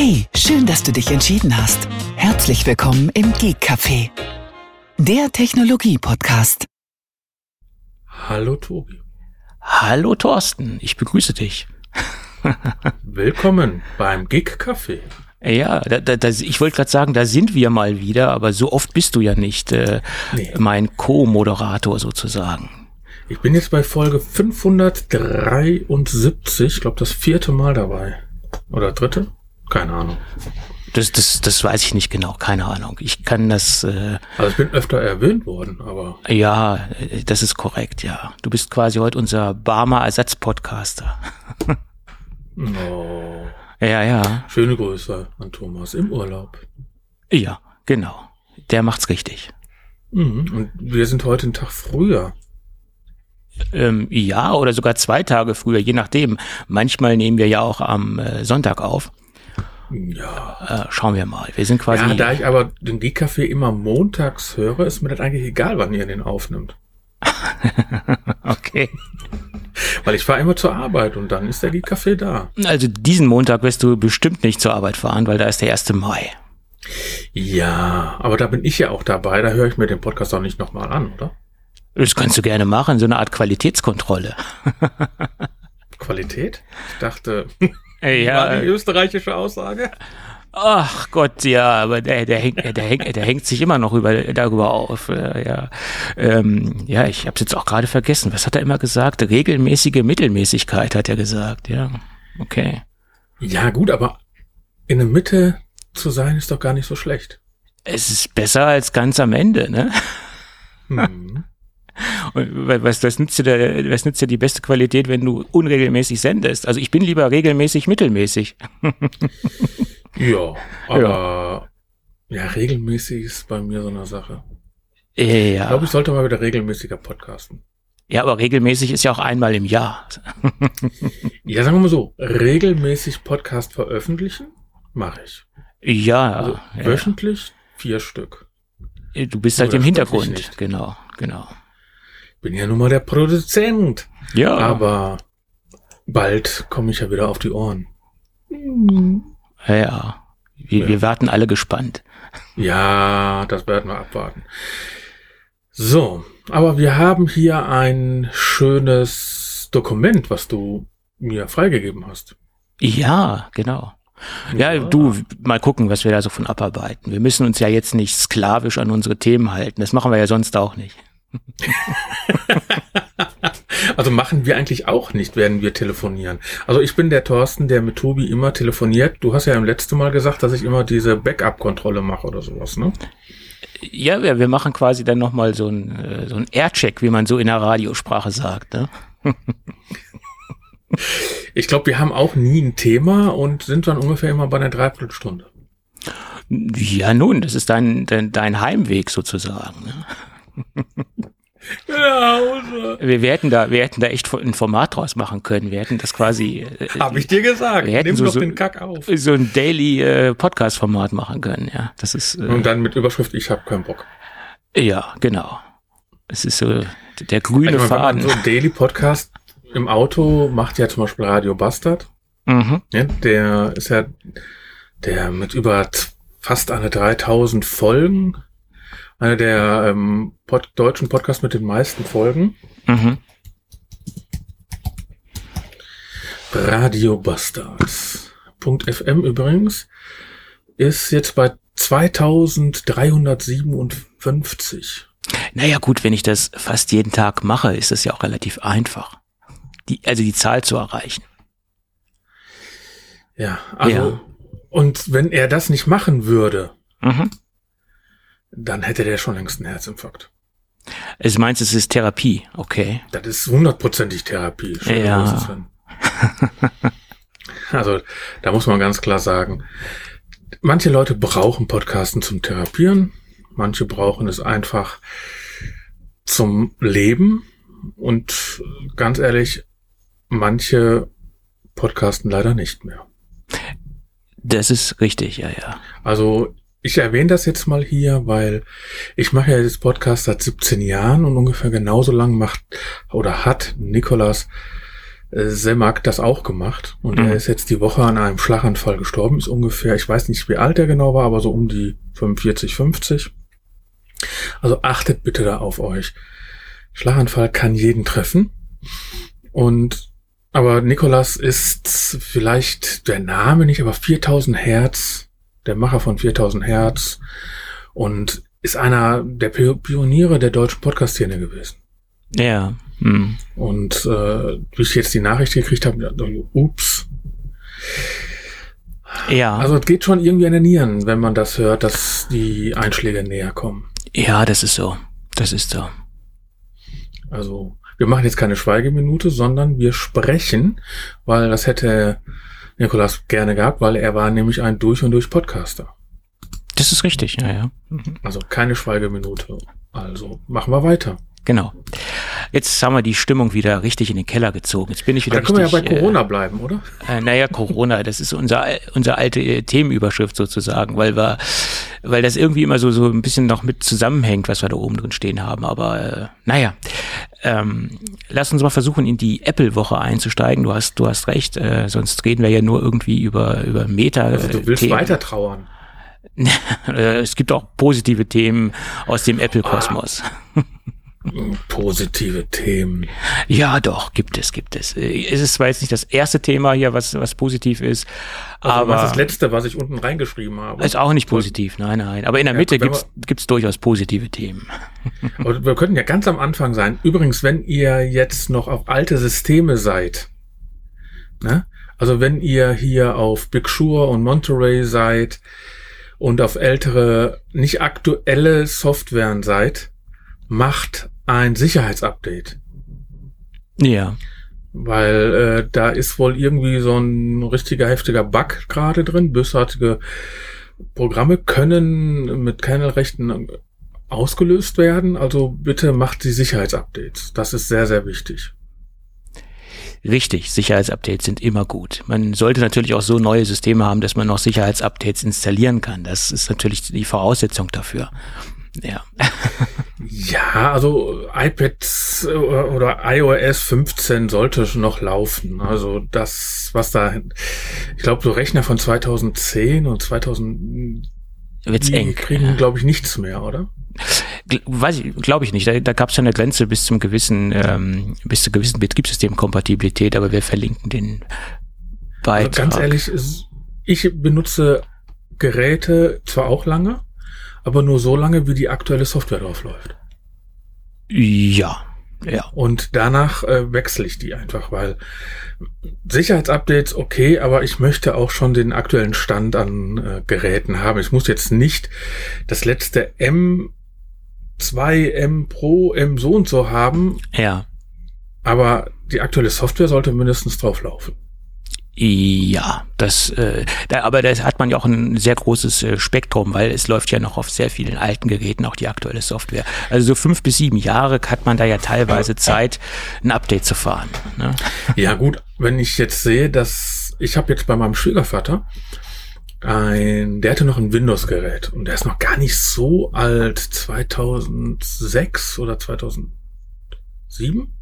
Hey, schön, dass du dich entschieden hast. Herzlich willkommen im Geek Café, der Technologie-Podcast. Hallo Tobi. Hallo Thorsten, ich begrüße dich. Willkommen beim Geek Café. Ja, da, da, da, ich wollte gerade sagen, da sind wir mal wieder, aber so oft bist du ja nicht äh, Nee. mein Co-Moderator sozusagen. Ich bin jetzt bei Folge 573, ich glaube das vierte Mal dabei. Oder dritte? Keine Ahnung. Das, das, das weiß ich nicht genau, keine Ahnung. Ich kann das, äh, Also ich bin öfter erwähnt worden, aber ja, äh, das ist korrekt, ja. Du bist quasi heute unser Barmer Ersatz-Podcaster. no. Ja, ja, schöne Grüße an Thomas im Urlaub. ja, genau. Der macht's richtig. Mhm. Und wir sind heute einen Tag früher. Ähm, ja, oder sogar zwei Tage früher, je nachdem. Manchmal nehmen wir ja auch am äh, Sonntag auf. Ja. Äh, schauen wir mal. Wir sind quasi. ja, da ich aber den Geek Café immer montags höre, ist mir das eigentlich egal, wann ihr den aufnimmt. okay. Weil ich fahre immer zur Arbeit und dann ist der Geek Café da. Also diesen Montag wirst du bestimmt nicht zur Arbeit fahren, weil da ist der 1. Mai. Ja, aber da bin ich ja auch dabei, da höre ich mir den Podcast auch nicht nochmal an, oder? Das kannst du gerne machen, so eine Art Qualitätskontrolle. Qualität? Ich dachte, Ja, war die österreichische Aussage? ach Gott, ja, aber der, der, hängt, der, hängt, der hängt sich immer noch über, darüber auf. äh, Ja, ähm, ja ich habe es jetzt auch gerade vergessen. Was hat er immer gesagt? Regelmäßige Mittelmäßigkeit hat er gesagt. Ja, okay. Ja, gut, aber in der Mitte zu sein ist doch gar nicht so schlecht. Es ist besser als ganz am Ende, ne? Hm. Und was, was, nützt dir was nützt dir die beste Qualität, wenn du unregelmäßig sendest? Also ich bin lieber regelmäßig mittelmäßig. Ja, aber ja. regelmäßig ist bei mir so eine Sache. Ich Ja. glaube, ich sollte mal wieder regelmäßiger podcasten. ja, aber regelmäßig ist ja auch einmal im Jahr. Ja, sagen wir mal so, regelmäßig Podcast veröffentlichen mache ich. Ja, Also ja, wöchentlich vier Stück. ja. du bist halt Oder im ich Hintergrund. Genau, genau. Bin ja nun mal der Produzent. Ja, Aber bald komme ich ja wieder auf die Ohren. ja, ja. Wir, Ja. wir warten alle gespannt. Ja, das werden wir abwarten. So, aber wir haben hier ein schönes Dokument, was du mir freigegeben hast. Ja, genau. Ja, du, mal gucken, was wir da so von abarbeiten. Wir müssen uns ja jetzt nicht sklavisch an unsere Themen halten. Das machen wir ja sonst auch nicht. Also machen wir eigentlich auch nicht, werden wir telefonieren. Also ich bin der Thorsten, der mit Tobi immer telefoniert. Du hast ja im letzten Mal gesagt, dass ich immer diese Backup-Kontrolle mache oder sowas, ne? Ja, wir, wir machen quasi dann nochmal so ein, äh, so ein Aircheck, wie man so in der Radiosprache sagt. Ne? Ich glaube, wir haben auch nie ein Thema und sind dann ungefähr immer bei einer Dreiviertelstunde. Ja, nun, das ist dein, dein, dein Heimweg sozusagen. Ne? Wir, wir, hätten da, wir hätten da echt ein Format draus machen können. Wir hätten das quasi äh, Hab ich dir gesagt. Wir hätten Nimm so- doch den Kack auf. so ein Daily äh, Podcast-Format machen können. Ja, das ist äh, Und dann mit Überschrift, ich habe keinen Bock. ja genau. Es ist so der grüne man Faden. so einen Daily Podcast im Auto macht ja zum Beispiel Radio Bastard. Mhm. Ja, der ist ja der mit über fast eine 3000 Folgen, einer der ähm, Pod deutschen Podcasts mit den meisten Folgen. Mhm. Radio Bastard. .fm übrigens ist jetzt bei 2357. Naja, gut, wenn ich das fast jeden Tag mache, ist es ja auch relativ einfach. Die, also die Zahl zu erreichen. Ja, also Ja. und wenn er das nicht machen würde, Mhm. Dann hätte der schon längst einen Herzinfarkt. Also meinst, es ist Therapie, okay. Das ist hundertprozentig Therapie. Ja. Also, da muss man ganz klar sagen, manche Leute brauchen Podcasten zum Therapieren, manche brauchen es einfach zum Leben und ganz ehrlich, manche podcasten leider nicht mehr. Das ist richtig, ja, ja. Also ich erwähne das jetzt mal hier, weil ich mache ja das Podcast seit 17 Jahren und ungefähr genauso lang macht oder hat Nikolas äh, Semak das auch gemacht und Mhm. er ist jetzt die Woche an einem Schlaganfall gestorben, ist ungefähr, ich weiß nicht, wie alt er genau war, aber so um die 45, 50. Also achtet bitte da auf euch. Schlaganfall kann jeden treffen und aber Nikolas ist vielleicht der Name nicht, aber 4000 Hertz, der Macher von 4000 Hertz und ist einer der Pio- Pioniere der deutschen Podcast-Szene gewesen. Ja. Hm. Und äh, wie ich jetzt die Nachricht gekriegt habe, ich, ups. Ja. Also es geht schon irgendwie an den Nieren, wenn man das hört, dass die Einschläge näher kommen. ja, das ist so. Das ist so. Also wir machen jetzt keine Schweigeminute, sondern wir sprechen, weil das hätte Nikolas gerne gehabt, weil er war nämlich ein durch und durch Podcaster. Das ist richtig, ja, ja. Also keine Schweigeminute. Also machen wir weiter. Genau. Jetzt haben wir die Stimmung wieder richtig in den Keller gezogen. Jetzt bin ich wieder Da können wir ja bei richtig, Corona bleiben, oder? Äh, äh, naja, Corona, das ist unser, unser alte äh, Themenüberschrift sozusagen, weil wir, weil das irgendwie immer so, so ein bisschen noch mit zusammenhängt, was wir da oben drin stehen haben. Aber äh, naja, ähm, lass uns mal versuchen, in die Apple-Woche einzusteigen. Du hast, du hast recht, äh, sonst reden wir ja nur irgendwie über, über Meta. Also du willst Themen. weiter trauern. Äh, es gibt auch positive Themen aus dem Apple-Kosmos. Positive Themen. Ja, doch, gibt es, gibt es. Es ist zwar jetzt nicht das erste Thema hier, was, was positiv ist, Also aber was das letzte, was ich unten reingeschrieben habe? ist auch nicht positiv, nein, nein. Aber in der Ja, Mitte gibt's gibt's durchaus positive Themen. Aber wir könnten ja ganz am Anfang sein. Übrigens, wenn ihr jetzt noch auf alte Systeme seid, ne? also wenn ihr hier auf Big Sur und Monterey seid und auf ältere, nicht aktuelle Softwaren seid, macht ein Sicherheitsupdate. Ja, Weil äh, da ist wohl irgendwie so ein richtiger heftiger Bug gerade drin. Bösartige Programme können mit Kernelrechten ausgelöst werden. Also bitte macht die Sicherheitsupdates. Das ist sehr, sehr wichtig. richtig. Sicherheitsupdates sind immer gut. Man sollte natürlich auch so neue Systeme haben, dass man noch Sicherheitsupdates installieren kann. Das ist natürlich die Voraussetzung dafür. Ja. Ja, also iPads äh, oder iOS 15 sollte schon noch laufen. Also das, was da, ich glaube, so Rechner von 2010 und 2000 Wird's die eng. kriegen, glaube ich, nichts mehr, oder? Weiß ich, glaube ich nicht. Da, da gab es ja eine Grenze bis zum gewissen, ähm, bis zur gewissen Betriebssystemkompatibilität, aber wir verlinken den Also Beitrag. ganz ehrlich, ich benutze Geräte zwar auch lange, aber nur so lange, wie die aktuelle Software drauf läuft. Ja, ja. Und danach äh, wechsle ich die einfach, weil Sicherheitsupdates okay, aber ich möchte auch schon den aktuellen Stand an äh, Geräten haben. Ich muss jetzt nicht das letzte M2, M Pro, M so und so haben, Ja. aber die aktuelle Software sollte mindestens drauf laufen. Ja, das, äh, da, aber das hat man ja auch ein sehr großes äh, Spektrum, weil es läuft ja noch auf sehr vielen alten Geräten auch die aktuelle Software. Also so fünf bis sieben Jahre hat man da ja teilweise Zeit, ein Update zu fahren. Ne? Ja gut, wenn ich jetzt sehe, dass ich habe jetzt bei meinem Schwiegervater ein, der hatte noch ein Windows-Gerät und der ist noch gar nicht so alt, 2006 oder 2007?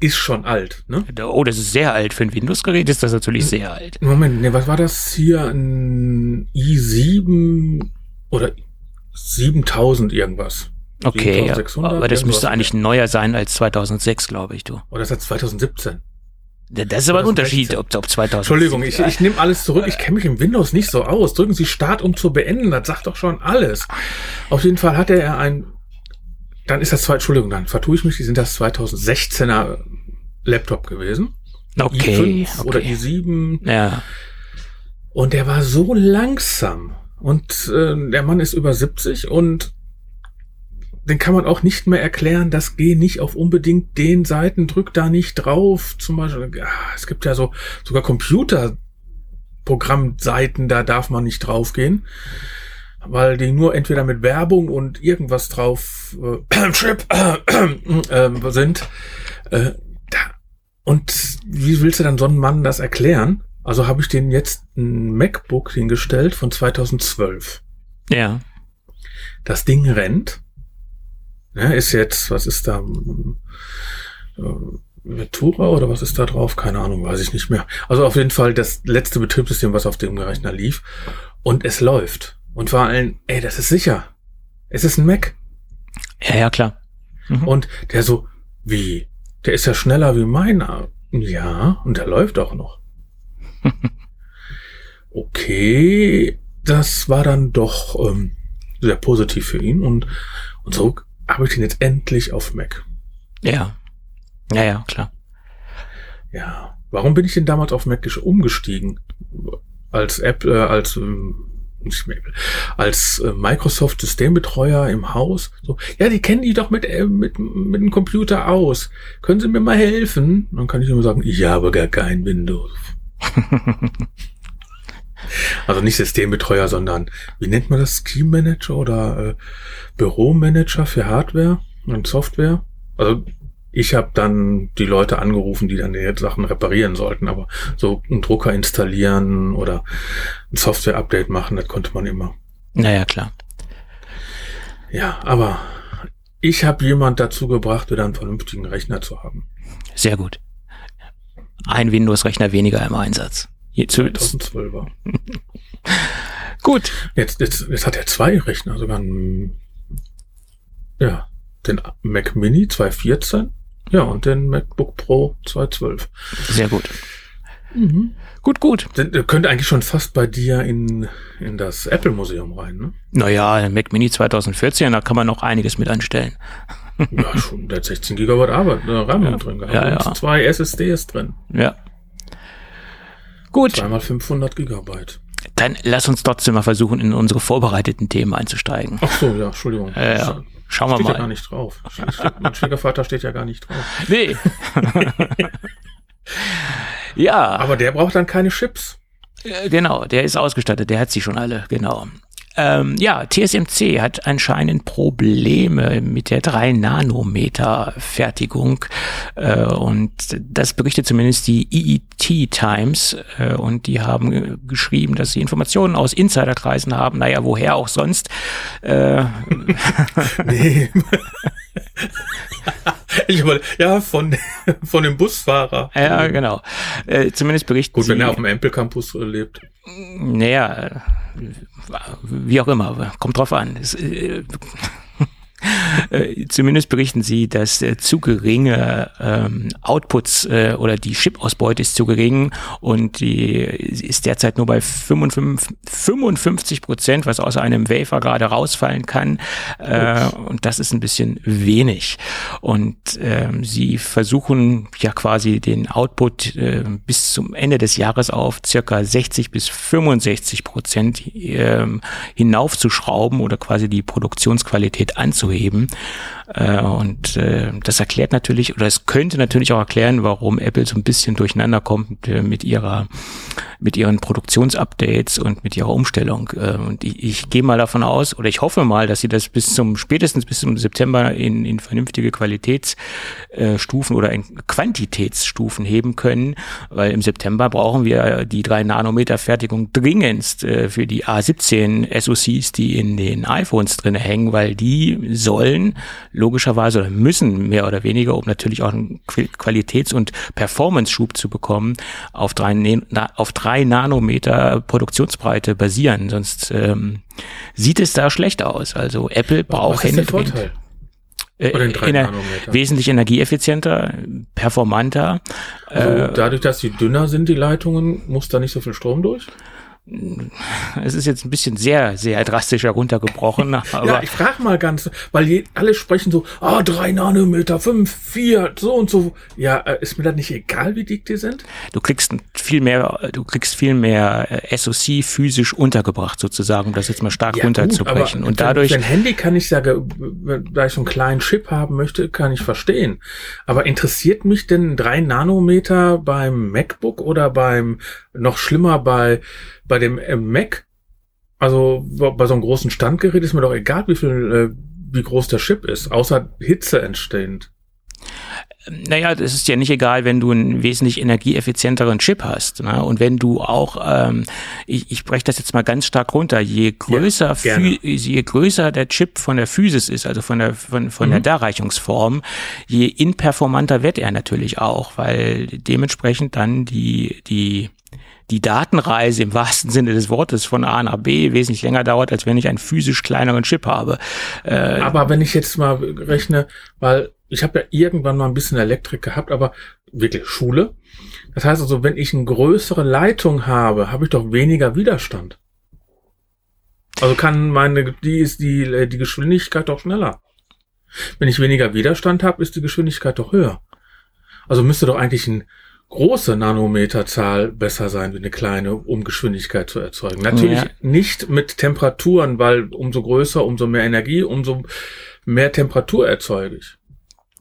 Ist schon alt, ne? Oh, das ist sehr alt. Für ein Windows-Gerät ist das natürlich sehr alt. Moment, ne, was war das hier? Ein i7 oder 7000 irgendwas? Okay, ja, 7600, aber das müsste eigentlich neuer sein als 2006, glaube ich, du. Oder ist das 2017? Das ist aber ein 2016. Unterschied, ob, ob 2000. Entschuldigung, ich, ich nehme alles zurück. Ich kenne mich im Windows nicht so aus. Drücken Sie Start, um zu beenden. Das sagt doch schon alles. Auf jeden Fall hatte er ein, dann ist das zwei, Entschuldigung, dann vertue ich mich, die sind das 2016er Laptop gewesen. Okay, i5 oder okay. i7. Ja, Und der war so langsam. Und äh, der Mann ist über 70 und den kann man auch nicht mehr erklären, das geh nicht auf unbedingt den Seiten, drück da nicht drauf. Zum Beispiel, ah, es gibt ja so sogar Computerprogrammseiten, da darf man nicht draufgehen, weil die nur entweder mit Werbung und irgendwas drauf äh, Chip, äh, äh, sind. Äh, da. Und wie willst du dann so einem Mann das erklären? Also habe ich den jetzt ein MacBook hingestellt von 2012. ja. Das Ding rennt. Ja, ist jetzt, was ist da? äh, Ventura oder was ist da drauf? Keine Ahnung, weiß ich nicht mehr. Also auf jeden Fall das letzte Betriebssystem, was auf dem Rechner lief. Und es läuft. Und vor allem, ey, das ist sicher. Es ist ein Mac. Ja, ja, klar. Mhm. Und der so, wie? Der ist ja schneller wie meiner. Ja, und der läuft auch noch. okay, das war dann doch ähm, sehr positiv für ihn und, und so habe ich ihn jetzt endlich auf Mac. Ja. Ja, ja, klar. Ja. Warum bin ich denn damals auf Mac umgestiegen? Als Apple, äh, als ähm, nicht mehr, als äh, Microsoft Systembetreuer im Haus. So, ja, die kennen die doch mit, äh, mit, mit dem Computer aus. Können Sie mir mal helfen? Dann kann ich immer sagen, ich habe gar kein Windows. also nicht Systembetreuer, sondern wie nennt man das? Scheme Manager oder äh, Büromanager für Hardware und Software? Also ich habe dann die Leute angerufen, die dann die Sachen reparieren sollten, aber so einen Drucker installieren oder ein Software-Update machen, das konnte man immer. Naja, klar. Ja, aber ich habe jemand dazu gebracht, wieder einen vernünftigen Rechner zu haben. Sehr gut. Ein Windows-Rechner weniger im Einsatz. 2012er. gut. Jetzt, jetzt, jetzt hat er zwei Rechner, sogar einen, ja, den Mac Mini 214 ja, und den MacBook Pro 212. Sehr gut. Mhm. Gut, gut. Der könnte eigentlich schon fast bei dir in, in das Apple-Museum rein, ne? Naja, Mac Mini 2014, da kann man noch einiges mit anstellen. ja, schon, der hat 16 Gigabyte Arbeit, äh, RAM ja. drin gehabt. Ja, ja. Und zwei SSDs drin. Ja. Gut. Zweimal 500 Gigabyte. Dann lass uns trotzdem mal versuchen, in unsere vorbereiteten Themen einzusteigen. Ach so, ja, Entschuldigung. Ja, ja. Schauen wir steht mal. ja gar nicht drauf. Mein Schwiegervater steht ja gar nicht drauf. Nee. ja. Aber der braucht dann keine Chips. Äh, genau, der ist ausgestattet, der hat sie schon alle, genau. Ähm, ja, TSMC hat anscheinend Probleme mit der 3-Nanometer-Fertigung äh, und das berichtet zumindest die EET Times äh, und die haben äh, geschrieben, dass sie Informationen aus Insiderkreisen haben. Naja, woher auch sonst. Äh, nee. Ich wollte, ja, von, von dem Busfahrer. Ja, genau. Äh, zumindest berichten Gut, wenn er auf dem Ampel Campus lebt. Naja, wie auch immer, kommt drauf an. Es, äh, äh, zumindest berichten sie, dass äh, zu geringe ähm, Outputs äh, oder die Chip-Ausbeute ist zu gering und die ist derzeit nur bei 55, 55 Prozent, was aus einem Wafer gerade rausfallen kann. Äh, und das ist ein bisschen wenig. Und ähm, sie versuchen ja quasi den Output äh, bis zum Ende des Jahres auf circa 60 bis 65 Prozent äh, hinaufzuschrauben oder quasi die Produktionsqualität anzuheben. Äh, und äh, das erklärt natürlich, oder es könnte natürlich auch erklären, warum Apple so ein bisschen durcheinander kommt äh, mit ihrer, mit ihren Produktionsupdates und mit ihrer Umstellung. Äh, und ich, ich gehe mal davon aus, oder ich hoffe mal, dass sie das bis zum, spätestens bis zum September in, in vernünftige Qualitätsstufen oder in Quantitätsstufen heben können, weil im September brauchen wir die 3 Nanometer Fertigung dringendst äh, für die A17 SoCs, die in den iPhones drinne hängen, weil die sollen logischerweise oder müssen mehr oder weniger, um natürlich auch einen Qualitäts- und Performance-Schub zu bekommen, auf drei, auf drei Nanometer Produktionsbreite basieren. Sonst ähm, sieht es da schlecht aus. Also Apple braucht Was ist der Vorteil? Äh, ener wesentlich energieeffizienter, performanter. Also äh, dadurch, dass sie dünner sind, die Leitungen, muss da nicht so viel Strom durch? Es ist jetzt ein bisschen sehr, sehr drastisch heruntergebrochen. Aber ja, ich frage mal ganz, weil je, alle sprechen so, ah, drei Nanometer, fünf, vier, so und so. Ja, äh, ist mir das nicht egal, wie dick die sind? Du kriegst viel mehr, du kriegst viel mehr äh, SoC physisch untergebracht sozusagen, um das jetzt mal stark ja, runterzubrechen. Gut, und dadurch. Ein Handy kann ich sagen, da ich so einen kleinen Chip haben möchte, kann ich verstehen. Aber interessiert mich denn drei Nanometer beim MacBook oder beim, noch schlimmer bei bei dem äh, Mac, also bei so einem großen Standgerät ist mir doch egal, wie viel, äh, wie groß der Chip ist, außer Hitze entstehend. Naja, das ist ja nicht egal, wenn du einen wesentlich energieeffizienteren Chip hast. Ne? Und wenn du auch, ähm, ich, ich breche das jetzt mal ganz stark runter, je größer, ja, je größer der Chip von der Physis ist, also von der, von, von mhm. der Darreichungsform, je inperformanter wird er natürlich auch, weil dementsprechend dann die, die, die Datenreise im wahrsten Sinne des Wortes von A nach B wesentlich länger dauert, als wenn ich einen physisch kleineren Chip habe. Äh, aber wenn ich jetzt mal rechne, weil ich habe ja irgendwann mal ein bisschen Elektrik gehabt, aber wirklich Schule. Das heißt also, wenn ich eine größere Leitung habe, habe ich doch weniger Widerstand. Also kann meine, die ist die, die Geschwindigkeit doch schneller. Wenn ich weniger Widerstand habe, ist die Geschwindigkeit doch höher. Also müsste doch eigentlich ein große Nanometerzahl besser sein wie eine kleine, um Geschwindigkeit zu erzeugen. Natürlich ja. nicht mit Temperaturen, weil umso größer, umso mehr Energie, umso mehr Temperatur erzeuge ich.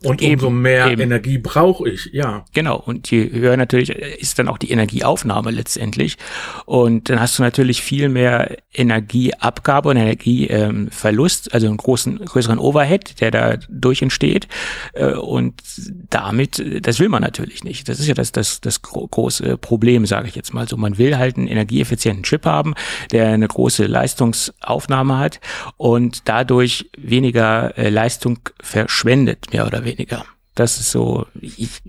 Und eben, umso mehr eben. Energie brauche ich, ja. Genau, und je höher natürlich ist dann auch die Energieaufnahme letztendlich. Und dann hast du natürlich viel mehr Energieabgabe und Energieverlust, also einen großen, größeren Overhead, der da durch entsteht. Äh, und damit, das will man natürlich nicht. Das ist ja das, das, das große Problem, sage ich jetzt mal so. Man will halt einen energieeffizienten Chip haben, der eine große Leistungsaufnahme hat und dadurch weniger äh, Leistung verschwendet, mehr oder weniger weniger. Das ist so, ich,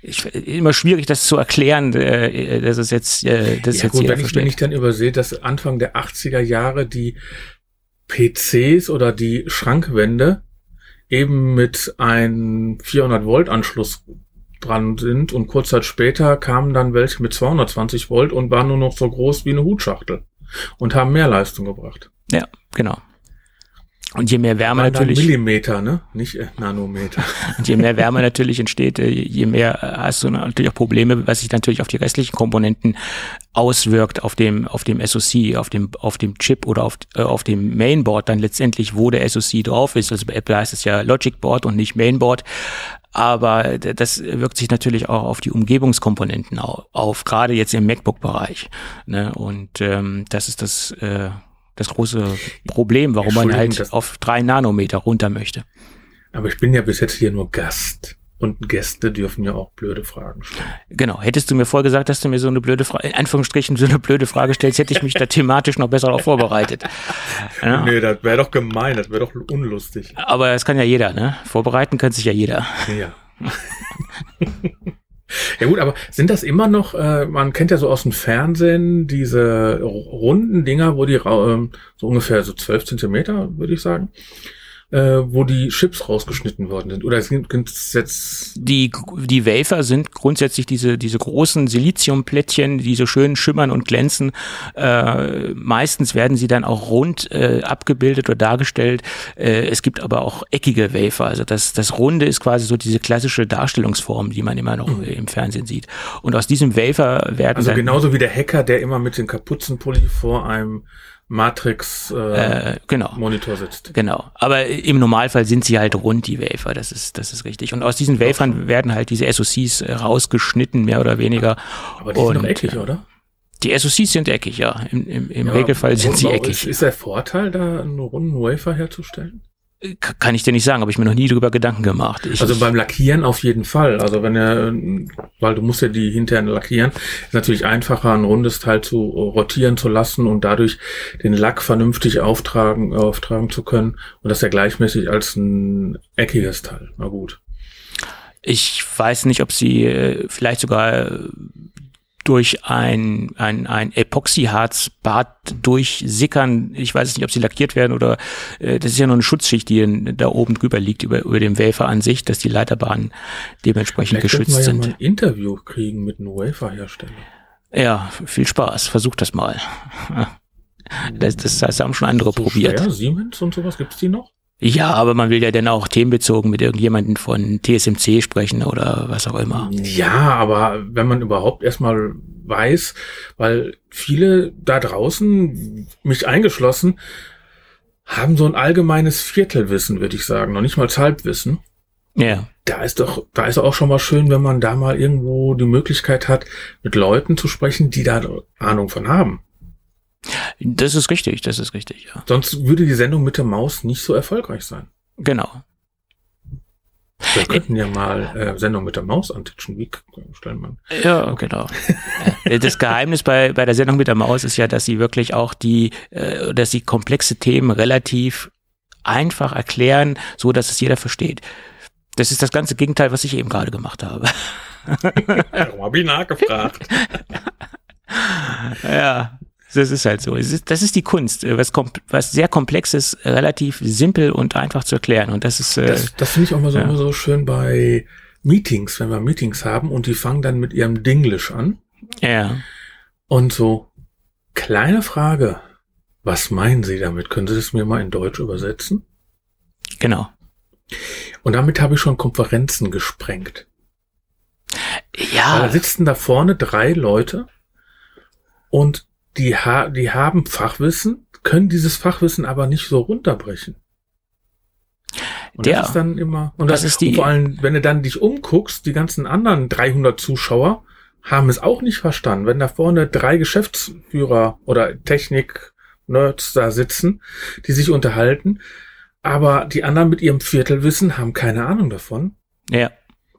ich, immer schwierig, das zu erklären, äh, dass es jetzt, äh, das ja, jetzt gut, wenn ich, wenn ich dann übersehe, dass Anfang der 80er Jahre die PCs oder die Schrankwände eben mit einem 400 Volt Anschluss dran sind und kurz Zeit später kamen dann welche mit 220 Volt und waren nur noch so groß wie eine Hutschachtel und haben mehr Leistung gebracht. Ja, genau. Und je mehr Wärme natürlich. Millimeter, ne? Nicht äh, Nanometer. Und je mehr Wärme natürlich entsteht, äh, je mehr äh, hast du natürlich auch Probleme, was sich natürlich auf die restlichen Komponenten auswirkt, auf dem, auf dem SoC, auf dem, auf dem Chip oder auf, äh, auf dem Mainboard dann letztendlich, wo der SoC drauf ist. Also bei Apple heißt es ja Logic Board und nicht Mainboard. Aber das wirkt sich natürlich auch auf die Umgebungskomponenten auf, auf gerade jetzt im MacBook-Bereich. Ne? Und ähm, das ist das, äh, das große Problem, warum man halt auf drei Nanometer runter möchte. Aber ich bin ja bis jetzt hier nur Gast. Und Gäste dürfen ja auch blöde Fragen stellen. Genau. Hättest du mir vorher gesagt, dass du mir so eine blöde Frage, in Anführungsstrichen so eine blöde Frage stellst, hätte ich mich da thematisch noch besser darauf vorbereitet. Ja. Nee, das wäre doch gemein, das wäre doch unlustig. Aber das kann ja jeder, ne? Vorbereiten kann sich ja jeder. Ja. Ja gut, aber sind das immer noch, äh, man kennt ja so aus dem Fernsehen diese runden Dinger, wo die äh, so ungefähr so zwölf Zentimeter, würde ich sagen, äh, wo die Chips rausgeschnitten worden sind? Oder es jetzt die die Wafer sind grundsätzlich diese diese großen Siliziumplättchen, die so schön schimmern und glänzen. Äh, meistens werden sie dann auch rund äh, abgebildet oder dargestellt. Äh, es gibt aber auch eckige Wafer. Also das das Runde ist quasi so diese klassische Darstellungsform, die man immer noch mhm. im Fernsehen sieht. Und aus diesem Wafer werden also genauso wie der Hacker, der immer mit dem Kapuzenpulli vor einem Matrix äh, äh, genau. Monitor sitzt. Genau. Aber im Normalfall sind sie halt rund, die Wafer. Das ist, das ist richtig. Und aus diesen Wafern werden halt diese SoCs äh, rausgeschnitten, mehr oder weniger. Aber die sind doch eckig, oder? Die SoCs sind eckig, ja. Im, im, im ja, Regelfall sind sie eckig. Ist, ist der Vorteil, da einen runden Wafer herzustellen? Kann ich dir nicht sagen, habe ich mir noch nie darüber Gedanken gemacht. Ich, also beim Lackieren auf jeden Fall. Also wenn er, weil du musst ja die hinterher lackieren, ist natürlich einfacher, ein rundes Teil zu rotieren zu lassen und dadurch den Lack vernünftig auftragen, auftragen zu können und das ja gleichmäßig als ein eckiges Teil. Na gut. Ich weiß nicht, ob sie äh, vielleicht sogar durch ein, ein, ein Epoxyharzbad durchsickern. Ich weiß nicht, ob sie lackiert werden oder äh, das ist ja nur eine Schutzschicht, die da oben drüber liegt, über, über dem Wafer an sich, dass die Leiterbahnen dementsprechend Vielleicht geschützt wir ja sind. Mal ein Interview kriegen mit einem Waferhersteller. Ja, viel Spaß. Versuch das mal. Das, das, das haben schon andere so probiert. Schwer, Siemens und sowas, gibt's die noch? Ja, aber man will ja dann auch themenbezogen mit irgendjemandem von TSMC sprechen oder was auch immer. Ja, aber wenn man überhaupt erstmal weiß, weil viele da draußen, mich eingeschlossen, haben so ein allgemeines Viertelwissen, würde ich sagen, noch nicht mal Halbwissen. Ja. Da ist doch, da ist auch schon mal schön, wenn man da mal irgendwo die Möglichkeit hat, mit Leuten zu sprechen, die da Ahnung von haben. Das ist richtig, das ist richtig, ja. Sonst würde die Sendung mit der Maus nicht so erfolgreich sein. Genau. Wir könnten ja mal äh, Sendung mit der Maus antitschen. Wie stellen man? Ja, genau. Äh, das Geheimnis bei, bei der Sendung mit der Maus ist ja, dass sie wirklich auch die, äh, dass sie komplexe Themen relativ einfach erklären, so dass es jeder versteht. Das ist das ganze Gegenteil, was ich eben gerade gemacht habe. Warum habe ich nachgefragt? ja, das ist halt so. Ist, das ist die Kunst, äh, was, was sehr komplexes, relativ simpel und einfach zu erklären. Und das ist. Äh, das, das finde ich auch mal so, ja. immer so schön bei Meetings, wenn wir Meetings haben und die fangen dann mit ihrem Dinglish an. Ja. Und so, kleine Frage. Was meinen Sie damit? Können Sie das mir mal in Deutsch übersetzen? Genau. Und damit habe ich schon Konferenzen gesprengt. Ja. da sitzen da vorne drei Leute und die, ha die haben Fachwissen, können dieses Fachwissen aber nicht so runterbrechen. Und Der, das ist dann immer, und das, das ist die, vor allem, wenn du dann dich umguckst, die ganzen anderen 300 Zuschauer haben es auch nicht verstanden. Wenn da vorne drei Geschäftsführer oder Technik-Nerds da sitzen, die sich unterhalten, aber die anderen mit ihrem Viertelwissen haben keine Ahnung davon. Ja.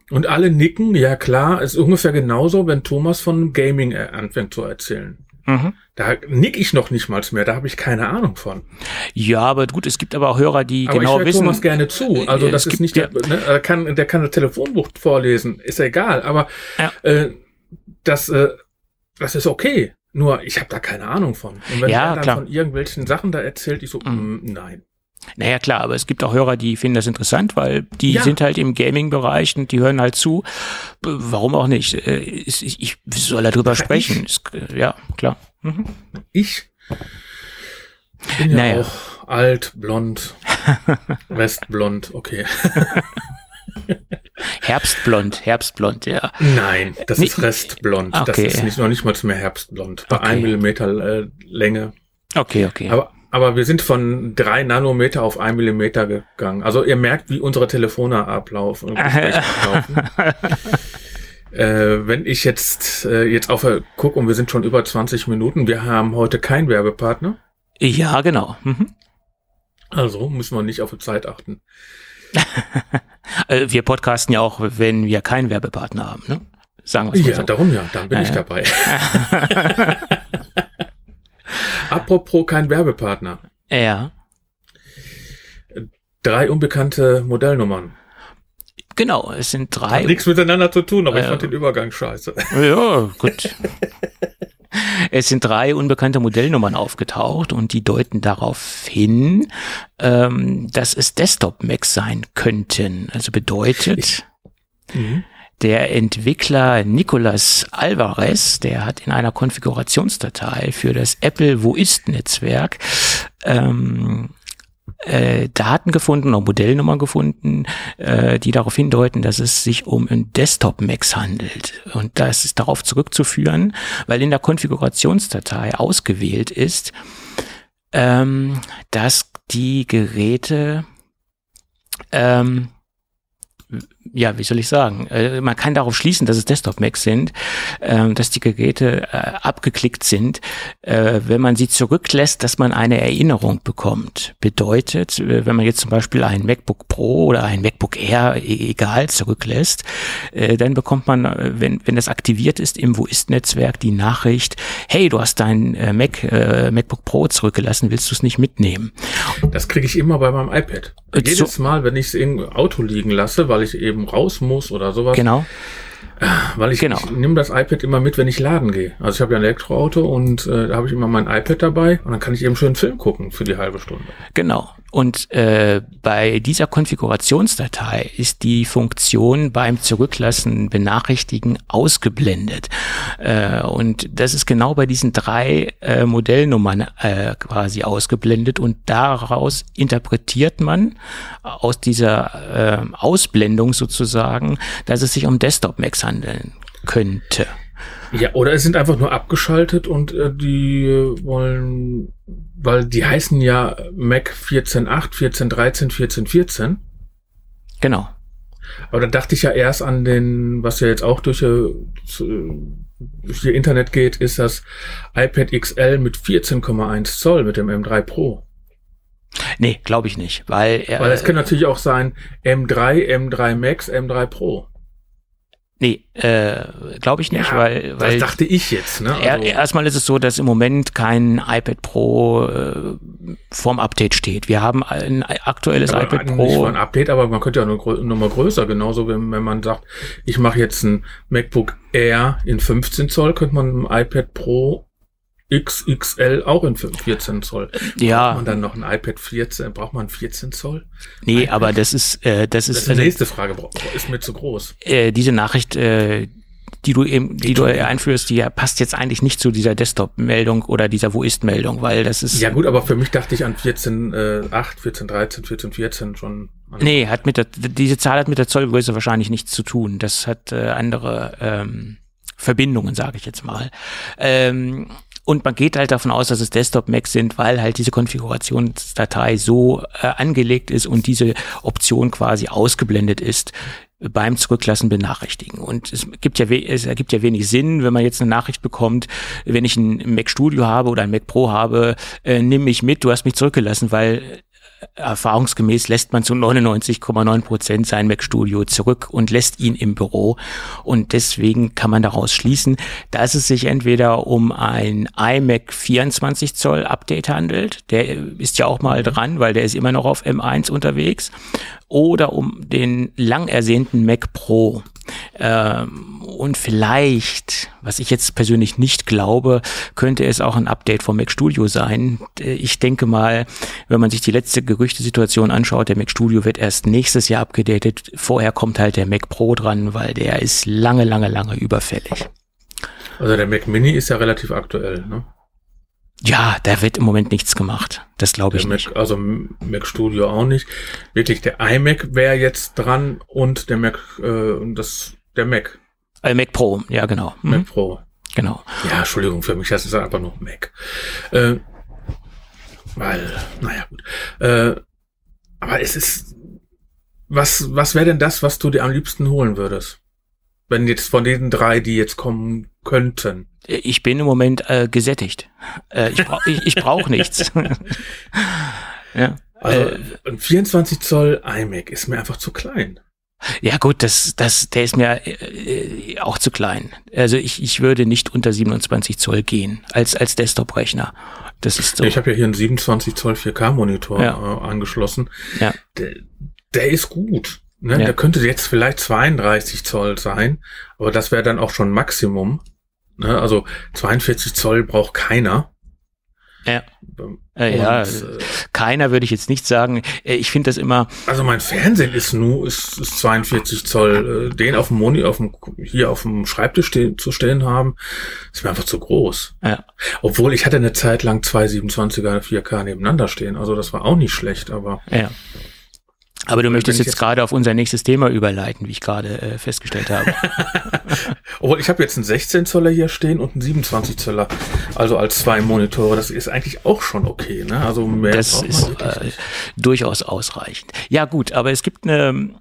Und alle nicken, ja klar, ist ungefähr genauso, wenn Thomas von Gaming äh, anfängt zu erzählen. Mhm. Da nick ich noch nicht mal mehr, da habe ich keine Ahnung von. Ja, aber gut, es gibt aber auch Hörer, die aber genau ich wissen. Thomas gerne zu. Also das ist nicht, der, ne, er kann, der kann ein Telefonbuch vorlesen, ist egal. Aber ja. äh, das, äh, das ist okay. Nur ich habe da keine Ahnung von. Und wenn ja, er dann klar. von irgendwelchen Sachen da erzählt, ich so, mhm. mh, nein. Naja, klar, aber es gibt auch Hörer, die finden das interessant, weil die ja. sind halt im Gaming-Bereich und die hören halt zu. Warum auch nicht? Äh, ich, soll darüber sprechen. Ich? Ja, klar. Mhm. Ich bin ja naja. auch alt, blond, westblond, okay. Herbstblond, Herbstblond, ja. Nein, das ist Restblond. Okay. Das ist nicht, noch nicht mal mehr Herbstblond. Bei okay. 1 Millimeter äh, Länge. Okay, okay. Aber aber wir sind von drei Nanometer auf ein Millimeter gegangen. Also ihr merkt, wie unsere Telefone ablaufen. ablaufen. äh, wenn ich jetzt, äh, jetzt auf gucke und wir sind schon über 20 Minuten, wir haben heute keinen Werbepartner. Ja, genau. Mhm. Also müssen wir nicht auf die Zeit achten. Äh, wir podcasten ja auch, wenn wir keinen Werbepartner haben, ne? Sagen wir Ja, so. darum ja, dann bin ja, ich dabei. Apropos kein Werbepartner. Ja. Drei unbekannte Modellnummern. Genau, es sind drei. Hat nichts miteinander zu tun, aber äh, ich fand den Übergang scheiße. Ja, gut. es sind drei unbekannte Modellnummern aufgetaucht und die deuten darauf hin, ähm, dass es Desktop-Macs sein könnten. Also bedeutet, ich, mhm. Der Entwickler Nicolas Alvarez, der hat in einer Konfigurationsdatei für das Apple Wo ist Netzwerk ähm, äh, Daten gefunden oder Modellnummern gefunden, äh, die darauf hindeuten, dass es sich um ein Desktop-Max handelt. Und das ist darauf zurückzuführen, weil in der Konfigurationsdatei ausgewählt ist, ähm, dass die Geräte ähm, ja, wie soll ich sagen, äh, man kann darauf schließen, dass es Desktop-Macs sind, äh, dass die Geräte äh, abgeklickt sind, äh, wenn man sie zurücklässt, dass man eine Erinnerung bekommt. Bedeutet, äh, wenn man jetzt zum Beispiel ein MacBook Pro oder ein MacBook Air, e egal, zurücklässt, äh, dann bekommt man, wenn, wenn das aktiviert ist im Wo ist-Netzwerk, die Nachricht, hey, du hast dein Mac, äh, MacBook Pro zurückgelassen, willst du es nicht mitnehmen? Das kriege ich immer bei meinem iPad. Jedes Mal, wenn ich es im Auto liegen lasse, weil ich eben raus muss oder sowas. Genau. Weil ich, genau. ich nehme das iPad immer mit, wenn ich laden gehe. Also ich habe ja ein Elektroauto und äh, da habe ich immer mein iPad dabei und dann kann ich eben schön einen Film gucken für die halbe Stunde. Genau. Und äh, bei dieser Konfigurationsdatei ist die Funktion beim Zurücklassen benachrichtigen ausgeblendet. Äh, und das ist genau bei diesen drei äh, Modellnummern äh, quasi ausgeblendet und daraus interpretiert man aus dieser äh, Ausblendung sozusagen, dass es sich um Desktop-Macs handeln könnte. Ja, oder es sind einfach nur abgeschaltet und äh, die wollen, weil die heißen ja Mac 14.8, 14.13, 14.14. Genau. Aber da dachte ich ja erst an den, was ja jetzt auch durch, äh, durch ihr Internet geht, ist das iPad XL mit 14,1 Zoll mit dem M3 Pro. Nee, glaube ich nicht, weil er. Weil es kann natürlich auch sein M3, M3 Max, M3 Pro. Nee, äh, glaube ich nicht, Ja, weil, weil das dachte ich jetzt. Ne? Also, erstmal ist es so, dass im Moment kein iPad Pro äh, vorm Update steht. Wir haben ein aktuelles aber iPad Nicht Pro. mal ein Update, aber man könnte ja eine grö- Nummer größer, genauso wenn, wenn man sagt, ich mache jetzt ein MacBook Air in 15 Zoll, könnte man ein iPad Pro XXL auch in 14 Zoll. Braucht Ja, man dann noch ein iPad 14, braucht man 14 Zoll? nee, aber das ist, äh, das Das ist, ist die also, nächste Frage, ist mir zu groß. äh, diese Nachricht, äh, die du eben, die du einführst, die ja passt jetzt eigentlich nicht zu dieser Desktop-Meldung oder dieser Wo ist-Meldung, weil das ist. Ja gut, aber für mich dachte ich an 14, äh, 8, 14, 13, 14, 14 schon. Nee, hat mit der, diese Zahl hat mit der Zollgröße wahrscheinlich nichts zu tun. Das hat äh, andere ähm, Verbindungen, sage ich jetzt mal. Ähm, und man geht halt davon aus, dass es Desktop-Macs sind, weil halt diese Konfigurationsdatei so äh, angelegt ist und diese Option quasi ausgeblendet ist beim Zurücklassen benachrichtigen. Und es gibt ja, es ergibt ja wenig Sinn, wenn man jetzt eine Nachricht bekommt, wenn ich ein Mac Studio habe oder ein Mac Pro habe, äh, nimm mich mit, du hast mich zurückgelassen, weil erfahrungsgemäß lässt man zu 99,9 Prozent sein Mac Studio zurück und lässt ihn im Büro. Und deswegen kann man daraus schließen, dass es sich entweder um ein iMac 24 Zoll Update handelt. Der ist ja auch mal dran, weil der ist immer noch auf M1 unterwegs. Oder um den lang ersehnten Mac Pro. Ähm, und vielleicht, was ich jetzt persönlich nicht glaube, könnte es auch ein Update vom Mac Studio sein. Ich denke mal, wenn man sich die letzte Gerüchtesituation anschaut, der Mac Studio wird erst nächstes Jahr abgedatet. Vorher kommt halt der Mac Pro dran, weil der ist lange, lange, lange überfällig. Also der Mac Mini ist ja relativ aktuell, ne? Ja, da wird im Moment nichts gemacht. Das glaube ich Der nicht. Mac, also Mac Studio auch nicht. Wirklich, der iMac wäre jetzt dran und der Mac, äh, das, der Mac, Äh, Mac Pro, ja genau. Mhm, Mac Pro. Genau. Ja, Entschuldigung, für mich das ist einfach nur Mac. Äh, weil, naja, gut. Äh, aber es ist, was, was wäre denn das, was du dir am liebsten holen würdest? Wenn jetzt von den drei, die jetzt kommen könnten. Ich bin im Moment äh, gesättigt. Äh, ich brauche ich, ich brauch nichts. ja. Also Äh, ein 24 Zoll iMac ist mir einfach zu klein. Ja gut, das, das, der ist mir äh, auch zu klein. Also ich, ich würde nicht unter 27 Zoll gehen als als Desktop-Rechner. Das ist so. Ich habe ja hier einen 27 Zoll 4K Monitor Ja. äh, angeschlossen. Ja. Der, der ist gut. Ne? Ja. Der könnte jetzt vielleicht 32 Zoll sein, aber das wäre dann auch schon Maximum. Ne? Also 42 Zoll braucht keiner. Ja. Äh, ja, äh, keiner würde ich jetzt nicht sagen. Äh, Ich finde das immer, also mein Fernsehen ist nur ist, ist 42 Zoll. Äh, Den auf dem Moni, auf dem hier auf dem Schreibtisch stehen, zu stehen haben, ist mir einfach zu groß. ja, Obwohl ich hatte eine Zeit lang zwei 27er 4K nebeneinander stehen. Also das war auch nicht schlecht, aber ja. Aber du möchtest Wenn ich jetzt jetzt- gerade auf unser nächstes Thema überleiten, wie ich gerade äh, festgestellt habe. Obwohl, ich habe jetzt einen 16 Zoller hier stehen und einen 27 Zoller. Also als zwei Monitore. Das ist eigentlich auch schon okay. Ne? Also mehr Das ist äh, durchaus ausreichend. Ja gut, aber es gibt eine, ein- ein-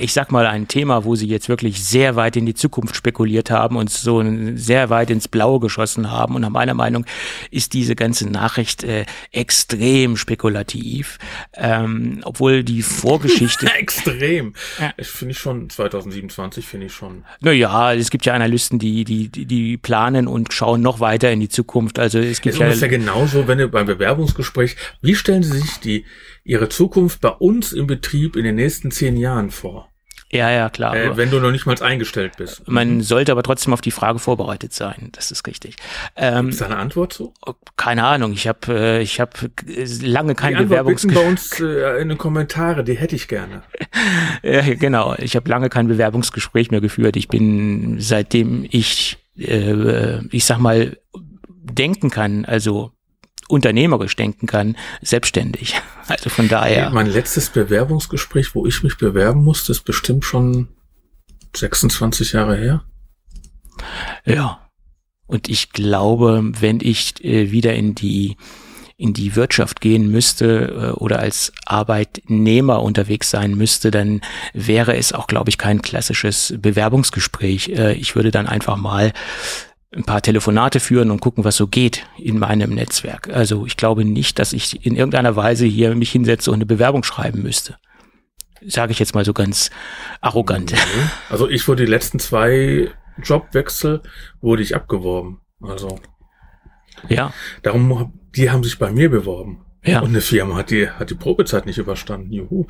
ich sag mal, ein Thema, wo sie jetzt wirklich sehr weit in die Zukunft spekuliert haben und so sehr weit ins Blaue geschossen haben. Und nach meiner Meinung ist diese ganze Nachricht äh, extrem spekulativ, ähm, obwohl die Vorgeschichte Extrem. Ja. Ich finde ich schon, 2027 finde ich schon. Naja, es gibt ja Analysten, die, die, die, planen und schauen noch weiter in die Zukunft. Also es Das gibt ist ja, ungefähr genauso, wenn ihr beim Bewerbungsgespräch, wie stellen Sie sich die, Ihre Zukunft bei uns im Betrieb in den nächsten zehn Jahren vor? ja, ja, klar. Äh, wenn du noch nicht mal eingestellt bist. Man sollte aber trotzdem auf die Frage vorbereitet sein. Das ist richtig. Ähm, Ist da eine Antwort zu? keine Ahnung. Ich habe äh, ich habe lange kein bitten bei Bewerbungsgespräch. uns äh, in den Kommentare, die hätte ich gerne. Äh, genau. Ich habe lange kein Bewerbungsgespräch mehr geführt. Ich bin seitdem ich äh, ich sag mal denken kann, also unternehmerisch denken kann, selbstständig. Also von daher. Mein letztes Bewerbungsgespräch, wo ich mich bewerben musste, ist bestimmt schon 26 Jahre her. Ja. Und ich glaube, wenn ich äh, wieder in die in die Wirtschaft gehen müsste äh, oder als Arbeitnehmer unterwegs sein müsste, dann wäre es auch, glaube ich, kein klassisches Bewerbungsgespräch. Äh, ich würde dann einfach mal ein paar Telefonate führen und gucken, was so geht in meinem Netzwerk. Also ich glaube nicht, dass ich in irgendeiner Weise hier mich hinsetze und eine Bewerbung schreiben müsste. Sage ich jetzt mal so ganz arrogant. Mhm. Also ich wurde die letzten zwei Jobwechsel wurde ich abgeworben. Also ja. Darum, die haben sich bei mir beworben. Ja. Und eine Firma hat die, hat die Probezeit nicht überstanden. Juhu.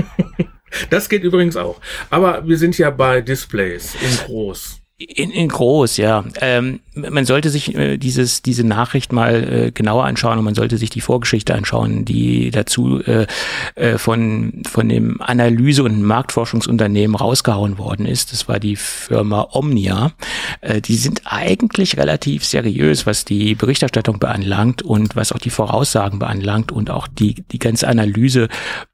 das geht übrigens auch. Aber wir sind ja bei Displays in groß. In, in groß, ja. Ähm, man sollte sich äh, dieses, diese Nachricht mal äh, genauer anschauen und man sollte sich die Vorgeschichte anschauen, die dazu äh, äh, von, von dem Analyse- und Marktforschungsunternehmen rausgehauen worden ist. Das war die Firma Omnia. Äh, die sind eigentlich relativ seriös, was die Berichterstattung beanlangt und was auch die Voraussagen beanlangt und auch die, die ganze Analyse,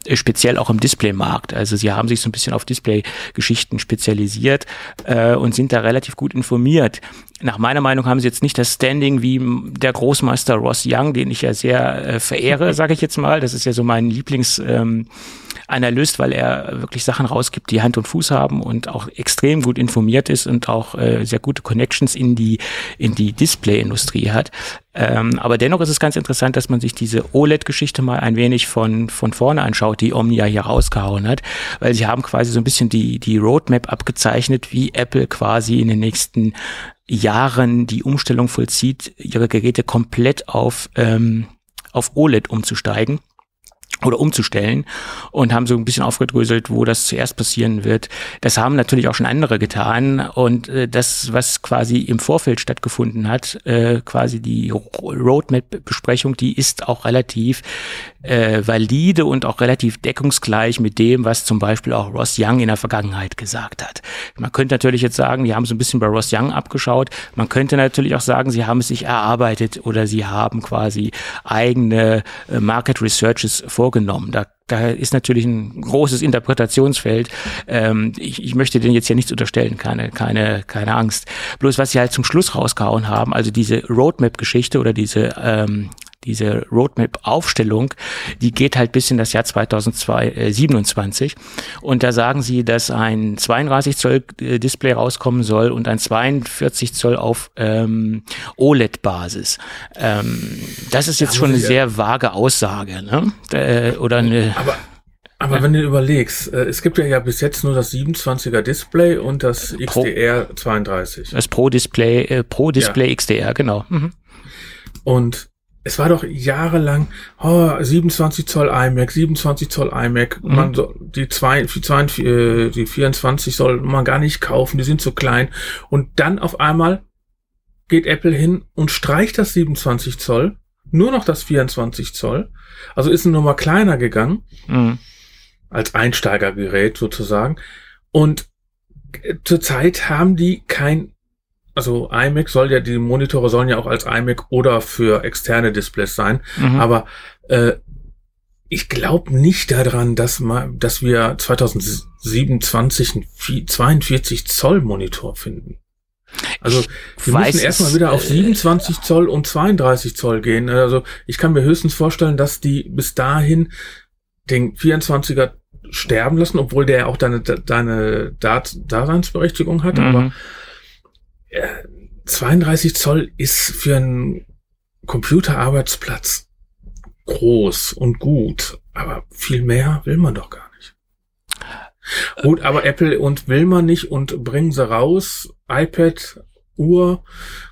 äh, speziell auch im Displaymarkt. Also sie haben sich so ein bisschen auf Display-Geschichten spezialisiert äh, und sind da relativ relativ gut informiert. Nach meiner Meinung haben sie jetzt nicht das Standing wie der Großmeister Ross Young, den ich ja sehr äh, verehre, sage ich jetzt mal. Das ist ja so mein Lieblings. Ähm, weil er wirklich Sachen rausgibt, die Hand und Fuß haben und auch extrem gut informiert ist und auch äh, sehr gute Connections in die in die Display-Industrie hat. Ähm, aber dennoch ist es ganz interessant, dass man sich diese OLED-Geschichte mal ein wenig von von vorne anschaut, die Omnia hier rausgehauen hat, weil sie haben quasi so ein bisschen die die Roadmap abgezeichnet, wie Apple quasi in den nächsten Jahren die Umstellung vollzieht, ihre Geräte komplett auf ähm, auf OLED umzusteigen oder umzustellen und haben so ein bisschen aufgedröselt, wo das zuerst passieren wird. Das haben natürlich auch schon andere getan und äh, das, was quasi im Vorfeld stattgefunden hat, äh, quasi die Roadmap-Besprechung, die ist auch relativ äh, valide und auch relativ deckungsgleich mit dem, was zum Beispiel auch Ross Young in der Vergangenheit gesagt hat. Man könnte natürlich jetzt sagen, die haben so ein bisschen bei Ross Young abgeschaut. Man könnte natürlich auch sagen, sie haben es sich erarbeitet oder sie haben quasi eigene äh, Market Researches vorgenommen. Da da ist natürlich ein großes Interpretationsfeld. Ähm, ich, ich möchte denen jetzt ja nichts unterstellen, keine, keine, keine Angst. Bloß was sie halt zum Schluss rausgehauen haben, also diese Roadmap-Geschichte oder diese ähm, diese Roadmap-Aufstellung, die geht halt bis in das Jahr 2027. Äh, und da sagen sie, dass ein 32 Zoll äh, Display rauskommen soll und ein 42 Zoll auf ähm, OLED-Basis. Ähm, das ist jetzt ja, schon eine sehr vage Aussage, ne? Äh, oder eine. Aber aber ja. wenn du überlegst, äh, es gibt ja, ja bis jetzt nur das 27er Display und das XDR Pro, 32. Das Pro Display, äh, Pro Display ja. XDR, genau. Mhm. Und es war doch jahrelang, oh, 27 Zoll iMac, 27 Zoll iMac, mhm. man so, die, zwei, die, zwei, äh, die 24 soll man gar nicht kaufen, die sind zu klein. Und dann auf einmal geht Apple hin und streicht das 27 Zoll, nur noch das 24 Zoll. Also ist eine Nummer kleiner gegangen, mhm. als Einsteigergerät sozusagen. Und äh, zurzeit haben die kein also iMac soll ja, die Monitore sollen ja auch als iMac oder für externe Displays sein, mhm. aber äh, ich glaube nicht daran, dass, mal, dass wir 2027 einen 42 Zoll Monitor finden. Also wir weiß, müssen erstmal wieder auf 27 äh, Zoll und 32 Zoll gehen. Also ich kann mir höchstens vorstellen, dass die bis dahin den 24er sterben lassen, obwohl der auch deine, deine Daseinsberechtigung hat. Mhm. Aber 32 Zoll ist für einen Computerarbeitsplatz groß und gut, aber viel mehr will man doch gar nicht. Gut, aber Apple und will man nicht und bringen sie raus. iPad, Uhr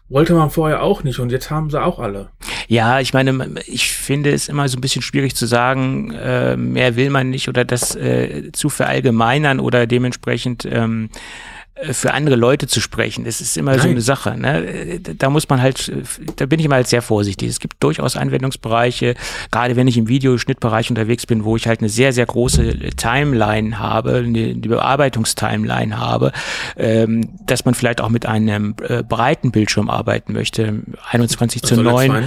wollte man vorher auch nicht und jetzt haben sie auch alle. Ja, ich meine, ich finde es immer so ein bisschen schwierig zu sagen, äh, mehr will man nicht oder das äh, zu verallgemeinern oder dementsprechend ähm, äh, für andere Leute zu sprechen. Das ist immer Nein. so eine Sache. Ne? Da muss man halt, da bin ich immer halt sehr vorsichtig. Es gibt durchaus Anwendungsbereiche, gerade wenn ich im Videoschnittbereich unterwegs bin, wo ich halt eine sehr, sehr große Timeline habe, eine Bearbeitungstimeline habe, ähm, dass man vielleicht auch mit einem äh, breiten Bildschirm arbeiten möchte. 21 zu 9. aber,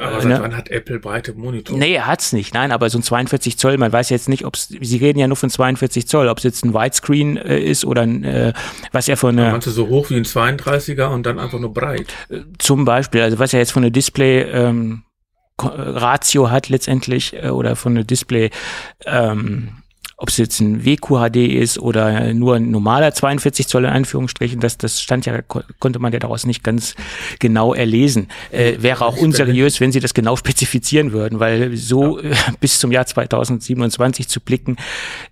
aber seit ne? wann hat Apple breite Monitore? Nee, er hat's nicht. Nein, aber so ein 42 Zoll, man weiß jetzt nicht, ob Sie reden ja nur von 42 Zoll, ob es jetzt ein Widescreen äh, ist oder ein äh, was er von du so hoch wie ein 32er und dann einfach nur breit? Zum Beispiel, also was er jetzt von der Display ähm, Ratio hat letztendlich äh, oder von der Display ähm, ob es jetzt ein WQHD ist oder nur ein normaler 42 Zoll in Anführungsstrichen, das, das stand ja, konnte man ja daraus nicht ganz genau erlesen. Äh, wäre auch unseriös, wenn sie das genau spezifizieren würden, weil so ja. bis zum Jahr 2027 zu blicken,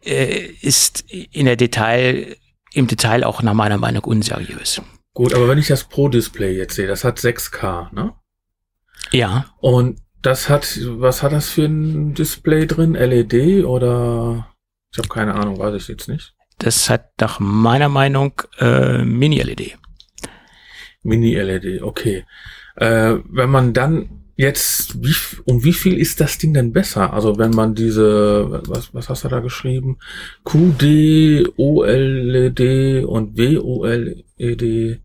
äh, ist in der Detail, im Detail auch nach meiner Meinung unseriös. Gut, aber wenn ich das Pro-Display jetzt sehe, das hat 6K, ne? Ja. Und das hat, was hat das für ein Display drin? LED oder? Ich habe keine Ahnung, weiß ich jetzt nicht. Das hat nach meiner Meinung äh, Mini-LED. Mini-LED, okay. Äh, wenn man dann jetzt, wie, um wie viel ist das Ding denn besser? Also wenn man diese, was, was hast du da geschrieben? QD, OLED und WOLED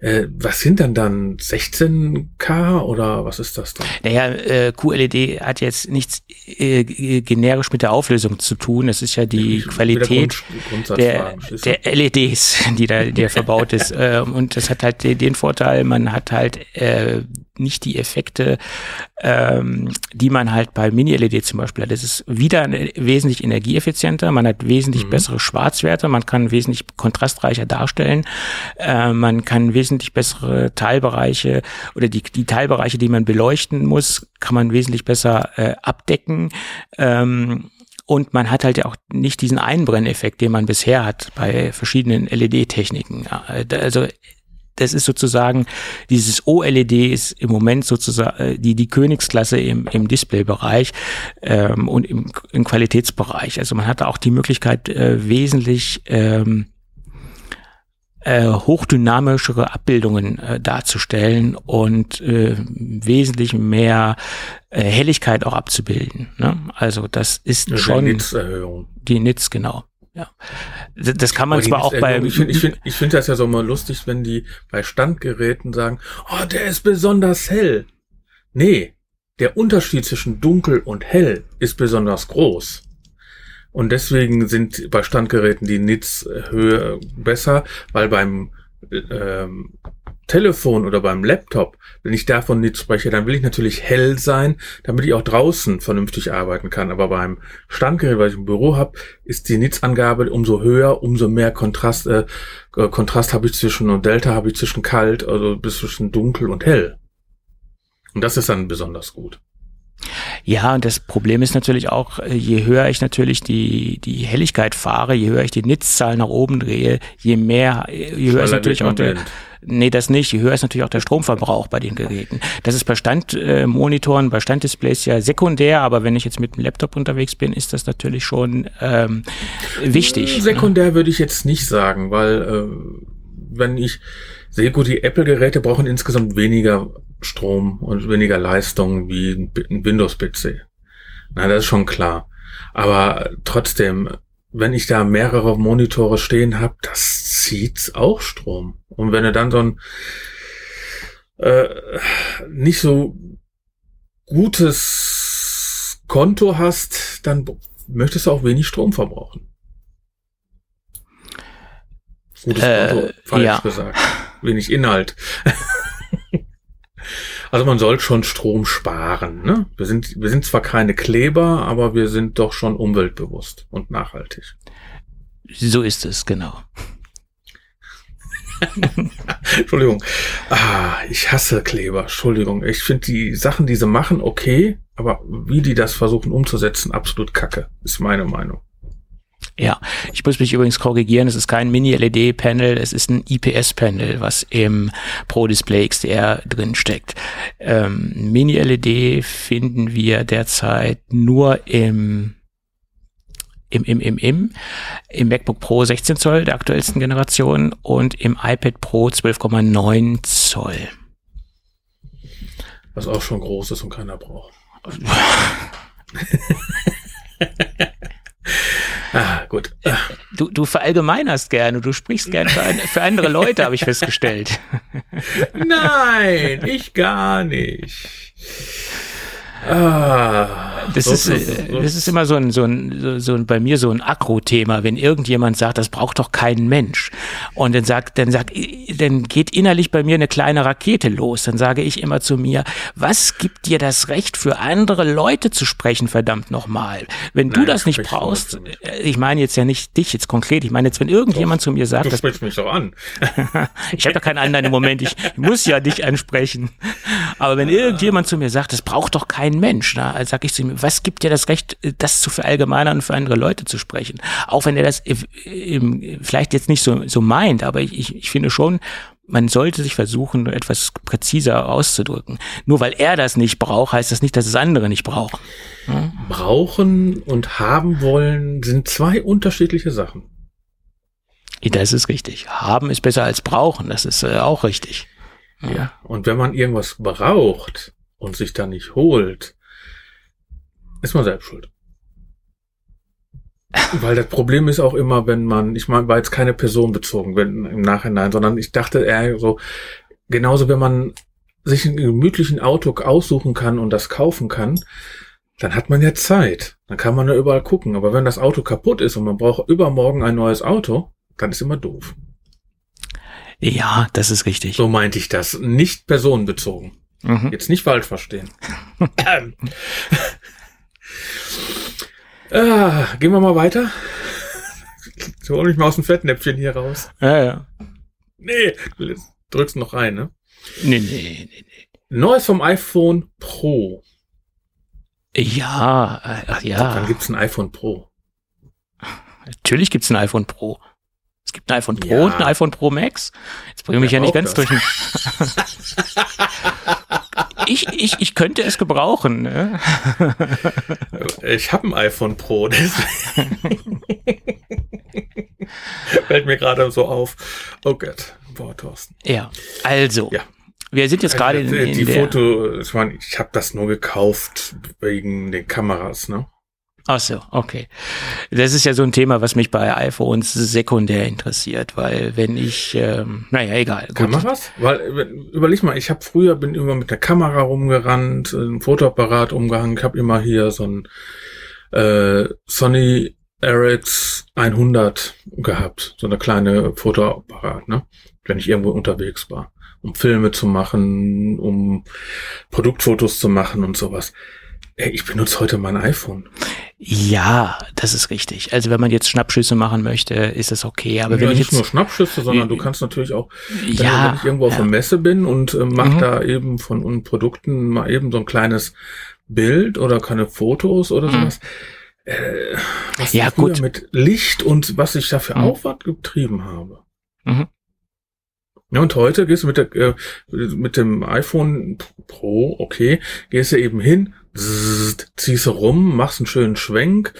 äh, was sind denn dann 16K oder was ist das dann? Naja, äh, QLED hat jetzt nichts äh, generisch mit der Auflösung zu tun. Es ist ja die ich Qualität Grund, der, der LEDs, die da der verbaut ist. äh, und das hat halt den, Vorteil, man hat halt äh, nicht die Effekte, ähm, die man halt bei Mini-LED zum Beispiel hat. Das ist wieder wesentlich energieeffizienter, man hat wesentlich mhm. bessere Schwarzwerte, man kann wesentlich kontrastreicher darstellen, äh, man kann wesentlich bessere Teilbereiche oder die, die Teilbereiche, die man beleuchten muss, kann man wesentlich besser äh, abdecken. Ähm, und man hat halt ja auch nicht diesen Einbrenneffekt, den man bisher hat bei verschiedenen LED-Techniken. Also das ist sozusagen, dieses OLED ist im Moment sozusagen äh, die, die Königsklasse im, im Displaybereich ähm, und im, im Qualitätsbereich. Also man hat auch die Möglichkeit, äh, wesentlich ähm, äh, hochdynamischere Abbildungen äh, darzustellen und äh, wesentlich mehr äh, Helligkeit auch abzubilden. Ne? Also das ist das schon die Nitzerhöhung. Die Nitz, genau. Ja. Das kann man zwar auch bei. Ich finde ich find, ich find das ja so mal lustig, wenn die bei Standgeräten sagen, oh, der ist besonders hell. Nee, der Unterschied zwischen dunkel und hell ist besonders groß. Und deswegen sind bei Standgeräten die Nitzhöhe besser, weil beim ähm, Telefon oder beim Laptop, wenn ich davon nicht spreche, dann will ich natürlich hell sein, damit ich auch draußen vernünftig arbeiten kann. Aber beim Standgerät, was ich im Büro habe, ist die Nitzangabe umso höher, umso mehr Kontrast, äh, Kontrast habe ich zwischen und Delta habe ich zwischen kalt, also bis zwischen dunkel und hell. Und das ist dann besonders gut. Ja, und das Problem ist natürlich auch, äh, je höher ich natürlich die, die Helligkeit fahre, je höher ich die Nitzzahl nach oben drehe, je mehr, je höher ist natürlich auch der, nee, das nicht, je höher ist natürlich auch der Stromverbrauch bei den Geräten. Das ist bei Standmonitoren, bei Standdisplays ja sekundär, aber wenn ich jetzt mit einem Laptop unterwegs bin, ist das natürlich schon ähm, wichtig. Sekundär ne? würde ich jetzt nicht sagen, weil äh, wenn ich sehe, gut, die Apple-Geräte brauchen insgesamt weniger Strom und weniger Leistung wie ein Windows-PC. Na, das ist schon klar. Aber trotzdem, wenn ich da mehrere Monitore stehen habe, das zieht auch Strom. Und wenn du dann so ein äh, nicht so gutes Konto hast, dann möchtest du auch wenig Strom verbrauchen. Gutes äh, Konto, falsch ja. gesagt. Wenig Inhalt. Also man soll schon Strom sparen. Ne? Wir, sind, wir sind zwar keine Kleber, aber wir sind doch schon umweltbewusst und nachhaltig. So ist es, genau. Entschuldigung. Ah, ich hasse Kleber. Entschuldigung. Ich finde die Sachen, die sie machen, okay, aber wie die das versuchen umzusetzen, absolut kacke, ist meine Meinung. Ja, ich muss mich übrigens korrigieren, es ist kein Mini-LED-Panel, es ist ein IPS-Panel, was im Pro Display XDR drin steckt. Ähm, Mini-LED finden wir derzeit nur im im, im, im, im, im MacBook Pro 16 Zoll der aktuellsten Generation und im iPad Pro 12,9 Zoll. Was auch schon groß ist und keiner braucht. Ah, gut. Äh, du, du verallgemeinerst gerne, du sprichst gerne für, für andere Leute, habe ich festgestellt. Nein, ich gar nicht. Ah. das, ist, so, äh, so. das ist immer so ein, so ein, so- so ein, bei mir so ein Akro-Thema, wenn irgendjemand sagt, das braucht doch kein Mensch. Und dann sagt, dann sagt, dann geht innerlich bei mir eine kleine Rakete los. Dann sage ich immer zu mir, was gibt dir das Recht für andere Leute zu sprechen, verdammt nochmal? Wenn du Nein, das nicht brauchst, äh, ich meine jetzt ja nicht dich jetzt konkret, ich meine jetzt, wenn irgendjemand zu mir sagt, Du das sprichst mich doch an. ich habe doch keinen anderen im Moment, ich muss ja dich ansprechen. Aber wenn irgendjemand zu mir sagt, das braucht doch kein Mensch, na, also sag ich zu ihm, was gibt dir das Recht, das zu verallgemeinern und für andere Leute zu sprechen? Auch wenn er das äh, ähm, vielleicht jetzt nicht so, so meint, aber ich, ich, ich finde schon, man sollte sich versuchen, etwas präziser auszudrücken. Nur weil er das nicht braucht, heißt das nicht, dass es andere nicht brauchen. Brauchen und haben wollen sind zwei unterschiedliche Sachen. Das ist richtig. Haben ist besser als brauchen, das ist äh, auch richtig. Ja. Und wenn man irgendwas braucht und sich dann nicht holt, ist man selbst schuld. Weil das Problem ist auch immer, wenn man, ich meine, war jetzt keine Person bezogen wenn, im Nachhinein, sondern ich dachte eher so, genauso wenn man sich einen gemütlichen Auto aussuchen kann und das kaufen kann, dann hat man ja Zeit. Dann kann man ja überall gucken. Aber wenn das Auto kaputt ist und man braucht übermorgen ein neues Auto, dann ist immer doof. Ja, das ist richtig. So meinte ich das. Nicht personenbezogen. Mhm. Jetzt nicht falsch verstehen. ähm. ah, gehen wir mal weiter. Ich hol mich mal aus dem Fettnäpfchen hier raus. Ja, ja. Nee, drückst noch rein, ne? Nee, nee, nee. Neues vom iPhone Pro. Ja, äh, ach Wann ja, gibt's ein iPhone Pro? natürlich gibt's ein iPhone Pro. Es gibt ein iPhone Pro Ja. und ein iPhone Pro Max. Jetzt bringe mich Wer ja nicht ganz das? durch ich, ich, ich könnte es gebrauchen. Ne? Ich habe ein iPhone Pro. Fällt mir gerade so auf. Oh Gott. Boah, Thorsten. Ja, also, Ja. wir sind jetzt gerade in, in die. Foto, ich meine, ich habe das nur gekauft wegen den Kameras, ne? Ach so, okay. Das ist ja so ein Thema, was mich bei iPhones sekundär interessiert, weil wenn ich, ähm, naja, egal. Gut. Kameras? Weil wenn- überleg mal, ich habe früher bin immer mit der Kamera rumgerannt, ein Fotoapparat umgehangen, ich habe immer hier so ein äh, Sony RX 100 gehabt, so eine kleine Fotoapparat, ne? Wenn ich irgendwo unterwegs war, um Filme zu machen, um Produktfotos zu machen und sowas. Ich benutze heute mein iPhone. Ja, das ist richtig. Also wenn man jetzt Schnappschüsse machen möchte, ist das okay. Aber ja, wenn ich nicht jetzt, nur Schnappschüsse, sondern du kannst natürlich auch Wenn, ja, wenn ich irgendwo auf ja. der Messe bin und äh, mach Mhm. da eben von un Produkten mal eben so ein kleines Bild oder keine Fotos oder Mhm. sowas. Äh, was Ja, ich gut. mit Licht und was ich da für Mhm. Aufwand getrieben habe. Mhm. Ja, und heute gehst du mit, der, äh, mit dem iPhone Pro, okay, gehst du eben hin, zzzt, ziehst du rum, machst einen schönen Schwenk,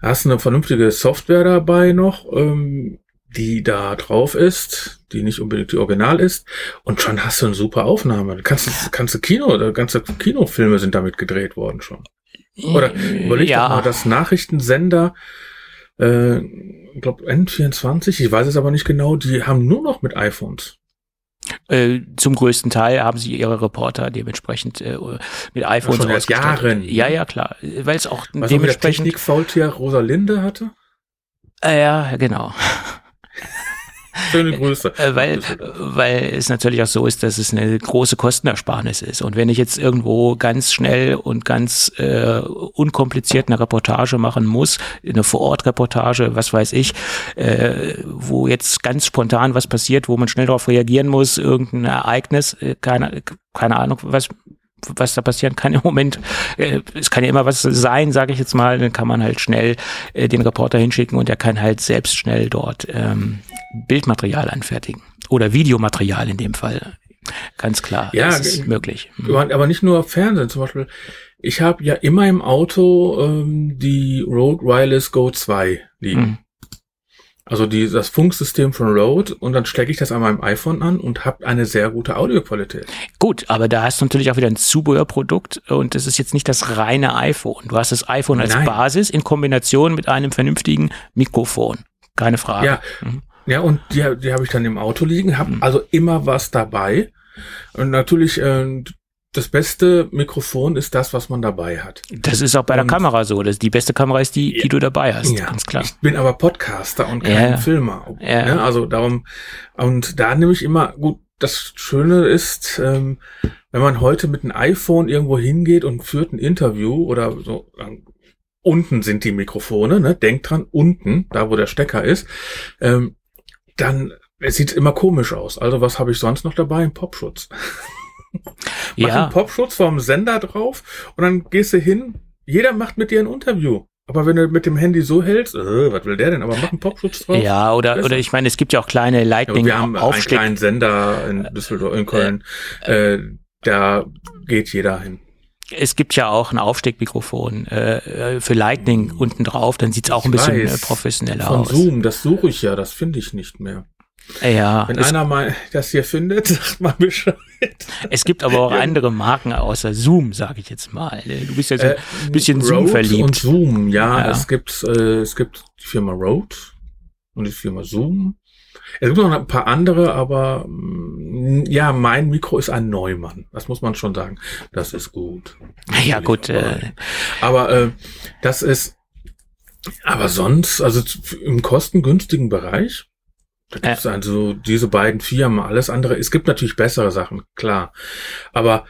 hast eine vernünftige Software dabei noch, ähm, die da drauf ist, die nicht unbedingt die Original ist, und schon hast du eine super Aufnahme. Kannst, kannst du Kino, oder ganze Kinofilme sind damit gedreht worden schon. Oder überleg ja. doch mal, dass Nachrichtensender, äh, ich glaube N24, ich weiß es aber nicht genau, die haben nur noch mit iPhones. Äh, zum größten Teil haben sie ihre Reporter dementsprechend äh, mit iPhones schon seit. Jahren. Ja, ja, klar. Weil es auch Was dementsprechend. Technik-Faultier Rosalinde hatte? Äh, ja, genau. Schöne Grüße. Äh, weil, weil es natürlich auch so ist, dass es eine große Kostenersparnis ist. Und wenn ich jetzt irgendwo ganz schnell und ganz äh, unkompliziert eine Reportage machen muss, eine Vorortreportage, was weiß ich, äh, wo jetzt ganz spontan was passiert, wo man schnell darauf reagieren muss, irgendein Ereignis, äh, keine, keine Ahnung, was was da passieren kann im Moment. Äh, es kann ja immer was sein, sage ich jetzt mal. Dann kann man halt schnell äh, den Reporter hinschicken und der kann halt selbst schnell dort ähm, Bildmaterial anfertigen. Oder Videomaterial in dem Fall. Ganz klar. Ja, das ist möglich. Mhm. Aber aber nicht nur Fernsehen, zum Beispiel. Ich habe ja immer im Auto ähm, die Rode Wireless Go 2 liegen. Mhm. Also die, das Funksystem von Rode und dann stecke ich das an meinem iPhone an und habe eine sehr gute Audioqualität. Gut, aber da hast du natürlich auch wieder ein Zubehörprodukt und das ist jetzt nicht das reine iPhone. Du hast das iPhone als Nein. Basis in Kombination mit einem vernünftigen Mikrofon. Keine Frage. Ja, Mhm. ja und die, die habe ich dann im Auto liegen, habe Mhm. also immer was dabei. Und natürlich, äh, das beste Mikrofon ist das, was man dabei hat. Das ist auch bei und, der Kamera so. Das, die beste Kamera ist die, die du dabei hast, ja, ganz klar. Ich bin aber Podcaster und kein ja, Filmer. Ja. Ne? Also darum, und da nehme ich immer, gut, das Schöne ist, ähm, wenn man heute mit einem iPhone irgendwo hingeht und führt ein Interview oder so, unten sind die Mikrofone, ne? Denkt dran, unten, da wo der Stecker ist, ähm, dann es sieht immer komisch aus. Also was habe ich sonst noch dabei? Ein Popschutz. Mach ja. einen Popschutz vom Sender drauf und dann gehst du hin. Jeder macht mit dir ein Interview. Aber wenn du mit dem Handy so hältst, äh, was will der denn? Aber mach einen Popschutz drauf. Ja, oder, oder ich meine, es gibt ja auch kleine Lightning ja, Wir haben einen kleinen Sender in Düsseldorf, in Köln. Äh, äh, da geht jeder hin. Es gibt ja auch ein Aufsteckmikrofon äh, für Lightning unten drauf, dann sieht's auch ein bisschen weiß, professioneller von aus. Von Zoom, das suche ich ja, das finde ich nicht mehr. Ja. Wenn einer mal das hier findet, sagt mal Bescheid. Es gibt aber auch ja. andere Marken außer Zoom, sage ich jetzt mal. Du bist ja so ein äh, bisschen Zoom verliebt. und Zoom, ja, ja. Es gibt äh, es gibt die Firma Rode und die Firma Zoom. Es gibt noch ein paar andere, aber mm, ja, mein Mikro ist ein Neumann. Das muss man schon sagen. Das ist gut. Ja, gut. Äh. Aber äh, das ist, aber sonst, also im kostengünstigen Bereich, da gibt's äh. also diese beiden Firmen, alles andere. Es gibt natürlich bessere Sachen, klar. Aber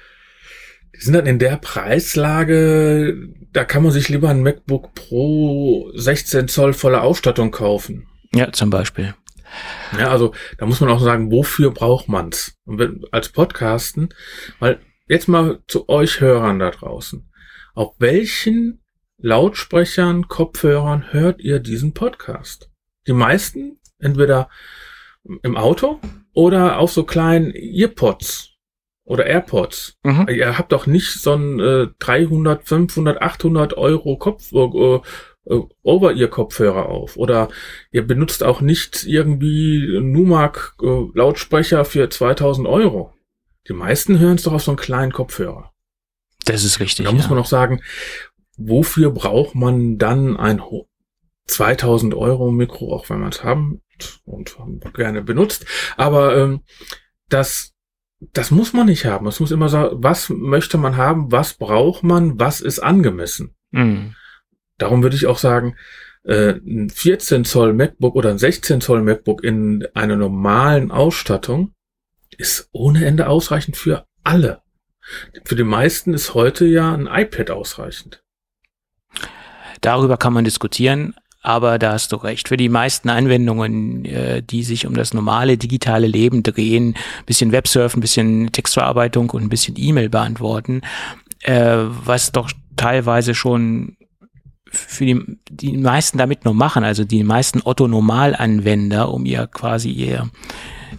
die sind dann in der Preislage, da kann man sich lieber ein MacBook Pro 16 Zoll volle Ausstattung kaufen. Ja, zum Beispiel. Ja, also da muss man auch sagen, wofür braucht man's? Und wenn, als Podcasten, weil jetzt mal zu euch Hörern da draußen. Auf welchen Lautsprechern, Kopfhörern hört ihr diesen Podcast? Die meisten entweder im Auto oder auf so kleinen Earpods oder AirPods. Mhm. Ihr habt doch nicht so ein äh, 300, 500, 800 Euro Kopf, äh, äh, Over-Ear-Kopfhörer auf. Oder ihr benutzt auch nicht irgendwie Numark äh, Lautsprecher für 2000 Euro. Die meisten hören es doch auf so einen kleinen Kopfhörer. Das ist richtig. da muss man auch sagen, wofür braucht man dann ein 2000 Euro Mikro, auch wenn man es haben und gerne benutzt. Aber ähm, das das muss man nicht haben. Es muss immer sagen, was möchte man haben, was braucht man, was ist angemessen. Mhm. Darum würde ich auch sagen, äh, ein 14 Zoll MacBook oder ein 16 Zoll MacBook in einer normalen Ausstattung ist ohne Ende ausreichend für alle. Für die meisten ist heute ja ein iPad ausreichend. Darüber kann man diskutieren, aber da hast du recht. Für die meisten Anwendungen, äh, die sich um das normale digitale Leben drehen, bisschen Websurfen, bisschen Textverarbeitung und ein bisschen E-Mail beantworten, äh, was doch teilweise schon für die, die meisten damit nur machen, also die meisten Otto-Normal-Anwender, um ihr quasi ihr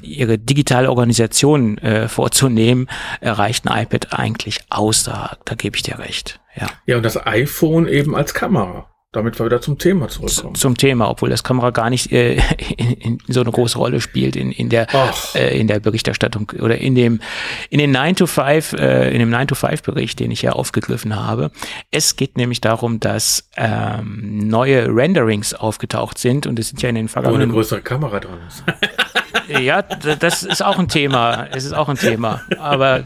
ihre digitale Organisation äh, vorzunehmen, erreicht ein iPad eigentlich aus. Da, da gebe ich dir recht. Ja. ja, und das iPhone eben als Kamera damit wir wieder zum Thema zurückkommen. Zum Thema, obwohl das Kamera gar nicht äh, in, in so eine große Rolle spielt in, in der äh, in der Berichterstattung oder in dem in den 9 to 5 äh, in dem 9 to 5 Bericht, den ich ja aufgegriffen habe. Es geht nämlich darum, dass ähm, neue Renderings aufgetaucht sind und es sind ja in den vergangenen Wo eine größere Kamera dran ist. ja, das ist auch ein Thema. Es ist auch ein Thema, aber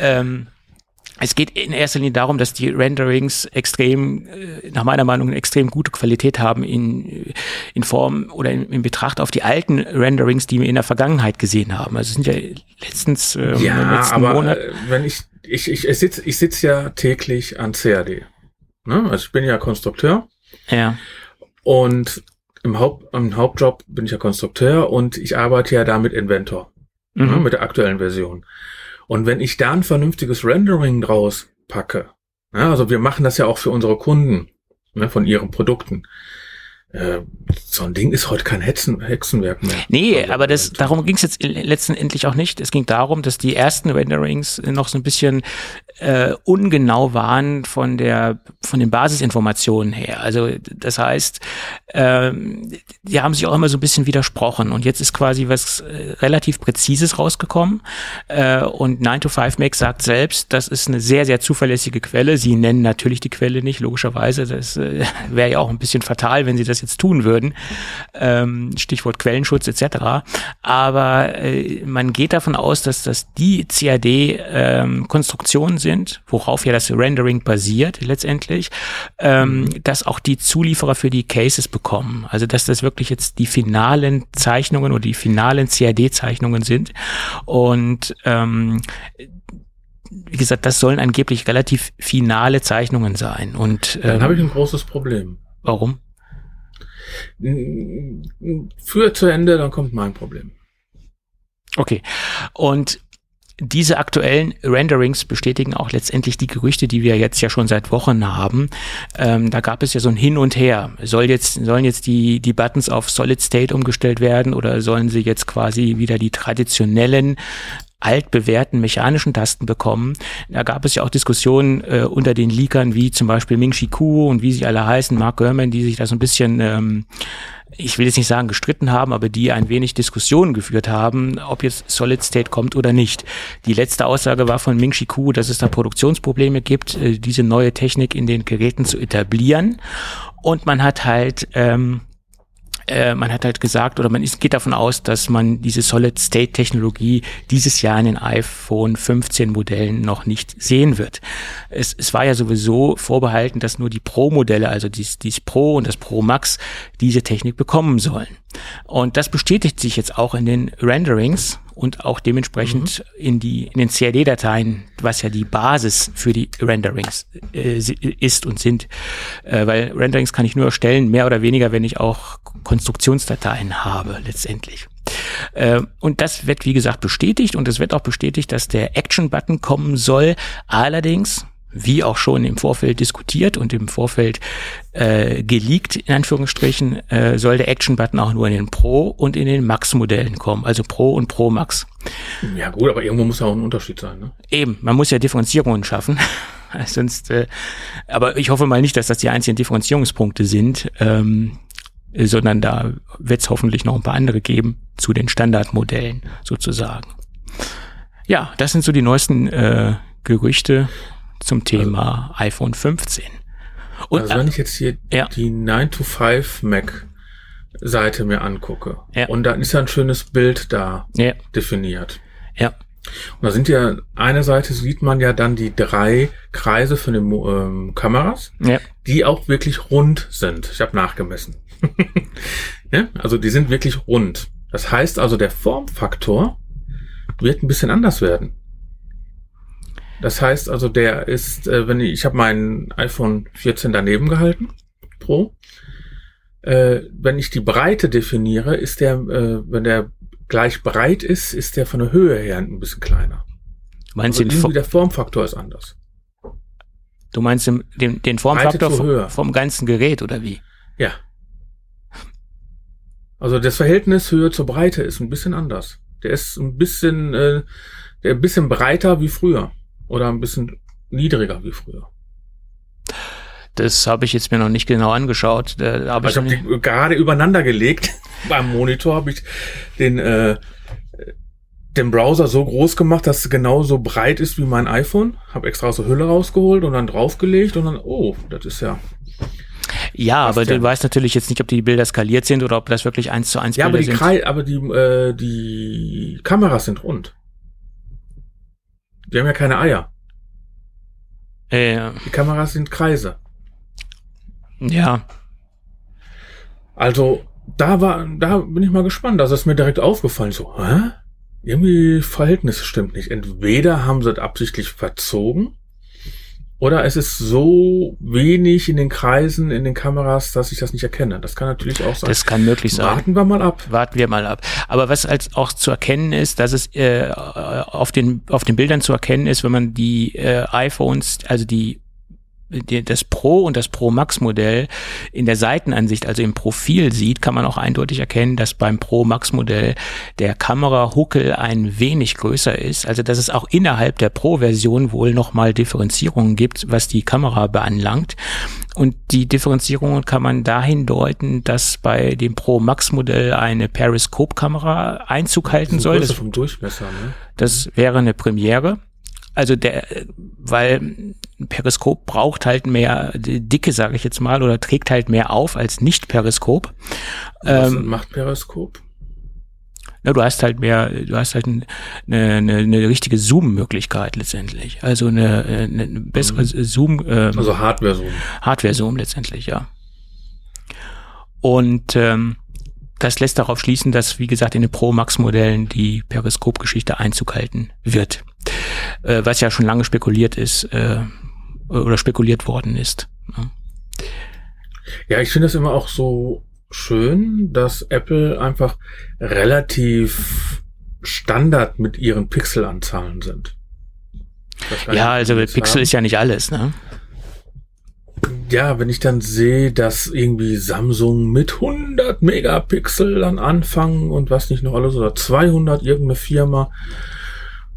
ähm, es geht in erster Linie darum, dass die Renderings extrem, äh, nach meiner Meinung, eine extrem gute Qualität haben in, in Form oder in, in, Betracht auf die alten Renderings, die wir in der Vergangenheit gesehen haben. Also es sind ja letztens äh, ja, letzten aber Monat. Äh, wenn ich ich ich, ich sitze ich sitz ja täglich an CAD. Ne? Also ich bin ja Konstrukteur. Ja. Und im, Haupt, im Hauptjob bin ich ja Konstrukteur und ich arbeite ja da mit Inventor. Ne? Mhm. Ne? Mit der aktuellen Version. Und wenn ich da ein vernünftiges Rendering draus packe, ja, also wir machen das ja auch für unsere Kunden ne, von ihren Produkten. Äh, so ein Ding ist heute kein Hexen, Hexenwerk mehr. Nee, also, aber das, darum ging es jetzt letztendlich auch nicht. Es ging darum, dass die ersten Renderings noch so ein bisschen äh, ungenau waren von der von den Basisinformationen her. Also das heißt, ähm, die haben sich auch immer so ein bisschen widersprochen und jetzt ist quasi was äh, relativ Präzises rausgekommen äh, und 9 to 5 Mac sagt selbst, das ist eine sehr, sehr zuverlässige Quelle. Sie nennen natürlich die Quelle nicht, logischerweise. Das äh, wäre ja auch ein bisschen fatal, wenn sie das jetzt tun würden. Ähm, Stichwort Quellenschutz etc. Aber äh, man geht davon aus, dass das die CAD-Konstruktionen ähm, sind, worauf ja das Rendering basiert letztendlich, ähm, dass auch die Zulieferer für die Cases bekommen. Also dass das wirklich jetzt die finalen Zeichnungen oder die finalen CAD-Zeichnungen sind. Und ähm, wie gesagt, das sollen angeblich relativ finale Zeichnungen sein. Und ähm, dann habe ich ein großes Problem. Warum? Für zu Ende, dann kommt mein Problem. Okay. Und diese aktuellen Renderings bestätigen auch letztendlich die Gerüchte, die wir jetzt ja schon seit Wochen haben. Ähm, da gab es ja so ein Hin und Her. Soll jetzt, sollen jetzt die, die Buttons auf Solid State umgestellt werden oder sollen sie jetzt quasi wieder die traditionellen altbewährten mechanischen Tasten bekommen. Da gab es ja auch Diskussionen äh, unter den Leakern, wie zum Beispiel Ming Chi Kuo und wie sie alle heißen, Mark Gurman, die sich da so ein bisschen ähm, ich will jetzt nicht sagen gestritten haben, aber die ein wenig Diskussionen geführt haben, ob jetzt Solid State kommt oder nicht. Die letzte Aussage war von Ming Chi Kuo, dass es da Produktionsprobleme gibt, äh, diese neue Technik in den Geräten zu etablieren. Und man hat halt ähm, äh, man hat halt gesagt oder man ist, geht davon aus, dass man diese Solid-State-Technologie dieses Jahr in den iPhone 15 Modellen noch nicht sehen wird. Es, es war ja sowieso vorbehalten, dass nur die Pro-Modelle, also dies, dies Pro und das Pro Max, diese Technik bekommen sollen. Und das bestätigt sich jetzt auch in den Renderings und auch dementsprechend mhm. in die in den CAD-Dateien, was ja die Basis für die Renderings äh, ist und sind, äh, weil Renderings kann ich nur erstellen, mehr oder weniger, wenn ich auch Konstruktionsdateien habe letztendlich. Äh, und das wird wie gesagt bestätigt und es wird auch bestätigt, dass der Action-Button kommen soll. Allerdings wie auch schon im Vorfeld diskutiert und im Vorfeld äh, geleakt, in Anführungsstrichen, äh, soll der Action-Button auch nur in den Pro und in den Max-Modellen kommen, also Pro und Pro Max. Ja gut, aber irgendwo muss ja auch ein Unterschied sein. Ne? Eben, man muss ja Differenzierungen schaffen. Sonst, äh, aber ich hoffe mal nicht, dass das die einzigen Differenzierungspunkte sind, ähm, sondern da wird es hoffentlich noch ein paar andere geben zu den Standardmodellen sozusagen. Ja, das sind so die neuesten äh, Gerüchte zum Thema also, iPhone 15. Und also wenn ich jetzt hier ja. die 9 to 5 Mac Seite mir angucke ja. und dann ist ja ein schönes Bild da ja. definiert. Ja. Und da sind ja, eine Seite sieht man ja dann die drei Kreise von den ähm, Kameras, ja. die auch wirklich rund sind. Ich habe nachgemessen. ja? Also die sind wirklich rund. Das heißt also, der Formfaktor wird ein bisschen anders werden. Das heißt also, der ist, äh, wenn ich, ich habe mein iPhone 14 daneben gehalten, Pro. Äh, wenn ich die Breite definiere, ist der, äh, wenn der gleich breit ist, ist der von der Höhe her ein bisschen kleiner. Meinst also du, der Formfaktor ist anders. Du meinst den, den, den Formfaktor vom, vom ganzen Gerät oder wie? Ja. Also das Verhältnis Höhe zur Breite ist ein bisschen anders. Der ist ein bisschen, äh, der ein bisschen breiter wie früher. Oder ein bisschen niedriger wie früher? Das habe ich jetzt mir noch nicht genau angeschaut. Da hab ich, ich habe die gerade übereinander gelegt. Beim Monitor habe ich den, äh, den Browser so groß gemacht, dass es genauso breit ist wie mein iPhone. Habe extra aus der Hülle rausgeholt und dann draufgelegt und dann, oh, das ist ja. Ja, aber ja. du weißt natürlich jetzt nicht, ob die Bilder skaliert sind oder ob das wirklich eins zu eins ja, Bilder aber die sind. Ja, aber die, äh, die Kameras sind rund. Die haben ja keine Eier. Ja. Die Kameras sind Kreise. Ja. Also, da war, da bin ich mal gespannt. Das ist mir direkt aufgefallen. So, hä? Irgendwie Verhältnis stimmt nicht. Entweder haben sie es absichtlich verzogen oder es ist so wenig in den Kreisen, in den Kameras, dass ich das nicht erkenne. Das kann natürlich auch sein. Das kann möglich sein. Warten wir mal ab. Warten wir mal ab. Aber was als auch zu erkennen ist, dass es äh, auf den auf den Bildern zu erkennen ist, wenn man die äh, iPhones, also die das Pro und das Pro Max Modell in der Seitenansicht, also im Profil sieht, kann man auch eindeutig erkennen, dass beim Pro Max Modell der Kamerahuckel ein wenig größer ist. Also dass es auch innerhalb der Pro Version wohl nochmal Differenzierungen gibt, was die Kamera beanlangt. Und die Differenzierungen kann man dahin deuten, dass bei dem Pro Max Modell eine Periscope-Kamera Einzug halten soll. Das vom Durchmesser, ne? Das wäre eine Premiere. Also der, weil ein Periskop braucht halt mehr Dicke, sage ich jetzt mal, oder trägt halt mehr auf als nicht Periskop. Was ähm, macht Periskop? Na, du hast halt mehr, du hast halt eine, eine, eine richtige Zoom-Möglichkeit letztendlich. Also eine, eine bessere mhm. Zoom. Ähm, also Hardware-Zoom. Hardware-Zoom letztendlich, ja. Und ähm, das lässt darauf schließen, dass, wie gesagt, in den Pro-Max-Modellen die Periskop-Geschichte Einzug halten wird. Äh, was ja schon lange spekuliert ist äh, oder spekuliert worden ist. Ne? Ja, ich finde es immer auch so schön, dass Apple einfach relativ Standard mit ihren Pixelanzahlen sind. Ja, also Pixel haben. ist ja nicht alles, ne? ja, wenn ich dann sehe, dass irgendwie Samsung mit 100 Megapixel dann anfangen und was nicht noch alles oder 200 irgendeine Firma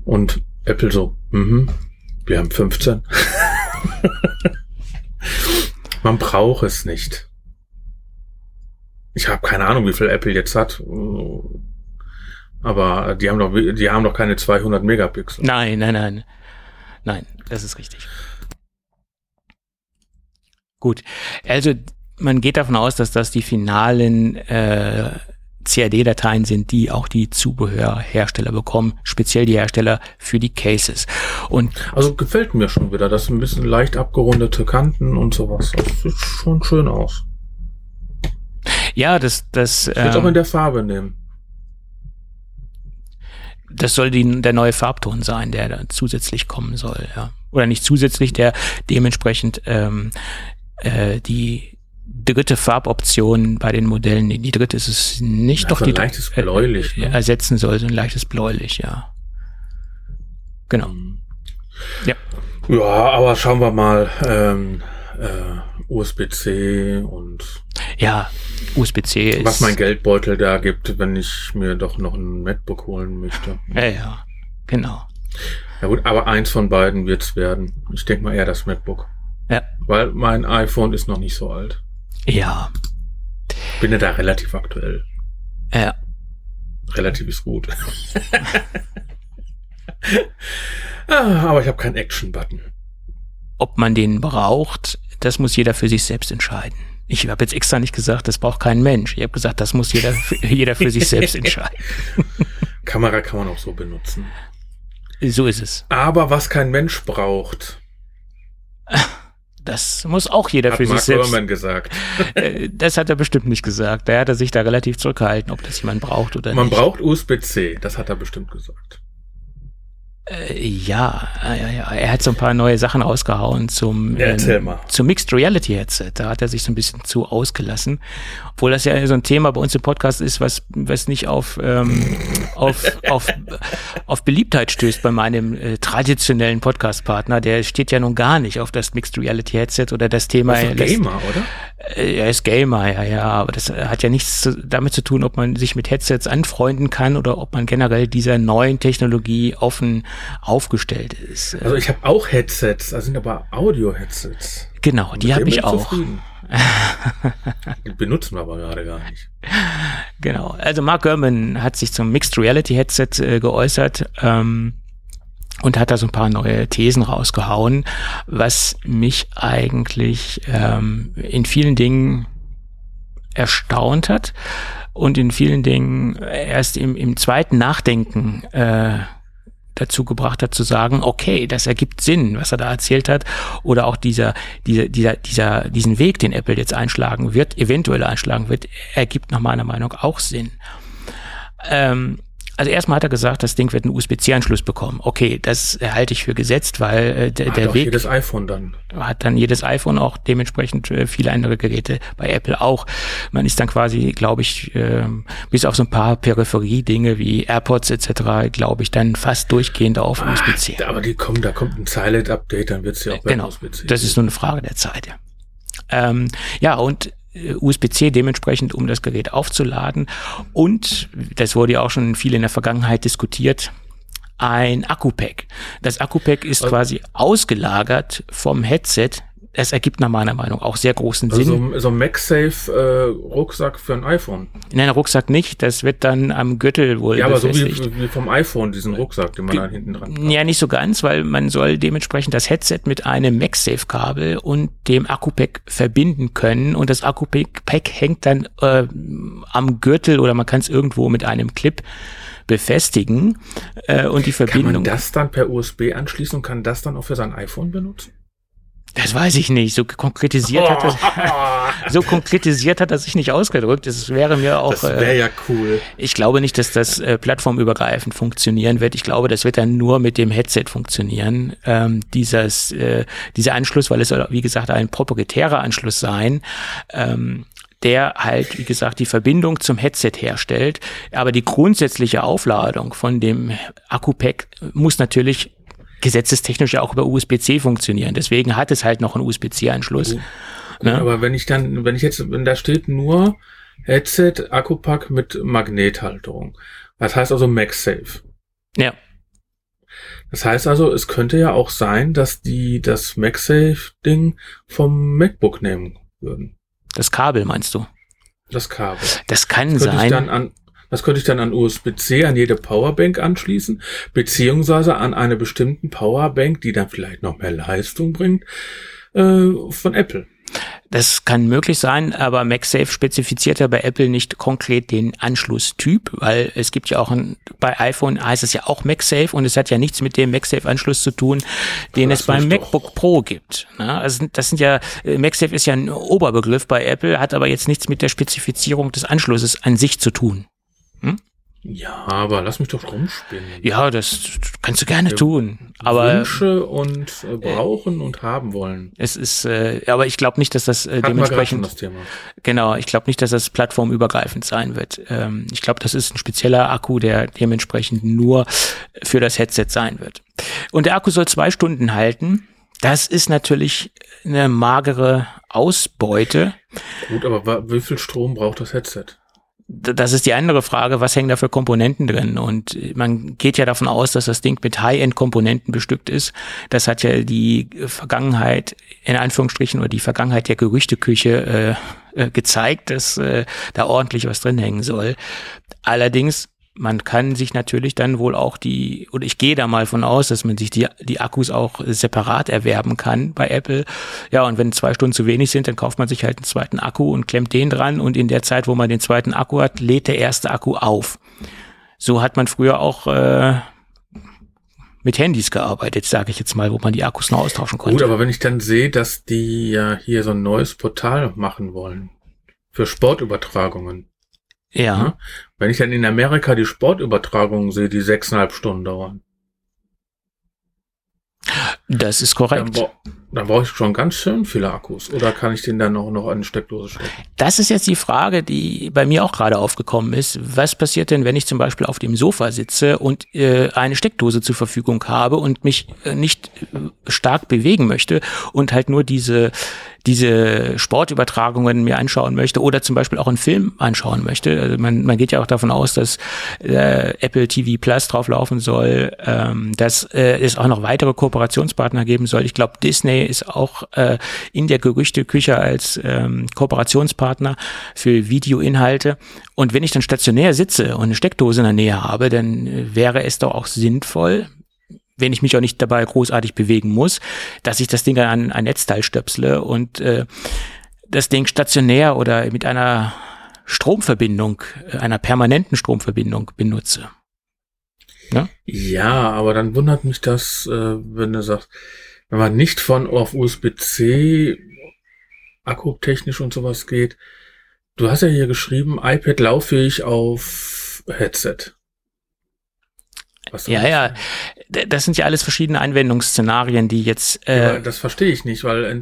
und Apple so, mhm, wir haben 15. Man braucht es nicht. Ich habe keine Ahnung, wie viel Apple jetzt hat. Aber die haben doch, die haben doch keine 200 Megapixel. Nein, nein, nein. Nein, das ist richtig. Gut, also man geht davon aus, dass das die finalen äh, CAD-Dateien sind, die auch die Zubehörhersteller bekommen, speziell die Hersteller für die Cases. Und also gefällt mir schon wieder, das ein bisschen leicht abgerundete Kanten und sowas. Das sieht schon schön aus. Ja, das das. Ich ähm, auch in der Farbe nehmen. Das soll die, der neue Farbton sein, der da zusätzlich kommen soll, ja. Oder nicht zusätzlich, der dementsprechend ähm, äh, die dritte Farboption bei den Modellen, die dritte ist es nicht, ja, doch so die leichtes bläulich, äh, ne? ersetzen soll, so ein leichtes bläulich, ja. Genau. Mhm. Ja. Ja, aber schauen wir mal. Ähm, äh, USB-C und ja, USB-C ist was mein Geldbeutel da gibt, wenn ich mir doch noch ein MacBook holen möchte. Ja, ja, genau. Ja gut, aber eins von beiden wird's werden. Ich denke mal eher das MacBook. Ja. Weil mein iPhone ist noch nicht so alt. Ja. Bin ja da relativ aktuell. Ja. Relativ ist gut. ah, aber ich habe keinen Action-Button. Ob man den braucht, das muss jeder für sich selbst entscheiden. Ich habe jetzt extra nicht gesagt, das braucht kein Mensch. Ich habe gesagt, das muss jeder, jeder für sich selbst entscheiden. Kamera kann man auch so benutzen. So ist es. Aber was kein Mensch braucht. Das muss auch jeder hat für Mark sich selbst. Berman gesagt. Äh, das hat er bestimmt nicht gesagt. Da hat er sich da relativ zurückgehalten, ob das jemand braucht oder Man nicht. Man braucht USB-C, das hat er bestimmt gesagt. Äh, ja, er hat so ein paar neue Sachen rausgehauen zum, ja, ähm, zum Mixed Reality Headset. Da hat er sich so ein bisschen zu ausgelassen. Obwohl das ja so ein Thema bei uns im Podcast ist, was, was nicht auf, ähm, auf, auf, auf Beliebtheit stößt bei meinem äh, traditionellen Podcast-Partner. Der steht ja nun gar nicht auf das Mixed Reality Headset oder das Thema. Er ist Gamer, oder? Äh, er ist Gamer, ja, ja, aber das hat ja nichts zu, damit zu tun, ob man sich mit Headsets anfreunden kann oder ob man generell dieser neuen Technologie offen aufgestellt ist. Also ich habe auch Headsets, das sind aber Audio-Headsets. Genau, die habe ich auch. die benutzen wir aber gerade gar nicht. Genau, also Mark Gurman hat sich zum Mixed Reality Headset äh, geäußert. Ähm, und hat da so ein paar neue Thesen rausgehauen, was mich eigentlich ähm, in vielen Dingen erstaunt hat und in vielen Dingen erst im, im zweiten Nachdenken äh, dazu gebracht hat zu sagen, okay, das ergibt Sinn, was er da erzählt hat, oder auch dieser, dieser, dieser, dieser, diesen Weg, den Apple jetzt einschlagen wird, eventuell einschlagen wird, ergibt nach meiner Meinung auch Sinn. Ähm, also erstmal hat er gesagt, das Ding wird einen USB-C-Anschluss bekommen. Okay, das halte ich für gesetzt, weil äh, der, Hat der Weg jedes iPhone dann. hat dann jedes iPhone auch dementsprechend äh, viele andere Geräte bei Apple auch. Man ist dann quasi, glaube ich, ähm, bis auf so ein paar Peripherie-Dinge wie AirPods etc., glaube ich, dann fast durchgehend auf USB-C. Aber die kommen, da kommt ein Silent-Update, dann wird sie auch Genau, USB-C. das ist nur eine Frage der Zeit. Ja, ähm, ja und äh, USB-C dementsprechend, um das Gerät aufzuladen. Und, das wurde ja auch schon viel in der Vergangenheit diskutiert, ein Akku-Pack. Das Akku-Pack ist Also- quasi ausgelagert vom Headset. Es ergibt nach meiner Meinung auch sehr großen Sinn. Also so, so ein MagSafe äh, Rucksack für ein iPhone. Nein, Rucksack nicht, das wird dann am Gürtel wohl Ja, aber so befestigt. wie, wie vom iPhone, diesen Rucksack, den man da hinten dran hat. Ja, nicht so ganz, weil man soll dementsprechend das Headset mit einem MagSafe-Kabel und dem Akku-Pack verbinden können und das Akku-Pack hängt dann äh, am Gürtel oder man kann es irgendwo mit einem Clip befestigen äh, und die Kann man Verbindung. das dann per USB anschließen und kann das dann auch für sein iPhone benutzen? Das weiß ich nicht. So konkretisiert hat das, so konkretisiert hat er sich nicht ausgedrückt. Es wäre mir auch. Das wäre äh, ja cool. Ich glaube nicht, dass das äh, plattformübergreifend funktionieren wird. Ich glaube, das wird dann nur mit dem Headset funktionieren. Ähm, dieses, äh, dieser Anschluss, weil es soll, wie gesagt, ein proprietärer Anschluss sein. Ähm, der halt, wie gesagt, die Verbindung zum Headset herstellt. Aber die grundsätzliche Aufladung von dem Akku-Pack muss natürlich gesetzestechnisch ja auch über USB-C funktionieren. Deswegen hat es halt noch einen USB-C-Anschluss. Gut, Ne? Aber wenn ich dann, wenn ich jetzt, wenn da steht nur Headset, Akkupack mit Magnethalterung. Das heißt also MagSafe. Ja, Das heißt also, es könnte ja auch sein, dass die das MagSafe-Ding vom MacBook nehmen würden. das Kabel meinst du? Das Kabel. Das kann Das sein. Das könnte ich dann an USB-C an jede Powerbank anschließen, beziehungsweise an eine bestimmten Powerbank, die dann vielleicht noch mehr Leistung bringt, äh, von Apple. Das kann möglich sein, aber MagSafe spezifiziert ja bei Apple nicht konkret den Anschlusstyp, weil es gibt ja auch ein, bei iPhone heißt es ja auch MagSafe und es hat ja nichts mit dem MagSafe-Anschluss zu tun, den Das es beim ist doch- MacBook Pro gibt. Ja, also das sind ja, MagSafe ist ja ein Oberbegriff bei Apple, hat aber jetzt nichts mit der Spezifizierung des Anschlusses an sich zu tun. Ja, aber lass mich doch rumspinnen. Ja, das kannst du gerne tun, aber Wünsche und äh, brauchen und haben wollen. es ist, äh, aber ich glaube nicht, dass das äh, dementsprechend das Thema. Genau, ich glaube nicht, dass das plattformübergreifend sein wird. Ähm, ich glaube, das ist ein spezieller Akku, der dementsprechend nur für das Headset sein wird. Und der Akku soll zwei Stunden halten. Das ist natürlich eine magere Ausbeute. Gut, aber wie viel Strom braucht das Headset? Das ist die andere Frage, was hängen da für Komponenten drin? Und man geht ja davon aus, dass das Ding mit High-End-Komponenten bestückt ist. Das hat ja die Vergangenheit, in Anführungsstrichen, oder die Vergangenheit der Gerüchteküche äh, äh, gezeigt, dass äh, da ordentlich was drin hängen soll. Allerdings, man kann sich natürlich dann wohl auch die, oder ich gehe da mal von aus, dass man sich die, die Akkus auch separat erwerben kann bei Apple. Ja, und wenn zwei Stunden zu wenig sind, dann kauft man sich halt einen zweiten Akku und klemmt den dran und in der Zeit, wo man den zweiten Akku hat, lädt der erste Akku auf. So hat man früher auch äh, mit Handys gearbeitet, sage ich jetzt mal, wo man die Akkus noch austauschen Gut, konnte. aber wenn ich dann sehe, dass die ja hier so ein neues Portal machen wollen für Sportübertragungen. Ja. ne? Wenn ich dann in Amerika die Sportübertragungen sehe, die sechseinhalb Stunden dauern, das ist dann, korrekt. bra dann brauche ich schon ganz schön viele Akkus. Oder kann ich den dann noch, noch an die Steckdose stecken? Das ist jetzt die Frage, die bei mir auch gerade aufgekommen ist. Was passiert denn, wenn ich zum Beispiel auf dem Sofa sitze und äh, eine Steckdose zur Verfügung habe und mich äh, nicht äh, stark bewegen möchte und halt nur diese diese Sportübertragungen mir anschauen möchte oder zum Beispiel auch einen Film anschauen möchte. Also man, man geht ja auch davon aus, dass äh, Apple TV Plus drauflaufen soll, ähm, dass äh, es auch noch weitere Kooperationspartner geben soll. Ich glaube, Disney ist auch äh, in der Gerüchteküche als ähm, Kooperationspartner für Videoinhalte. Und wenn ich dann stationär sitze und eine Steckdose in der Nähe habe, dann äh, wäre es doch auch sinnvoll, wenn ich mich auch nicht dabei großartig bewegen muss, dass ich das Ding an ein Netzteil stöpsle und äh, das Ding stationär oder mit einer Stromverbindung, äh, einer permanenten Stromverbindung benutze. Ja, aber dann wundert mich das, äh, wenn du sagst, wenn man nicht von auf USB-C akkutechnisch und sowas geht. Du hast ja hier geschrieben, iPad lauffähig auf Headset. Ja, ja, das sind ja alles verschiedene Anwendungsszenarien, die jetzt. Äh, ja, das verstehe ich nicht, weil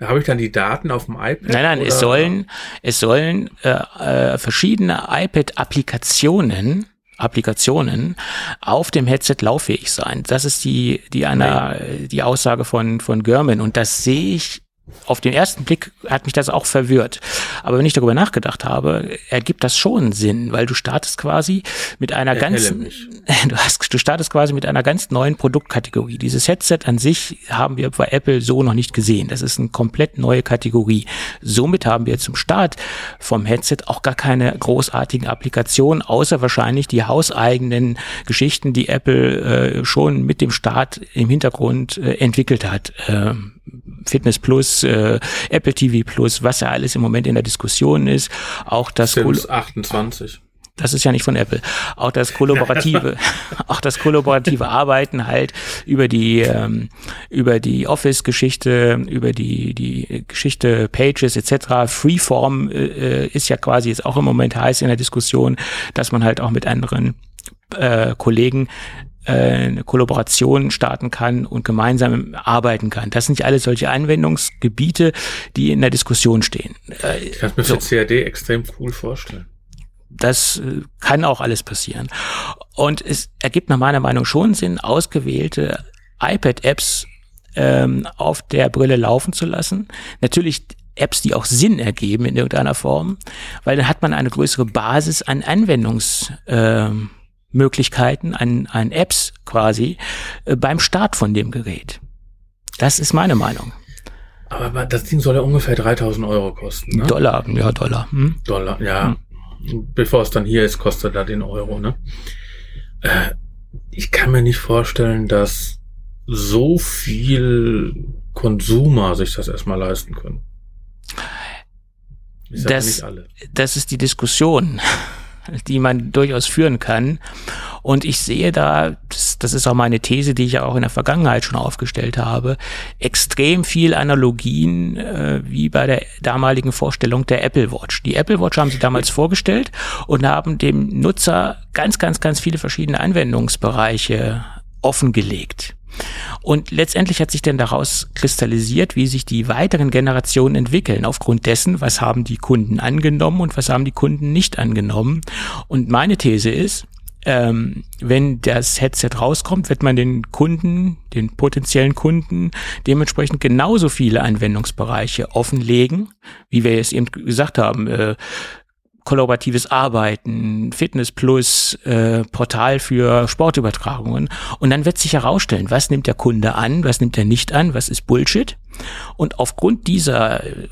habe ich dann die Daten auf dem iPad? Nein, nein, oder? es sollen, es sollen äh, äh, verschiedene iPad-Applikationen Applikationen auf dem Headset lauffähig sein. Das ist die, die einer, die Aussage von, von German. Und das sehe ich auf den ersten Blick hat mich das auch verwirrt. Aber wenn ich darüber nachgedacht habe, ergibt das schon Sinn, weil du startest quasi mit einer ganzen, du hast, du startest quasi mit einer ganz neuen Produktkategorie. Dieses Headset an sich haben wir bei Apple so noch nicht gesehen. Das ist eine komplett neue Kategorie. Somit haben wir zum Start vom Headset auch gar keine großartigen Applikationen, außer wahrscheinlich die hauseigenen Geschichten, die Apple äh, schon mit dem Start im Hintergrund äh, entwickelt hat. Ähm, Fitness Plus, äh, Apple TV Plus, was ja alles im Moment in der Diskussion ist. Auch das Sims 28. Das ist ja nicht von Apple. Auch das kollaborative, auch das kollaborative Arbeiten halt über die ähm, über die Office-Geschichte, über die die Geschichte Pages etc. Freeform äh, ist ja quasi jetzt auch im Moment heiß in der Diskussion, dass man halt auch mit anderen äh, Kollegen äh, eine Kollaboration starten kann und gemeinsam arbeiten kann. Das sind nicht alles solche Anwendungsgebiete, die in der Diskussion stehen. Äh, ich kann mir so. für CAD extrem cool vorstellen. Das äh, kann auch alles passieren. Und es ergibt nach meiner Meinung schon Sinn, ausgewählte iPad-Apps ähm, auf der Brille laufen zu lassen. Natürlich Apps, die auch Sinn ergeben in irgendeiner Form, weil dann hat man eine größere Basis an Anwendungs, ähm, Möglichkeiten, an, an Apps quasi, äh, beim Start von dem Gerät. Das ist meine Meinung. Aber das Ding soll ja ungefähr 3000 Euro kosten. Ne? Dollar, ja, Dollar. Hm? Dollar, ja. Hm. Bevor es dann hier ist, kostet er den Euro, ne? Äh, ich kann mir nicht vorstellen, dass so viel Konsumer sich das erstmal leisten können. Das, das ist die Diskussion die man durchaus führen kann. Und ich sehe da, das, das ist auch meine These, die ich ja auch in der Vergangenheit schon aufgestellt habe, extrem viel Analogien äh, wie bei der damaligen Vorstellung der Apple Watch. Die Apple Watch haben sie damals vorgestellt und haben dem Nutzer ganz, ganz, ganz viele verschiedene Anwendungsbereiche offengelegt. Und letztendlich hat sich dann daraus kristallisiert, wie sich die weiteren Generationen entwickeln, aufgrund dessen, was haben die Kunden angenommen und was haben die Kunden nicht angenommen. Und meine These ist, ähm, wenn das Headset rauskommt, wird man den Kunden, den potenziellen Kunden dementsprechend genauso viele Anwendungsbereiche offenlegen, wie wir es eben gesagt haben. Äh, kollaboratives Arbeiten, Fitness Plus, äh, Portal für Sportübertragungen. Und dann wird sich herausstellen, was nimmt der Kunde an, was nimmt er nicht an, was ist Bullshit. Und aufgrund dieser, äh,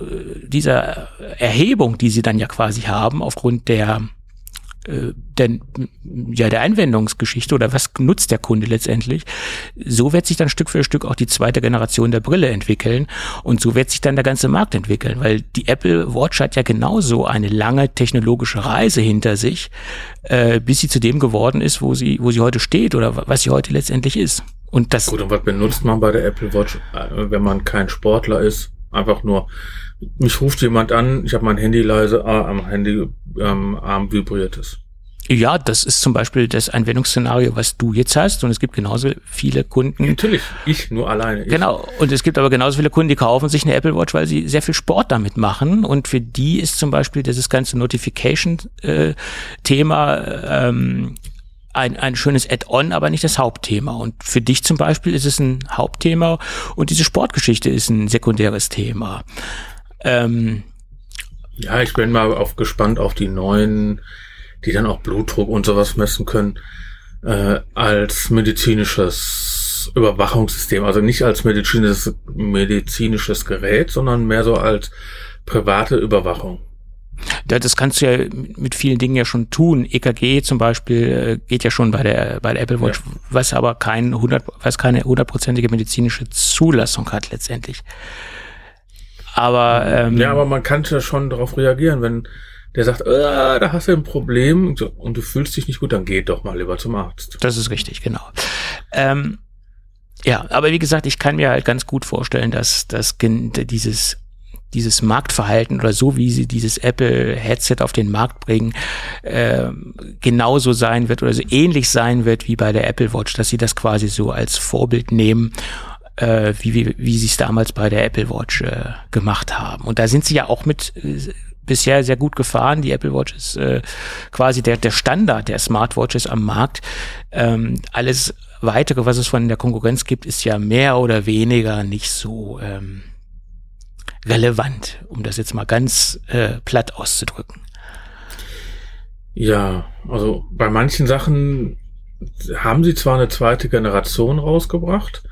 dieser Erhebung, die sie dann ja quasi haben, aufgrund der denn ja der Anwendungsgeschichte oder was nutzt der Kunde letztendlich, so wird sich dann Stück für Stück auch die zweite Generation der Brille entwickeln und so wird sich dann der ganze Markt entwickeln, weil die Apple Watch hat ja genauso eine lange technologische Reise hinter sich, äh, bis sie zu dem geworden ist, wo sie wo sie heute steht oder was sie heute letztendlich ist. Und das Gut, und was benutzt man bei der Apple Watch, äh, wenn man kein Sportler ist? Einfach nur mich ruft jemand an, ich habe mein Handy leise, ah, am Handy ähm, Arm vibriert es. Ja, das ist zum Beispiel das Anwendungsszenario, was du jetzt hast. Und es gibt genauso viele Kunden. Natürlich, ich nur alleine. Ich. Genau. Und es gibt aber genauso viele Kunden, die kaufen sich eine Apple Watch, weil sie sehr viel Sport damit machen. Und für die ist zum Beispiel dieses ganze Notification-Thema äh, ähm, ein, ein schönes Add-on, aber nicht das Hauptthema. Und für dich zum Beispiel ist es ein Hauptthema und diese Sportgeschichte ist ein sekundäres Thema. Ähm, ja, ich bin mal auf, gespannt auf die neuen die dann auch Blutdruck und sowas messen können, äh, als medizinisches Überwachungssystem. Also nicht als medizinisches, medizinisches Gerät, sondern mehr so als private Überwachung. Ja, das kannst du ja mit vielen Dingen ja schon tun. EKG zum Beispiel äh, geht ja schon bei der bei der Apple Watch, ja. was aber kein 100, was keine hundertprozentige medizinische Zulassung hat letztendlich. Aber ähm, ja, aber man kann ja schon darauf reagieren, wenn der sagt, äh, da hast du ein Problem und du fühlst dich nicht gut, dann geh doch mal lieber zum Arzt. Das ist richtig, genau. Ähm, ja, aber wie gesagt, ich kann mir halt ganz gut vorstellen, dass, dass dieses dieses Marktverhalten oder so, wie sie dieses Apple-Headset auf den Markt bringen, äh, genauso sein wird oder so ähnlich sein wird wie bei der Apple Watch, dass sie das quasi so als Vorbild nehmen äh, wie, wie, wie sie es damals bei der Apple Watch äh, gemacht haben. Und da sind sie ja auch mit äh, bisher sehr gut gefahren. Die Apple Watch ist äh, quasi der, der Standard der Smartwatches am Markt. Ähm, alles weitere, was es von der Konkurrenz gibt, ist ja mehr oder weniger nicht so ähm, relevant, um das jetzt mal ganz äh, platt auszudrücken. Ja, also bei manchen Sachen haben sie zwar eine zweite Generation rausgebracht,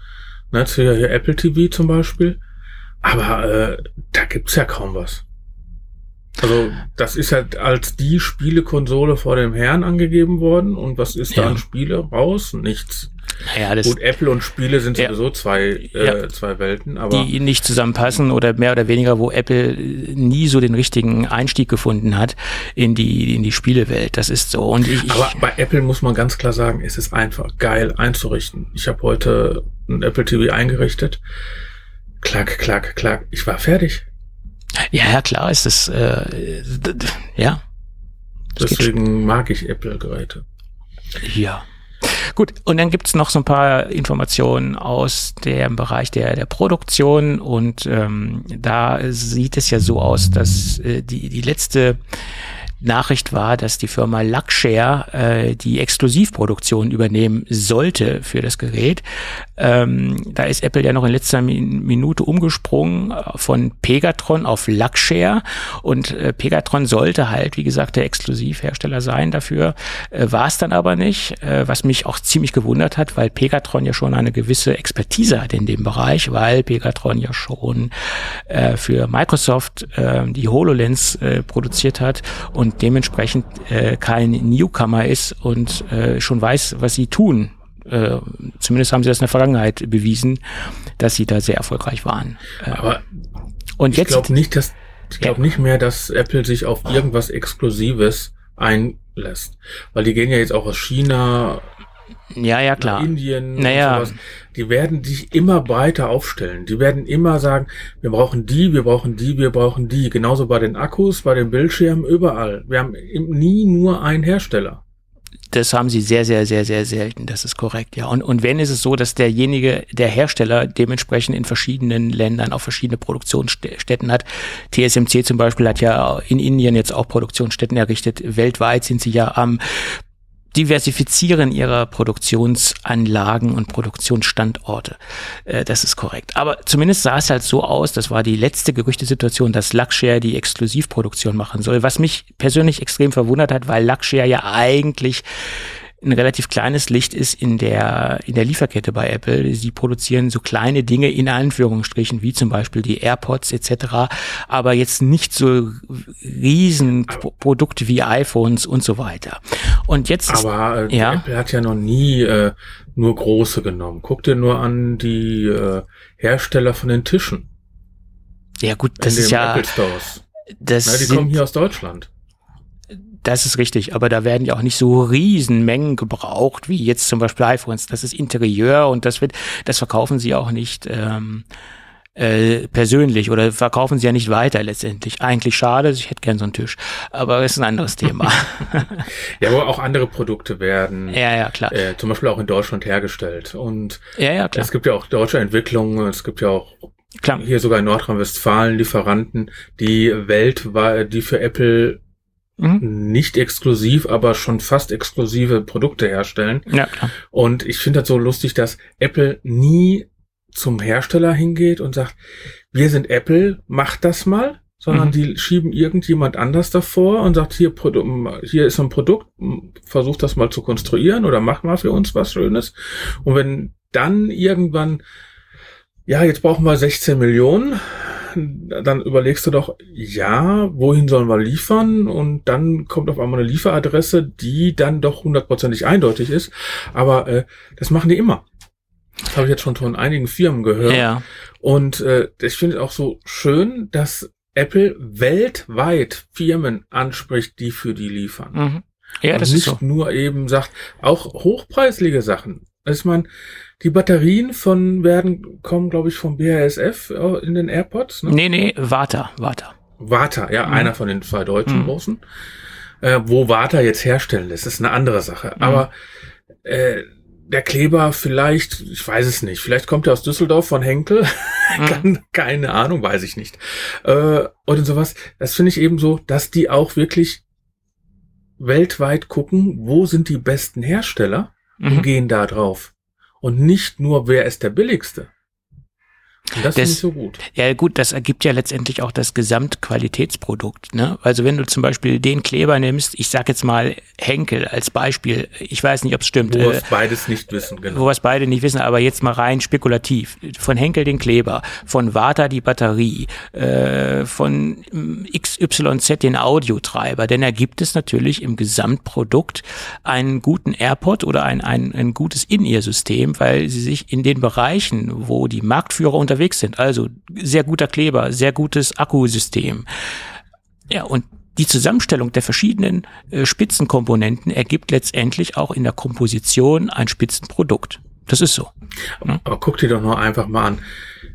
ne, zu hier Apple TV zum Beispiel, aber äh, da gibt's ja kaum was. Also das ist halt als die Spielekonsole vor dem Herrn angegeben worden und was ist da an Spiele raus? Nichts. Ja, das, Gut, Apple und Spiele sind Ja. sowieso zwei, äh, Ja. zwei Welten, aber die nicht zusammenpassen oder mehr oder weniger, wo Apple nie so den richtigen Einstieg gefunden hat in die in die Spielewelt. Das ist so. Und ich, ich Aber bei Apple muss man ganz klar sagen, es ist einfach geil einzurichten. Ich habe heute ein Apple TV eingerichtet. Klack, klack, klack. Ich war fertig. Ja, ja klar, ist das äh, ja. Das Deswegen mag ich Apple-Geräte. Ja. Gut, und dann gibt's noch so ein paar Informationen aus dem Bereich der, der Produktion und ähm, da sieht es ja so aus, dass äh, die, die letzte Nachricht war, dass die Firma Luxshare äh, die Exklusivproduktion übernehmen sollte für das Gerät. Ähm, da ist Apple ja noch in letzter Min Minute umgesprungen von Pegatron auf Luxshare und äh, Pegatron sollte halt, wie gesagt, der Exklusivhersteller sein dafür, äh, war es dann aber nicht, äh, was mich auch ziemlich gewundert hat, weil Pegatron ja schon eine gewisse Expertise hat in dem Bereich, weil Pegatron ja schon äh, für Microsoft äh, die HoloLens äh, produziert hat. Und dementsprechend äh, kein Newcomer ist und äh, schon weiß, was sie tun. Äh, zumindest haben sie das in der Vergangenheit bewiesen, dass sie da sehr erfolgreich waren. Äh, Aber und ich jetzt, glaube nicht, dass ich Ja. glaube nicht mehr, dass Apple sich auf irgendwas Exklusives einlässt. Weil die gehen ja jetzt auch aus China, ja, ja, klar. Indien Naja. und sowas. Die werden sich immer breiter aufstellen. Die werden immer sagen, wir brauchen die, wir brauchen die, wir brauchen die. Genauso bei den Akkus, bei den Bildschirmen, überall. Wir haben nie nur einen Hersteller. Das haben sie sehr, sehr, sehr, sehr selten. Das ist korrekt, ja. Und, und wenn ist es so, dass derjenige, der Hersteller dementsprechend in verschiedenen Ländern auch verschiedene Produktionsstätten hat. TSMC zum Beispiel hat ja in Indien jetzt auch Produktionsstätten errichtet. Weltweit sind sie ja am Diversifizieren ihrer Produktionsanlagen und Produktionsstandorte. Äh, das ist korrekt. Aber zumindest sah es halt so aus, das war die letzte Gerüchtesituation, dass Luxshare die Exklusivproduktion machen soll, was mich persönlich extrem verwundert hat, weil Luxshare ja eigentlich ein relativ kleines Licht ist in der, in der Lieferkette bei Apple. Sie produzieren so kleine Dinge in Anführungsstrichen, wie zum Beispiel die AirPods etc., aber jetzt nicht so riesen Pro Produkte wie iPhones und so weiter. Und jetzt ist, Aber äh, Ja. Apple hat ja noch nie äh, nur große genommen. Guck dir nur an die äh, Hersteller von den Tischen ja gut, das ist ja, das Na, die sind, kommen hier aus Deutschland. Das ist richtig, aber da werden ja auch nicht so Riesenmengen gebraucht, wie jetzt zum Beispiel iPhones. Das ist Interieur und das wird, das verkaufen sie auch nicht ähm, äh, persönlich oder verkaufen sie ja nicht weiter letztendlich. Eigentlich schade, ich hätte gern so einen Tisch, aber das ist ein anderes Thema. Ja, aber auch andere Produkte werden ja, ja, klar. äh, zum Beispiel auch in Deutschland hergestellt. Und Ja, ja, klar. es gibt ja auch deutsche Entwicklungen, es gibt ja auch klar. hier sogar in Nordrhein-Westfalen Lieferanten, die weltweit, die für Apple Mhm. nicht exklusiv, aber schon fast exklusive Produkte herstellen. Ja, klar. Und ich finde das so lustig, dass Apple nie zum Hersteller hingeht und sagt, wir sind Apple, macht das mal, sondern Mhm. die schieben irgendjemand anders davor und sagt, hier, hier ist ein Produkt, versucht das mal zu konstruieren oder macht mal für uns was Schönes. Und wenn dann irgendwann, ja, jetzt brauchen wir 16 Millionen, dann überlegst du doch, ja, wohin sollen wir liefern? Und dann kommt auf einmal eine Lieferadresse, die dann doch hundertprozentig eindeutig ist. Aber äh, das machen die immer. Das habe ich jetzt schon von einigen Firmen gehört. Ja, Und äh, ich finde es auch so schön, dass Apple weltweit Firmen anspricht, die für die liefern. mhm. ja, Und das ist nicht so. nur eben sagt, auch hochpreisige Sachen. Also ich meine, die Batterien von werden, kommen, glaube ich, vom BASF äh, in den AirPods. Ne? Nee, nee, Warta, Warta. Warta, ja, mhm. einer von den zwei deutschen mhm. großen. Äh, wo Warta jetzt herstellen lässt, ist eine andere Sache. Mhm. Aber äh, der Kleber vielleicht, ich weiß es nicht, vielleicht kommt er aus Düsseldorf von Henkel, mhm. keine Ahnung, weiß ich nicht. Äh, oder sowas. Das finde ich eben so, dass die auch wirklich weltweit gucken, wo sind die besten Hersteller und mhm. gehen da drauf. Und nicht nur, wer ist der billigste. Und das, das ist so gut. Ja, gut, das ergibt ja letztendlich auch das Gesamtqualitätsprodukt. Ne? Also wenn du zum Beispiel den Kleber nimmst, ich sag jetzt mal Henkel als Beispiel, ich weiß nicht, ob es stimmt. Wo wir äh, beides nicht wissen, genau. Wo wir es beide nicht wissen, aber jetzt mal rein spekulativ. Von Henkel den Kleber, von Vata die Batterie, äh, von XYZ den Audiotreiber, denn ergibt es natürlich im Gesamtprodukt einen guten AirPod oder ein, ein, ein gutes In-Ear-System, weil sie sich in den Bereichen, wo die Marktführer unterwegs unterwegs sind. Also sehr guter Kleber, sehr gutes Akkusystem. Ja, und die Zusammenstellung der verschiedenen äh, Spitzenkomponenten ergibt letztendlich auch in der Komposition ein Spitzenprodukt. Das ist so. Ne? Aber guck dir doch nur einfach mal an,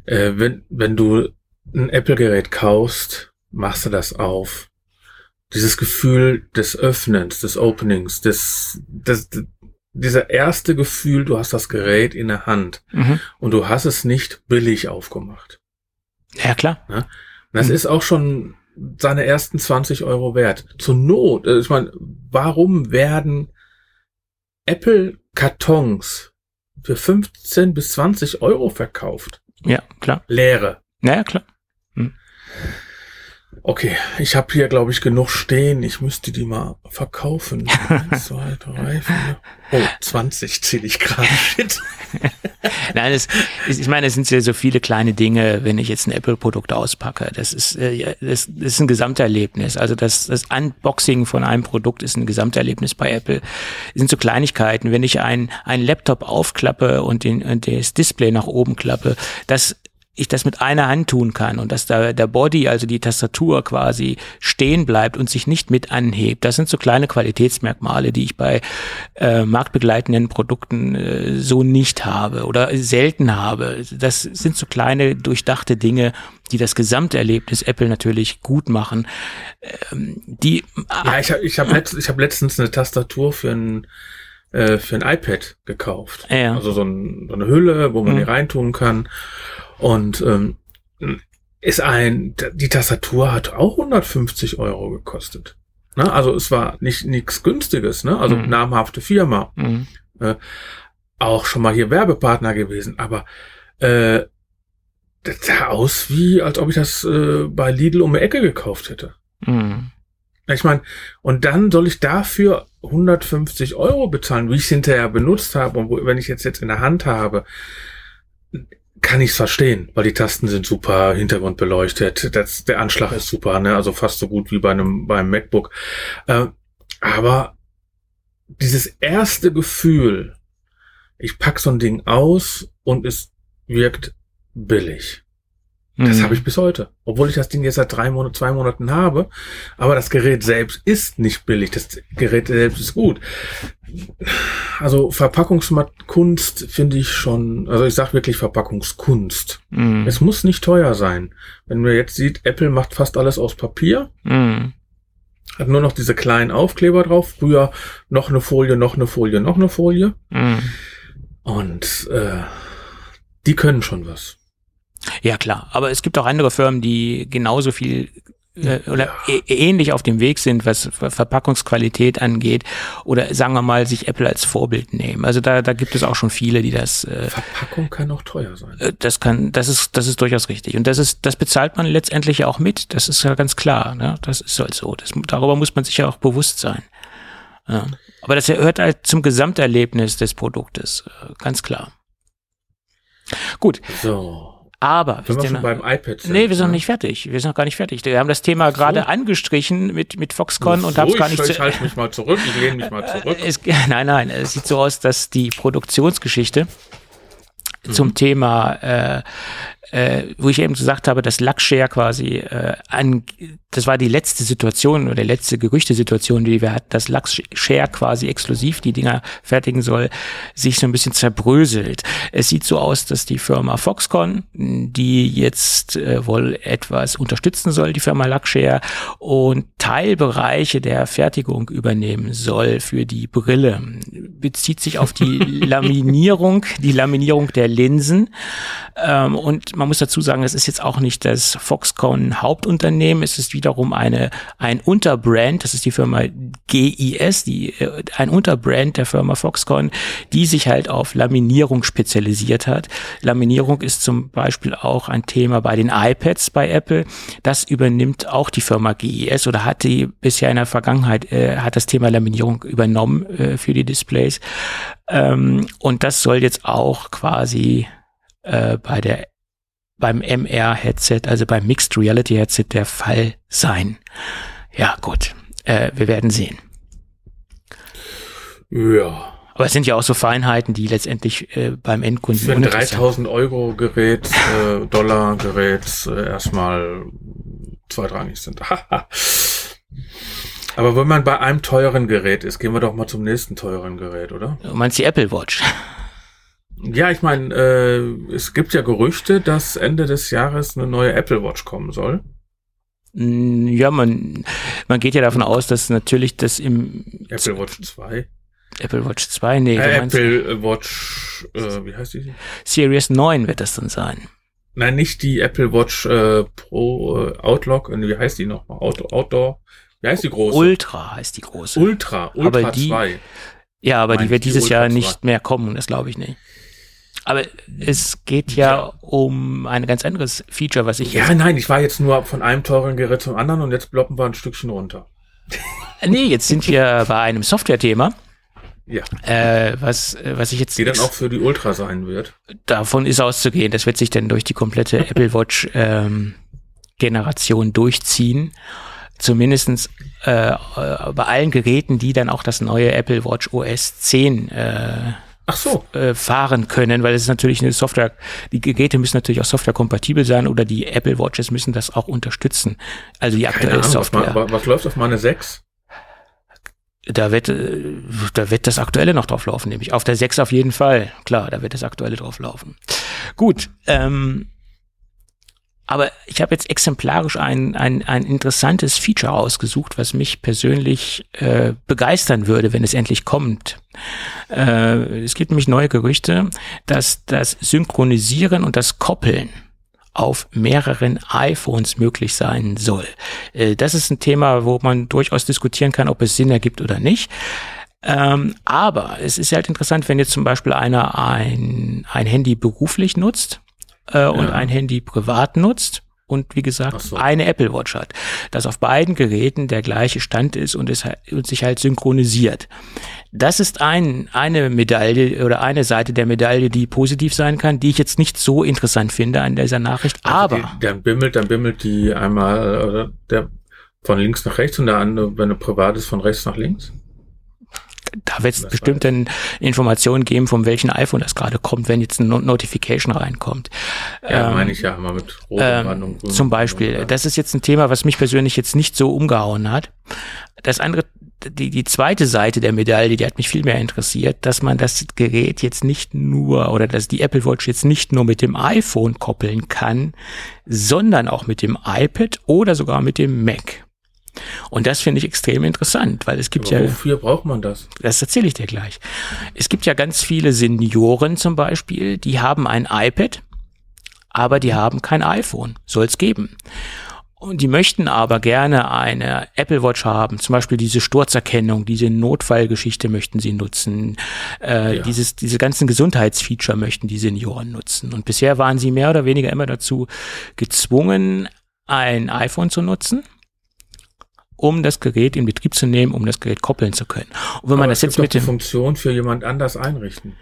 äh, wenn, wenn du ein Apple-Gerät kaufst, machst du das auf. Dieses Gefühl des Öffnens, des Openings, des, des, dieser erste Gefühl, du hast das Gerät in der Hand mhm. und du hast es nicht billig aufgemacht. Ja, klar. Ja? Das mhm. ist auch schon seine ersten 20 Euro wert. Zur Not, äh, ich meine, warum werden Apple-Kartons für 15 bis 20 Euro verkauft? Ja, klar. Leere. Naja, klar. Hm. Okay, ich habe hier, glaube ich, genug stehen. Ich müsste die mal verkaufen. Eins, zwei, drei, vier. Oh, 20 zähle ich gerade. Shit. Nein, es, ich meine, es sind ja so viele kleine Dinge, wenn ich jetzt ein Apple-Produkt auspacke. Das ist, äh, das, ist ein Gesamterlebnis. Also das, das Unboxing von einem Produkt ist ein Gesamterlebnis bei Apple. Das sind so Kleinigkeiten. Wenn ich ein, ein Laptop aufklappe und, den, und das Display nach oben klappe, das ich das mit einer Hand tun kann und dass da der Body, also die Tastatur quasi stehen bleibt und sich nicht mit anhebt. Das sind so kleine Qualitätsmerkmale, die ich bei äh, marktbegleitenden Produkten äh, so nicht habe oder selten habe. Das sind so kleine durchdachte Dinge, die das Gesamterlebnis Apple natürlich gut machen. Ähm, die ja, ich habe ich hab letzt, ich hab letztens eine Tastatur für ein äh, für ein iPad gekauft. Ja. Also so, ein, so eine Hülle, wo man mhm. die reintun kann. Und ähm, ist ein, die Tastatur hat auch 150 Euro gekostet. Ne? Also es war nicht nichts günstiges, ne? Also mhm. namhafte Firma. Mhm. Äh, auch schon mal hier Werbepartner gewesen, aber äh, das sah aus wie, als ob ich das äh, bei Lidl um die Ecke gekauft hätte. Mhm. Ich meine, und dann soll ich dafür 150 Euro bezahlen, wie ich es hinterher benutzt habe und wo, wenn ich jetzt jetzt in der Hand habe kann ich es verstehen, weil die Tasten sind super, Hintergrund beleuchtet, das, der Anschlag ist super, ne? also fast so gut wie bei einem beim MacBook. Äh, aber dieses erste Gefühl, ich pack so ein Ding aus und es wirkt billig. Das mhm. habe ich bis heute. Obwohl ich das Ding jetzt seit drei Monaten, zwei Monaten habe. Aber das Gerät selbst ist nicht billig. Das Gerät selbst ist gut. Also Verpackungskunst finde ich schon, also ich sage wirklich Verpackungskunst. Mhm. Es muss nicht teuer sein. Wenn man jetzt sieht, Apple macht fast alles aus Papier. Mhm. Hat nur noch diese kleinen Aufkleber drauf. Früher noch eine Folie, noch eine Folie, noch eine Folie. Mhm. Und äh, die können schon was. Ja, klar. Aber es gibt auch andere Firmen, die genauso viel äh, oder ja. ähnlich auf dem Weg sind, was Verpackungsqualität angeht, oder sagen wir mal, sich Apple als Vorbild nehmen. Also da, da gibt es auch schon viele, die das. Äh, Verpackung kann auch teuer sein. Äh, das kann, das ist, das ist durchaus richtig. Und das ist, das bezahlt man letztendlich auch mit. Das ist ja ganz klar. Ne? Das ist halt so. Das, darüber muss man sich ja auch bewusst sein. Ja. Aber das gehört halt zum Gesamterlebnis des Produktes, äh, ganz klar. Gut. So. Aber wir sind schon beim iPad. Sind, nee, wir sind noch nicht fertig. Wir sind noch gar nicht fertig. Wir haben das Thema so. gerade angestrichen mit mit Foxconn so, und haben es gar nicht. Ich, halte mich mal zurück. Ich lehne mich mal äh, zurück. Es, nein, nein. Es sieht so aus, dass die Produktionsgeschichte mhm. zum Thema äh, äh, wo ich eben gesagt habe, dass Luxshare quasi äh, an, das war die letzte Situation oder die letzte Gerüchtesituation, die wir hatten, dass Luxshare quasi exklusiv die Dinger fertigen soll, sich so ein bisschen zerbröselt. Es sieht so aus, dass die Firma Foxconn, die jetzt äh, wohl etwas unterstützen soll, die Firma Luxshare, und Teilbereiche der Fertigung übernehmen soll für die Brille, bezieht sich auf die Laminierung, die Laminierung der Linsen. Ähm, und man muss dazu sagen, es ist jetzt auch nicht das Foxconn Hauptunternehmen, es ist wiederum eine, ein Unterbrand, das ist die Firma GIS, die, äh, ein Unterbrand der Firma Foxconn, die sich halt auf Laminierung spezialisiert hat. Laminierung ist zum Beispiel auch ein Thema bei den iPads bei Apple. Das übernimmt auch die Firma GIS oder hat die bisher in der Vergangenheit, äh, hat das Thema Laminierung übernommen äh, für die Displays. Ähm, und das soll jetzt auch quasi äh, bei der beim MR-Headset, also beim Mixed Reality Headset der Fall sein. Ja, gut. Äh, wir werden sehen. Ja. Aber es sind ja auch so Feinheiten, die letztendlich äh, beim Endkunden. Für ein 3000 Euro Gerät, äh, Dollar Gerät äh, erstmal zweitrangig sind. Aber wenn man bei einem teuren Gerät ist, gehen wir doch mal zum nächsten teuren Gerät, oder? Du meinst die Apple Watch? Ja, ich meine, äh, es gibt ja Gerüchte, dass Ende des Jahres eine neue Apple Watch kommen soll. Ja, man, man geht ja davon aus, dass natürlich das im Apple Watch 2. Apple Watch 2, nee. Äh, Apple Watch, äh, wie heißt die? Series 9 wird das dann sein. Nein, nicht die Apple Watch äh, Pro äh, Outlook, wie heißt die nochmal? Out Outdoor? Wie heißt die große? Ultra heißt die große. Ultra, Ultra aber die, 2. Ja, aber Meine die wird die dieses Ultra Jahr 2. nicht mehr kommen, das glaube ich nicht. Aber es geht ja, um ein ganz anderes Feature, was ich Ja, nein, ich war jetzt nur von einem teuren Gerät zum anderen und jetzt ploppen wir ein Stückchen runter. jetzt. Nee, jetzt sind wir bei einem Software-Thema, Ja, äh, was, äh, was ich jetzt die dann auch für die Ultra sein wird. davon ist auszugehen, das wird sich dann durch die komplette Apple Watch ähm, Generation durchziehen. Zumindestens äh, äh, bei allen Geräten, die dann auch das neue Apple Watch OS 10 äh, Ach so. äh, fahren können, weil es ist natürlich eine Software, die Geräte müssen natürlich auch softwarekompatibel sein oder die Apple Watches müssen das auch unterstützen. Also die aktuelle Ahnung, was, Software. ma- was läuft auf meine 6? Da wird, äh, da wird das Aktuelle noch drauf laufen, nämlich auf der 6 auf jeden Fall. Klar, da wird das Aktuelle drauf laufen. Gut, ähm, aber ich habe jetzt exemplarisch ein, ein, ein interessantes Feature ausgesucht, was mich persönlich äh, begeistern würde, wenn es endlich kommt. Äh, es gibt nämlich neue Gerüchte, dass das Synchronisieren und das Koppeln auf mehreren iPhones möglich sein soll. Äh, das ist ein Thema, wo man durchaus diskutieren kann, ob es Sinn ergibt oder nicht. Ähm, aber es ist halt interessant, wenn jetzt zum Beispiel einer ein, ein Handy beruflich nutzt äh, und Ja. ein Handy privat nutzt und wie gesagt so. eine Apple Watch hat, dass auf beiden Geräten der gleiche Stand ist und, es, und sich halt synchronisiert. Das ist ein, eine Medaille oder eine Seite der Medaille, die positiv sein kann, die ich jetzt nicht so interessant finde an dieser Nachricht. Aber Also die, dann bimmelt, dann bimmelt die einmal oder der von links nach rechts und der andere, wenn er privat ist, von rechts nach links. Da wird es bestimmt dann Informationen geben, von welchem iPhone das gerade kommt, wenn jetzt eine No- Notification reinkommt. Ja, Ähm, meine ich ja immer mit und Ähm, zum Beispiel, äh, das ist jetzt ein Thema, was mich persönlich jetzt nicht so umgehauen hat. Das andere, die, die zweite Seite der Medaille, die hat mich viel mehr interessiert, dass man das Gerät jetzt nicht nur oder dass die Apple Watch jetzt nicht nur mit dem iPhone koppeln kann, sondern auch mit dem iPad oder sogar mit dem Mac. Und das finde ich extrem interessant, weil es gibt aber ja wofür braucht man das? das erzähle ich dir gleich. Es gibt ja ganz viele Senioren zum Beispiel, die haben ein iPad, aber die haben kein iPhone. Soll es geben. Und die möchten aber gerne eine Apple Watch haben, zum Beispiel diese Sturzerkennung, diese Notfallgeschichte möchten sie nutzen, äh, Ja. dieses, diese ganzen Gesundheitsfeature möchten die Senioren nutzen. Und bisher waren sie mehr oder weniger immer dazu gezwungen, ein iPhone zu nutzen, um das Gerät in Betrieb zu nehmen, um das Gerät koppeln zu können. Und wenn man Aber das es jetzt mit dem, Funktion für jemand anders einrichten.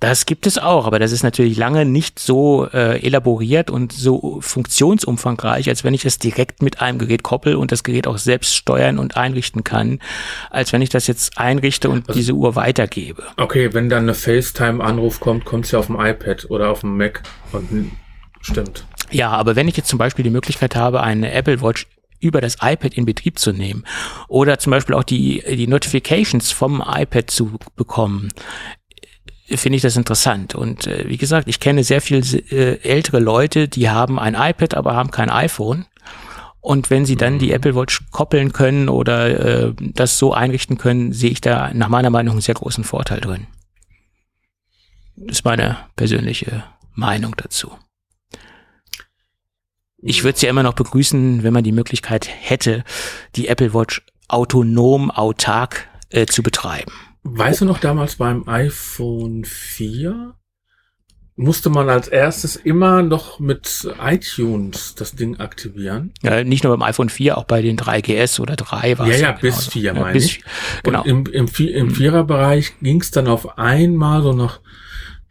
das gibt es auch, aber das ist natürlich lange nicht so äh, elaboriert und so funktionsumfangreich, als wenn ich das direkt mit einem Gerät koppel und das Gerät auch selbst steuern und einrichten kann, als wenn ich das jetzt einrichte und Also- diese Uhr weitergebe. Okay, wenn dann eine FaceTime-Anruf kommt, kommt es ja auf dem iPad oder auf dem Mac und stimmt. Ja, aber wenn ich jetzt zum Beispiel die Möglichkeit habe, eine Apple Watch über das iPad in Betrieb zu nehmen oder zum Beispiel auch die, die Notifications vom iPad zu bekommen, finde ich das interessant. Und äh, wie gesagt, ich kenne sehr viel äh, ältere Leute, die haben ein iPad, aber haben kein iPhone. Und wenn sie dann die mhm. Apple Watch koppeln können oder äh, das so einrichten können, sehe ich da nach meiner Meinung einen sehr großen Vorteil drin. Das ist meine persönliche Meinung dazu. Ich würde es ja immer noch begrüßen, wenn man die Möglichkeit hätte, die Apple Watch autonom, autark äh, zu betreiben. Weißt du noch damals beim iPhone 4? Musste man als erstes immer noch mit iTunes das Ding aktivieren? Ja, nicht nur beim iPhone 4, auch bei den 3GS oder 3 war ja, es. Ja, ja, bis 4 ja, meine bis, ich. Genau. Und im, im, im Vierer-Bereich ging es dann auf einmal so nach,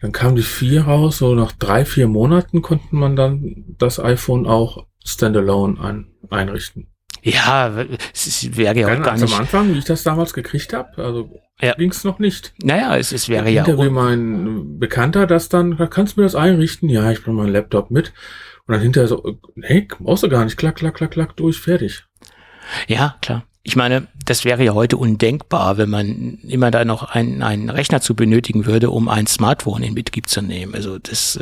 dann kam die 4 raus, so nach drei, vier Monaten konnte man dann das iPhone auch standalone ein, einrichten. Ja, es wäre ja auch gar nicht. Am Anfang, wie ich das damals gekriegt habe, also ja. ging es noch nicht. Naja, es, es wäre ja auch. Wie mein Bekannter das dann, kannst du mir das einrichten? Ja, ich bringe meinen Laptop mit. Und dann hinterher so, hey, brauchst du gar nicht, klack, klack, klack, klack, durch, fertig. Ja, klar. Ich meine, das wäre ja heute undenkbar, wenn man immer da noch einen, einen Rechner zu benötigen würde, um ein Smartphone in Betrieb zu nehmen. Also das,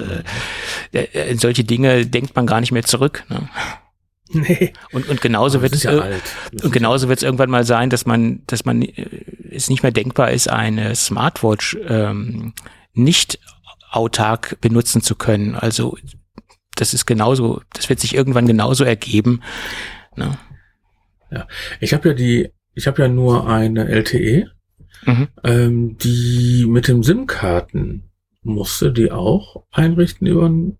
äh, äh, solche Dinge denkt man gar nicht mehr zurück. Ne? Nee. Und, und genauso wird es ja und genauso wird es irgendwann mal sein, dass man, dass man äh, es nicht mehr denkbar ist, eine Smartwatch ähm, nicht autark benutzen zu können. Also das ist genauso, das wird sich irgendwann genauso ergeben. Ne? Ja, ich habe ja die, ich habe ja nur eine LTE, mhm. ähm, die mit dem SIM-Karten musste die auch einrichten über ein,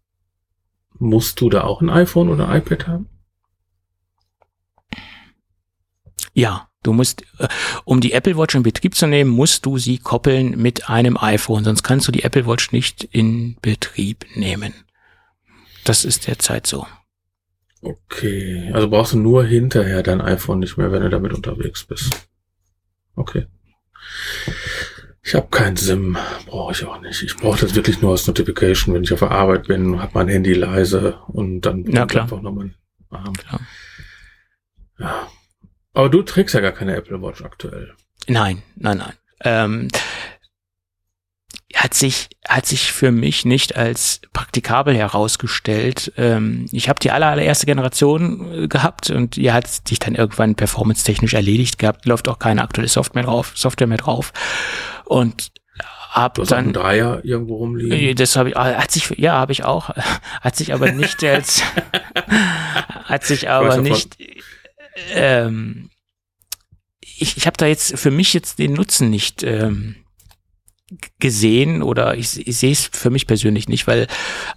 musst du da auch ein iPhone oder iPad haben? Ja, du musst, äh, um die Apple Watch in Betrieb zu nehmen, musst du sie koppeln mit einem iPhone, sonst kannst du die Apple Watch nicht in Betrieb nehmen. Das ist derzeit so. Okay, also brauchst du nur hinterher dein iPhone nicht mehr, wenn du damit unterwegs bist. Okay. Ich habe kein SIM, brauche ich auch nicht. Ich brauche das wirklich nur als Notification, wenn ich auf der Arbeit bin, habe mein Handy leise und dann ja, klar. einfach noch mein Arm. Klar. Ja. Aber du trägst ja gar keine Apple Watch aktuell. Nein, nein, nein. Ähm, hat sich hat sich für mich nicht als praktikabel herausgestellt. Ähm, ich habe die aller, allererste Generation äh, gehabt und die hat sich dann irgendwann performance-technisch erledigt gehabt. Läuft auch keine aktuelle Software drauf, Software mehr drauf. Und hab du hast dann Dreier irgendwo rumliegen. Äh, das habe ich, ah, hat sich, ja, habe ich auch, hat sich aber nicht als, hat sich aber nicht, ähm, ich, ich habe da jetzt für mich jetzt den Nutzen nicht ähm, gesehen oder ich, ich sehe es für mich persönlich nicht, weil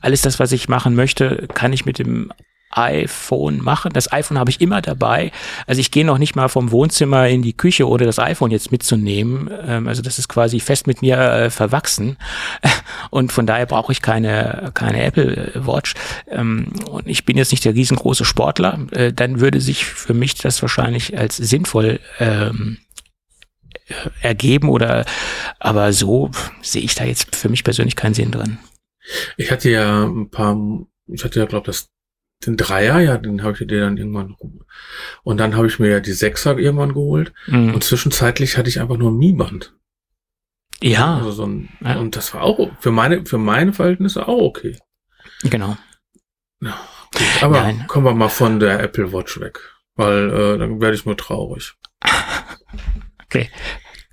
alles das, was ich machen möchte, kann ich mit dem iPhone machen. Das iPhone habe ich immer dabei. Also ich gehe noch nicht mal vom Wohnzimmer in die Küche oder das iPhone jetzt mitzunehmen. Ähm, also das ist quasi fest mit mir äh, verwachsen. Und von daher brauche ich keine, keine Apple Watch. Ähm, und ich bin jetzt nicht der riesengroße Sportler. Äh, dann würde sich für mich das wahrscheinlich als sinnvoll ähm, ergeben oder aber so sehe ich da jetzt für mich persönlich keinen Sinn drin. Ich hatte ja ein paar, ich hatte ja glaube das den Dreier, ja, den habe ich dir dann irgendwann und dann habe ich mir ja die Sechser irgendwann geholt mhm. und zwischenzeitlich hatte ich einfach nur ein Mi-Band. Ja. Also so ein, ja. Und das war auch für meine, für meine Verhältnisse auch okay. Genau. Ja, aber Nein. kommen wir mal von der Apple Watch weg, weil äh, dann werde ich nur traurig. Okay.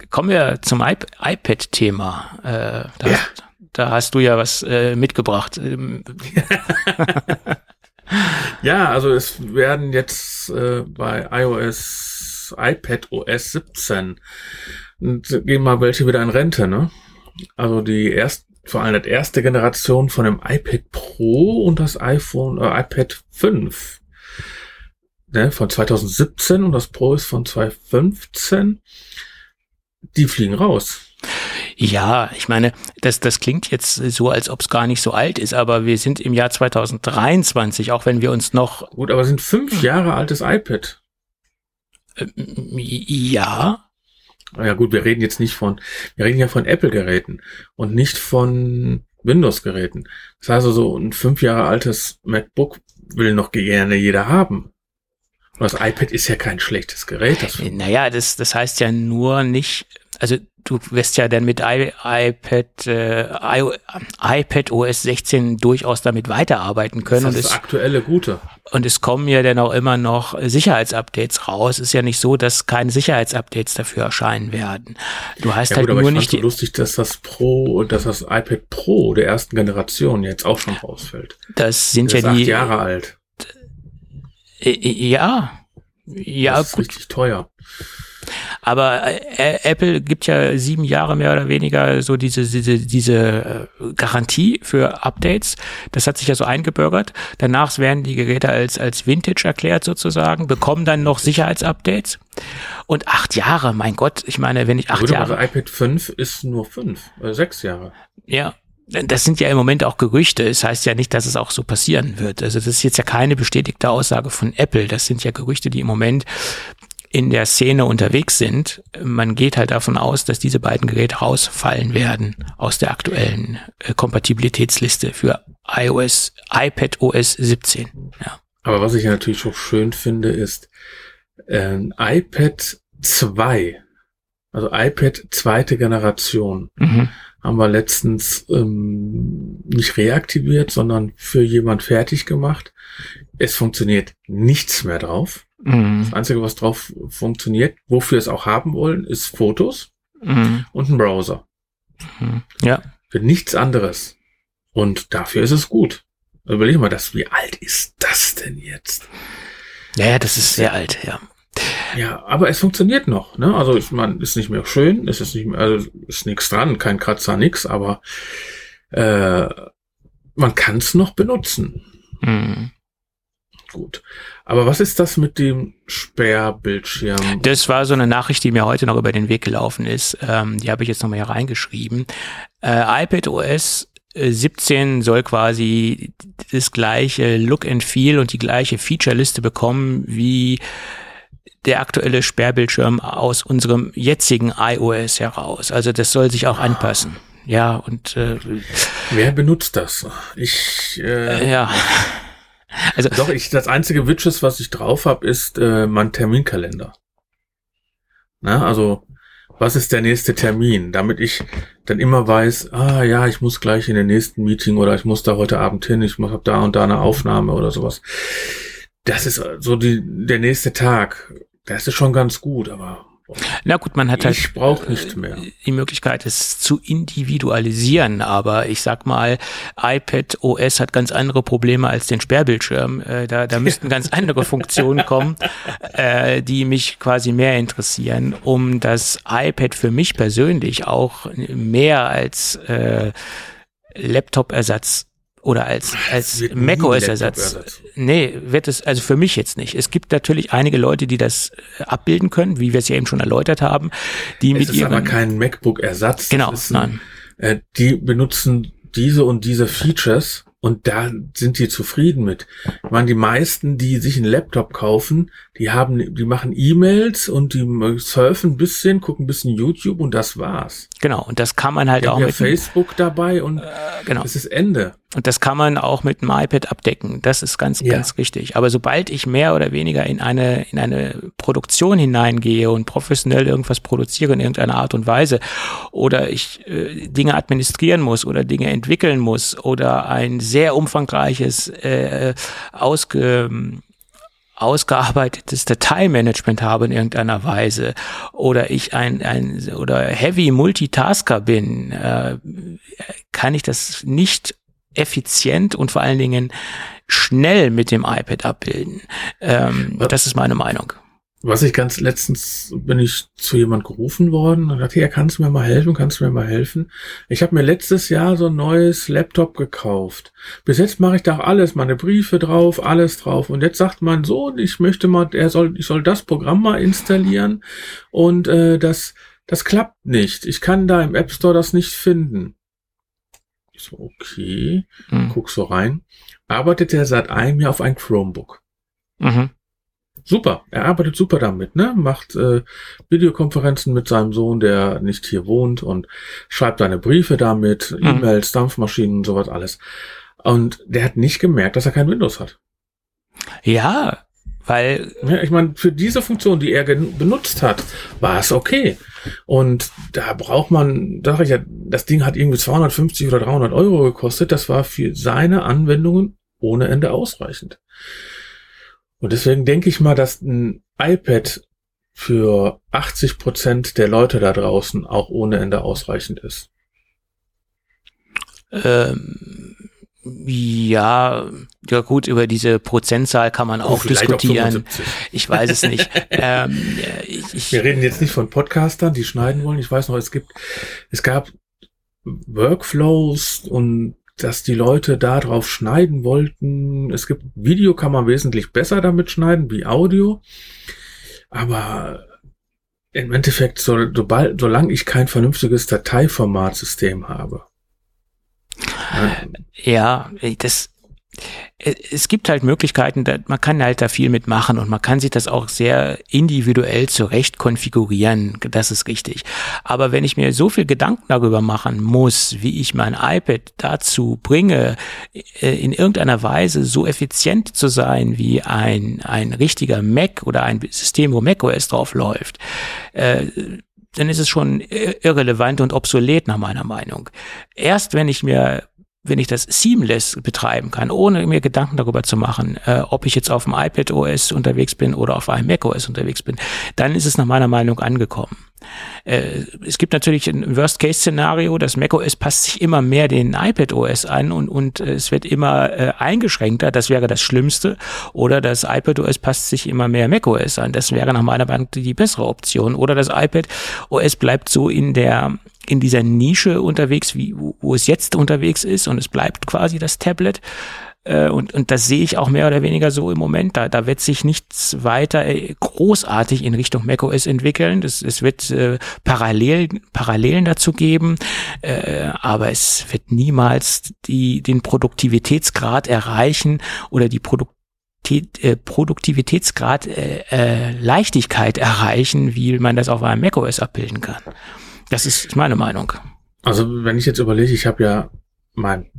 Kommen wir zum iP iPad-Thema. Äh, da, ja. hast, da hast du ja was äh, mitgebracht. ja, also es werden jetzt äh, bei iOS, iPad OS 17 und gehen mal welche wieder in Rente, ne? Also die erst, vor allem die erste Generation von dem iPad Pro und das iPhone, äh, iPad 5. Ne, von 2017 und das Pro ist von 2015. Die fliegen raus. Ja, ich meine, das, das klingt jetzt so, als ob es gar nicht so alt ist, aber wir sind im Jahr 2023, auch wenn wir uns noch. Gut, aber sind fünf Jahre altes iPad. Ähm, ja, ja gut, wir reden jetzt nicht von, wir reden ja von Apple-Geräten und nicht von Windows-Geräten. Das heißt also, so ein fünf Jahre altes MacBook will noch gerne jeder haben. Und das iPad ist ja kein schlechtes Gerät. Das naja, das, das heißt ja nur nicht, also du wirst ja dann mit I, iPad, äh, I, iPad OS 16 durchaus damit weiterarbeiten können. Das ist das aktuelle Gute. Und es kommen ja dann auch immer noch Sicherheitsupdates raus. Ist ja nicht so, dass keine Sicherheitsupdates dafür erscheinen werden. Du hast ja, halt gut, nur nicht. So lustig, dass das Pro und dass das iPad Pro der ersten Generation jetzt auch schon rausfällt. Das sind das ja die. Jahre alt. Ja. Ja, das ist gut. richtig teuer. Aber äh, Apple gibt ja sieben Jahre mehr oder weniger so diese, diese, diese äh, Garantie für Updates. Das hat sich ja so eingebürgert. Danach werden die Geräte als, als Vintage erklärt sozusagen, bekommen dann noch Sicherheitsupdates. Und acht Jahre, mein Gott, ich meine, wenn ich acht Würde Jahre. Also iPad 5 ist nur fünf, äh, sechs Jahre. Ja, das sind ja im Moment auch Gerüchte. Es das heißt ja nicht, dass es auch so passieren wird. Also das ist jetzt ja keine bestätigte Aussage von Apple. Das sind ja Gerüchte, die im Moment in der Szene unterwegs sind. Man geht halt davon aus, dass diese beiden Geräte rausfallen werden aus der aktuellen äh, Kompatibilitätsliste für iOS, iPad OS 17. Ja. Aber was ich natürlich schon schön finde, ist äh, iPad 2, also iPad zweite Generation, mhm. Haben wir letztens ähm, nicht reaktiviert, sondern für jemand fertig gemacht. Es funktioniert nichts mehr drauf. Mhm. Das Einzige, was drauf funktioniert, wofür es auch haben wollen, ist Fotos mhm. und ein Browser. Mhm. Ja. Für nichts anderes. Und dafür ist es gut. Überleg mal, das, wie alt ist das denn jetzt? Ja, ja, das ist sehr alt, ja. Ja, aber es funktioniert noch, ne? Also ich meine, ist nicht mehr schön, ist es nicht mehr, also ist nichts dran, kein Kratzer, nix, aber äh, man kann es noch benutzen. Mhm. Gut. Aber was ist das mit dem Sperrbildschirm? Das war so eine Nachricht, die mir heute noch über den Weg gelaufen ist. Ähm, die habe ich jetzt nochmal hier reingeschrieben. Äh, iPad OS 17 äh, soll quasi das gleiche Look and Feel und die gleiche Feature-Liste bekommen wie der aktuelle Sperrbildschirm aus unserem jetzigen iOS heraus. Also das soll sich auch anpassen. Ja, und äh, wer benutzt das? Ich äh, ja. Also doch, ich das einzige Widget, was ich drauf habe, ist äh, mein Terminkalender. Na, also was ist der nächste Termin, damit ich dann immer weiß, ah ja, ich muss gleich in den nächsten Meeting oder ich muss da heute Abend hin, ich muss hab da und da eine Aufnahme oder sowas. Das ist so die der nächste Tag. Das ist schon ganz gut, aber na gut, man hat halt ich brauche nicht mehr. die Möglichkeit, es zu individualisieren, aber ich sag mal, iPad OS hat ganz andere Probleme als den Sperrbildschirm. Äh, da, da müssten ganz andere Funktionen kommen, äh, die mich quasi mehr interessieren, um das iPad für mich persönlich auch mehr als äh, Laptop-Ersatz oder als, als macOS-Ersatz. Nee, wird es, also für mich jetzt nicht. Es gibt natürlich einige Leute, die das äh, abbilden können, wie wir es ja eben schon erläutert haben, die es mit ist ihren. aber kein MacBook-Ersatz. Genau, nein. Äh, die benutzen diese und diese Features und da sind die zufrieden mit. Ich meine, die meisten, die sich einen Laptop kaufen, die haben, die machen E-Mails und die surfen ein bisschen, gucken ein bisschen YouTube und das war's. Genau. Und das kann man halt die auch mit Facebook dabei und äh, genau. es ist Ende. Und das kann man auch mit einem iPad abdecken. Das ist ganz, ja. ganz richtig. Aber sobald ich mehr oder weniger in eine, in eine Produktion hineingehe und professionell irgendwas produziere in irgendeiner Art und Weise oder ich äh, Dinge administrieren muss oder Dinge entwickeln muss oder ein sehr umfangreiches, äh, ausge, ausgearbeitetes Dateimanagement habe in irgendeiner Weise oder ich ein, ein oder Heavy Multitasker bin, äh, kann ich das nicht effizient und vor allen Dingen schnell mit dem iPad abbilden. Ähm, das ist meine Meinung. Was ich ganz letztens bin ich zu jemand gerufen worden und dachte, ja, kannst du mir mal helfen, kannst du mir mal helfen? Ich habe mir letztes Jahr so ein neues Laptop gekauft. Bis jetzt mache ich da alles, meine Briefe drauf, alles drauf. Und jetzt sagt mein Sohn, ich möchte mal, er soll, ich soll das Programm mal installieren und äh, das, das klappt nicht. Ich kann da im App Store das nicht finden. So, okay, mhm. guck so rein. Arbeitet er seit einem Jahr auf ein Chromebook. Mhm. super. Er arbeitet super damit, ne? Macht äh, Videokonferenzen mit seinem Sohn, der nicht hier wohnt und schreibt seine Briefe damit, mhm. E-Mails, Dampfmaschinen sowas alles. Und der hat nicht gemerkt, dass er kein Windows hat. Ja, weil. Ja, ich meine, für diese Funktion, die er benutzt hat, war es okay. Und da braucht man, sag ich ja, das Ding hat irgendwie 250 oder 300 Euro gekostet. Das war für seine Anwendungen ohne Ende ausreichend. Und deswegen denke ich mal, dass ein iPad für 80 Prozent der Leute da draußen auch ohne Ende ausreichend ist. Ähm, ja, ja gut, über diese Prozentzahl kann man oh, auch diskutieren. Auch ich weiß es nicht. ähm, ich, ich, Wir reden jetzt nicht von Podcastern, die schneiden wollen. Ich weiß noch, es gibt, es gab Workflows und dass die Leute da drauf schneiden wollten. Es gibt Video kann man wesentlich besser damit schneiden wie Audio. Aber im Endeffekt, so, sobald, solange ich kein vernünftiges Dateiformatsystem habe, ja, das, äh, es gibt halt Möglichkeiten, man kann halt da viel mitmachen und man kann sich das auch sehr individuell zurecht konfigurieren. Das ist richtig. Aber wenn ich mir so viel Gedanken darüber machen muss, wie ich mein iPad dazu bringe, äh, in irgendeiner Weise so effizient zu sein wie ein, ein richtiger Mac oder ein System, wo macOS drauf läuft, äh, dann ist es schon irrelevant und obsolet nach meiner Meinung. Erst wenn ich mir wenn ich das seamless betreiben kann, ohne mir Gedanken darüber zu machen, äh, ob ich jetzt auf dem iPad OS unterwegs bin oder auf einem Mac OS unterwegs bin, dann ist es nach meiner Meinung angekommen. Äh, es gibt natürlich ein Worst-Case-Szenario, das Mac OS passt sich immer mehr den iPad OS an und, und es wird immer äh, eingeschränkter, das wäre das Schlimmste, oder das iPad OS passt sich immer mehr Mac OS an, das wäre nach meiner Meinung die bessere Option, oder das iPad OS bleibt so in der in dieser Nische unterwegs, wie, wo, es jetzt unterwegs ist und es bleibt quasi das Tablet. Äh, und, und das sehe ich auch mehr oder weniger so im Moment. Da, da wird sich nichts weiter äh, großartig in Richtung macOS entwickeln. Das, es wird äh, Parallel, Parallelen dazu geben, äh, aber es wird niemals die, den Produktivitätsgrad erreichen oder die Produkt äh, Produktivitätsgrad äh, äh, Leichtigkeit erreichen, wie man das auf einem macOS abbilden kann. Das ist meine Meinung. Also wenn ich jetzt überlege, ich habe ja mein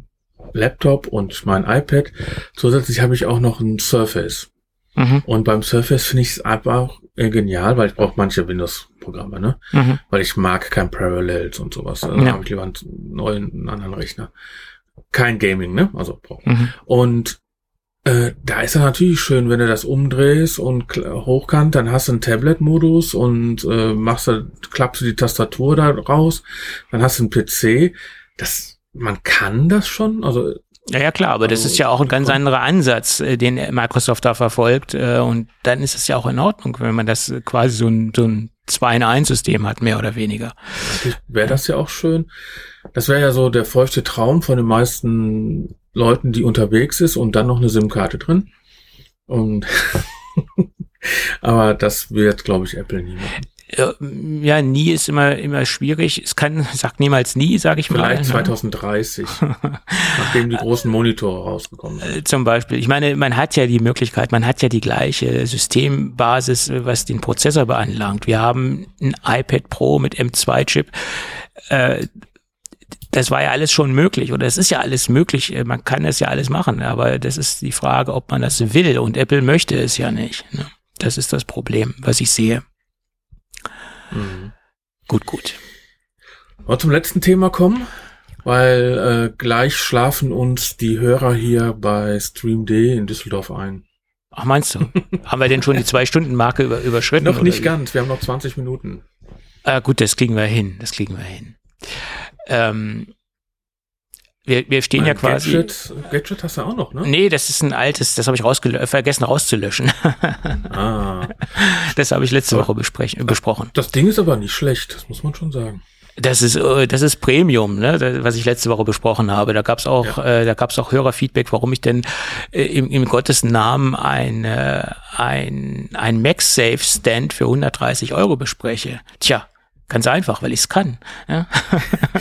Laptop und mein iPad. Zusätzlich habe ich auch noch ein Surface. Mhm. Und beim Surface finde ich es einfach genial, weil ich brauche manche Windows-Programme, ne? Mhm. Weil ich mag kein Parallels und sowas. Also ja. habe ich lieber einen neuen, einen anderen Rechner. Kein Gaming, ne? Also brauche. Mhm. Und äh, da ist er natürlich schön, wenn du das umdrehst und hochkant, dann hast du einen Tablet-Modus und äh, machst da, klappst du die Tastatur da raus, dann hast du einen PC. Das, man kann das schon, also ja, ja, klar, aber das ist ja auch ein ganz anderer Ansatz, äh, den Microsoft da verfolgt. Äh, und dann ist es ja auch in Ordnung, wenn man das quasi so ein, so ein 2 in 1 System hat, mehr oder weniger. Wäre das ja auch schön. Das wäre ja so der feuchte Traum von den meisten Leuten, die unterwegs ist und dann noch eine SIM-Karte drin. Und aber das wird, glaube ich, Apple nie machen. Ja, nie ist immer immer schwierig. Es kann, sagt niemals nie, sage ich mal. Vielleicht 2030, ne? nachdem die großen Monitore rausgekommen sind. Äh, zum Beispiel. Ich meine, man hat ja die Möglichkeit, man hat ja die gleiche Systembasis, was den Prozessor beanlangt. Wir haben ein iPad Pro mit M2-Chip. Äh, das war ja alles schon möglich oder es ist ja alles möglich, äh, man kann es ja alles machen, aber das ist die Frage, ob man das will und Apple möchte es ja nicht. Ne? Das ist das Problem, was ich sehe. Mhm. Gut, gut. Mal zum letzten Thema kommen, weil äh, gleich schlafen uns die Hörer hier bei StreamD in Düsseldorf ein. Ach, meinst du? haben wir denn schon die Zwei-Stunden-Marke über, überschritten? Noch nicht ganz, wir haben noch 20 Minuten. Ah, gut, das kriegen wir hin, das kriegen wir hin. Ähm, wir, wir stehen ein ja quasi. Gadget, Gadget hast du auch noch, ne? Nee, das ist ein altes, das habe ich rausgelö vergessen rauszulöschen. ah. Das habe ich letzte Woche besprochen. Das Ding ist aber nicht schlecht, das muss man schon sagen. Das ist, äh, das ist Premium, ne, was ich letzte Woche besprochen habe. Da gab's auch, ja. äh, da gab's auch Hörerfeedback, warum ich denn äh, im, im Gottes Namen ein, äh, ein, ein MagSafe-Stand für 130 Euro bespreche. Tja, Ganz einfach, weil ich es kann. Ja?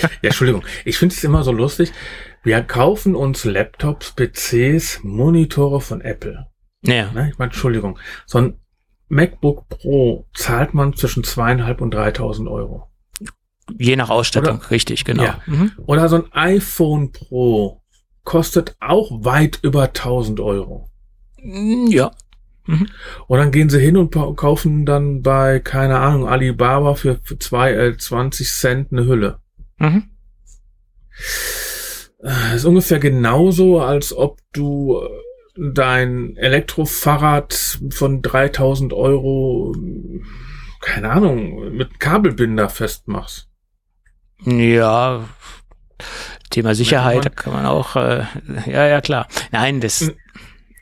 ja, Entschuldigung. Ich finde es immer so lustig. Wir kaufen uns Laptops, PCs, Monitore von Apple. Ja. Ne? Ich meine, Entschuldigung. So ein MacBook Pro zahlt man zwischen zweieinhalb und 3.000 Euro. Je nach Ausstattung, Oder- richtig, genau. Ja. Mhm. Oder so ein iPhone Pro kostet auch weit über 1000 Euro. Mm, Ja. Und dann gehen sie hin und kaufen dann bei, keine Ahnung, Alibaba für, für zwei, äh, 20 Cent eine Hülle. Mhm. Das ist ungefähr genauso, als ob du äh, dein Elektrofahrrad von 3000 Euro, äh, keine Ahnung, mit Kabelbinder festmachst. Ja. Thema Sicherheit, da kann man auch, äh, ja, ja, klar. Nein, das, Mhm.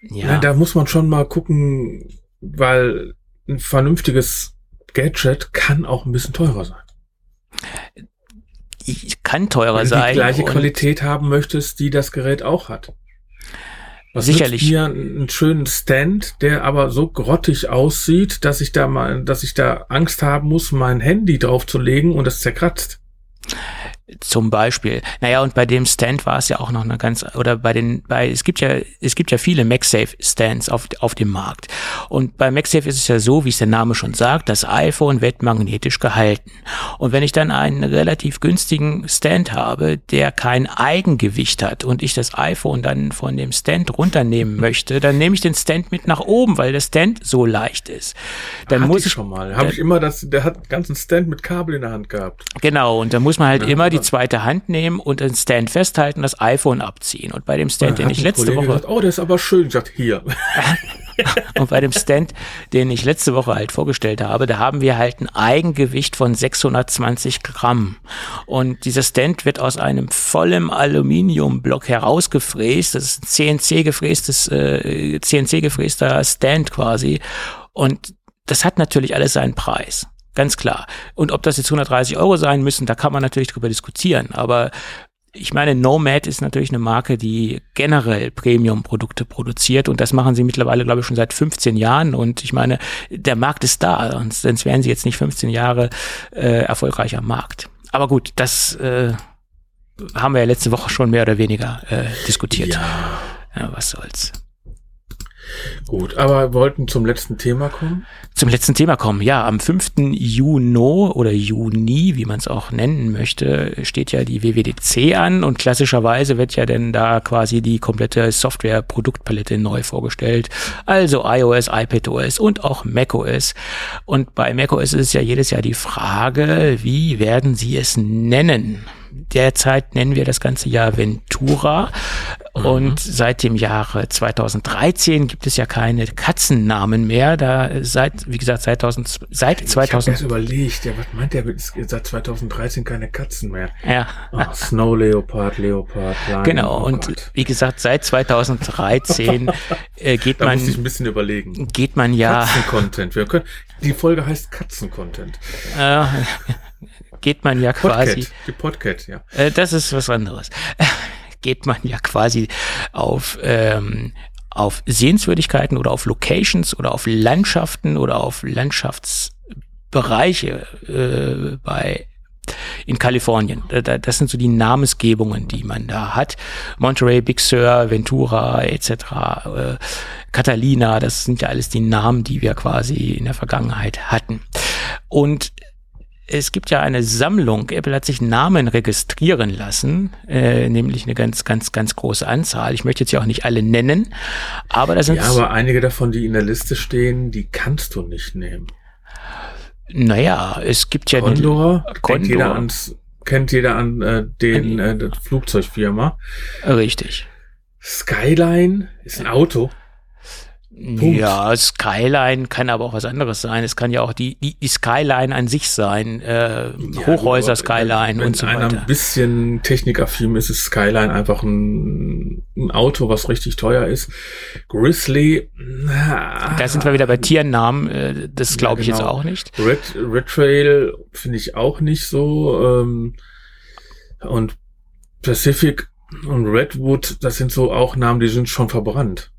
Ja. Ja. da muss man schon mal gucken, weil ein vernünftiges Gadget kann auch ein bisschen teurer sein. ich- kann teurer Wenn du sein. die gleiche Qualität haben möchtest, die das Gerät auch hat. Was Sicherlich. mir einen schönen Stand, der aber so grottig aussieht, dass ich da mal, dass ich da Angst haben muss, mein Handy draufzulegen und es zerkratzt. Zum Beispiel. Naja, und bei dem Stand war es ja auch noch eine ganz, oder bei den, bei, es gibt ja, es gibt ja viele MagSafe-Stands auf, auf dem Markt. Und bei MagSafe ist es ja so, wie es der Name schon sagt, das iPhone wird magnetisch gehalten. Und wenn ich dann einen relativ günstigen Stand habe, der kein Eigengewicht hat und ich das iPhone dann von dem Stand runternehmen möchte, dann nehme ich den Stand mit nach oben, weil der Stand so leicht ist. Dann Hatte muss ich schon mal. Habe ich immer das, der hat einen ganzen Stand mit Kabel in der Hand gehabt. Genau, und da muss man halt Ja, immer die ja. zweite Hand nehmen und den Stand festhalten, das iPhone abziehen. Und bei dem Stand, den ich letzte Kollege Woche Gesagt, oh, der ist aber schön. Ich sagte, hier. und bei dem Stand, den ich letzte Woche halt vorgestellt habe, da haben wir halt ein Eigengewicht von 620 Gramm. Und dieser Stand wird aus einem vollen Aluminiumblock herausgefräst. Das ist ein CNC gefrästes, äh, CNC gefräster Stand quasi. Und das hat natürlich alles seinen Preis. Ganz klar. Und ob das jetzt 130 Euro sein müssen, da kann man natürlich drüber diskutieren. Aber ich meine, Nomad ist natürlich eine Marke, die generell Premium-Produkte produziert und das machen sie mittlerweile, glaube ich, schon seit 15 Jahren und ich meine, der Markt ist da und sonst wären sie jetzt nicht 15 Jahre äh, erfolgreich am Markt. Aber gut, das äh, haben wir ja letzte Woche schon mehr oder weniger äh, diskutiert. Ja. Ja, was soll's. Gut, aber wollten zum letzten Thema kommen. Zum letzten Thema kommen. Ja, am 5. Juni oder Juni, wie man es auch nennen möchte, steht ja die WWDC an und klassischerweise wird ja dann da quasi die komplette Software-Produktpalette neu vorgestellt. Also iOS, iPadOS und auch macOS. Und bei macOS ist ja jedes Jahr die Frage, wie werden sie es nennen? Derzeit nennen wir das ganze Jahr Ventura. Und seit dem Jahre 2013 gibt es ja keine Katzennamen mehr. Da seit, wie gesagt, seit 2000, seit Ich habe 2000, überlegt, ja, was meint der? Seit 2013 keine Katzen mehr. ja. Oh, Snow Leopard, Leopard, Lion. Genau, oh und Gott. wie gesagt, seit 2013 äh, geht Da muss ich man, ein bisschen überlegen. geht man ja, Katzen-Content. Wir können, die Folge heißt Katzen-Content. äh, geht man ja quasi, Podcat, die Podcat, ja. äh, das ist was anderes, geht man ja quasi auf, ähm, auf Sehenswürdigkeiten oder auf Locations oder auf Landschaften oder auf Landschaftsbereiche äh, bei in Kalifornien. Da- da- Das sind so die Namensgebungen, die man da hat. Monterey, Big Sur, Ventura etc., äh, Catalina, das sind ja alles die Namen, die wir quasi in der Vergangenheit hatten. Und es gibt ja eine Sammlung, Apple hat sich Namen registrieren lassen, äh, nämlich eine ganz, ganz, ganz große Anzahl. Ich möchte jetzt ja auch nicht alle nennen, aber da sind Ja, aber einige davon, die in der Liste stehen, die kannst du nicht nehmen. naja, es gibt ja Condor, Condor. kennt jeder ans, kennt jeder an äh, den äh, Flugzeugfirma. richtig. Skyline ist ein Auto. Punkt. Ja, Skyline kann aber auch was anderes sein. Es kann ja auch die, die, die Skyline an sich sein, äh, Hochhäuser aber Skyline wenn, und so Wenn einer weiter. ein bisschen technikaffin ist, ist Skyline einfach ein, ein Auto, was richtig teuer ist. Grizzly, na, Da sind wir wieder bei Tiernamen, äh, das glaube ich genau. jetzt auch nicht. Red, Red Trail finde ich auch nicht so. Ähm, und Pacific und Redwood, das sind so auch Namen, die sind schon verbrannt.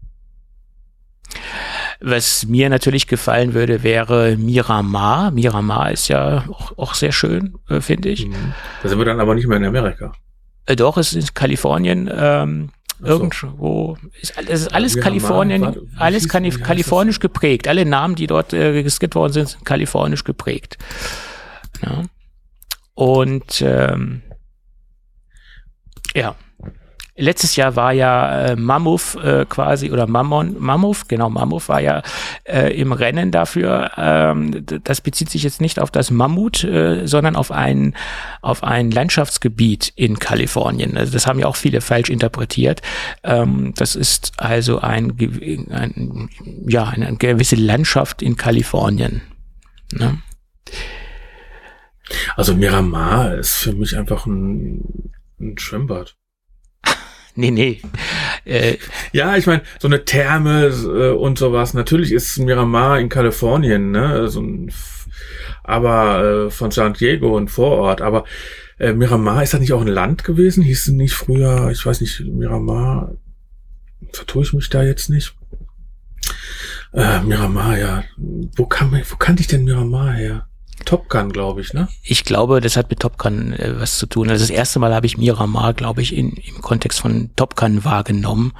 Was mir natürlich gefallen würde, wäre Miramar. Miramar ist ja auch, auch sehr schön, äh, finde ich. Mhm. Da sind wir dann aber nicht mehr in Amerika. Äh, doch, es ist in Kalifornien. Ähm, Irgendwo ist ist alles Kalifornien, war, alles hieß, kalifornisch geprägt. Alle Namen, die dort äh, registriert worden sind, sind kalifornisch geprägt. Ja. Und ähm, ja. Letztes Jahr war ja äh, Mammoth äh, quasi oder Mammon, Mammoth, genau, Mammoth war ja äh, im Rennen dafür. Ähm, das bezieht sich jetzt nicht auf das Mammut, äh, sondern auf ein, auf ein Landschaftsgebiet in Kalifornien. Also das haben ja auch viele falsch interpretiert. Ähm, das ist also ein, ein ja, eine, gewisse Landschaft in Kalifornien. Ne? Also Miramar ist für mich einfach ein, ein Schwimmbad. Nee, nee. Äh, ja, ich meine, so eine Therme äh, und sowas. Natürlich ist Miramar in Kalifornien, ne? So ein, aber äh, von San Diego und Vorort. Aber äh, Miramar ist das nicht auch ein Land gewesen? Hieß es nicht früher, ich weiß nicht, Miramar, vertue ich mich da jetzt nicht? Äh, Miramar, ja. Wo, kam, wo kannte ich denn Miramar her? Top Gun, glaube ich, ne? Ich glaube, das hat mit Top Gun äh, was zu tun. Also das erste Mal habe ich Miramar, glaube ich, in, im Kontext von Top Gun wahrgenommen.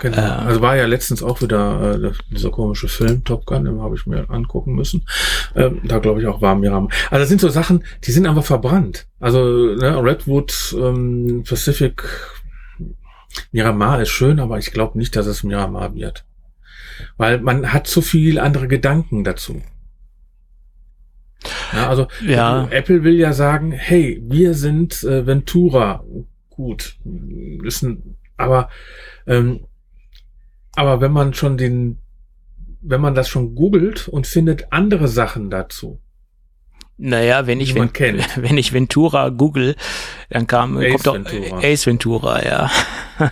Genau. Äh, also war ja letztens auch wieder äh, dieser komische Film Top Gun, den habe ich mir angucken müssen. Ähm, da glaube ich auch war Miramar. Also das sind so Sachen, die sind einfach verbrannt. Also ne, Redwood, ähm, Pacific, Miramar ist schön, aber ich glaube nicht, dass es Miramar wird. Weil man hat zu viel andere Gedanken dazu. Ja, also ja. Apple will ja sagen, hey, wir sind äh, Ventura. Gut, ist ein, aber ähm, aber wenn man schon den, wenn man das schon googelt und findet andere Sachen dazu. Naja, wenn ich, wenn, wenn ich Ventura google, dann kam, Ace kommt doch Ventura. Ace Ventura, ja.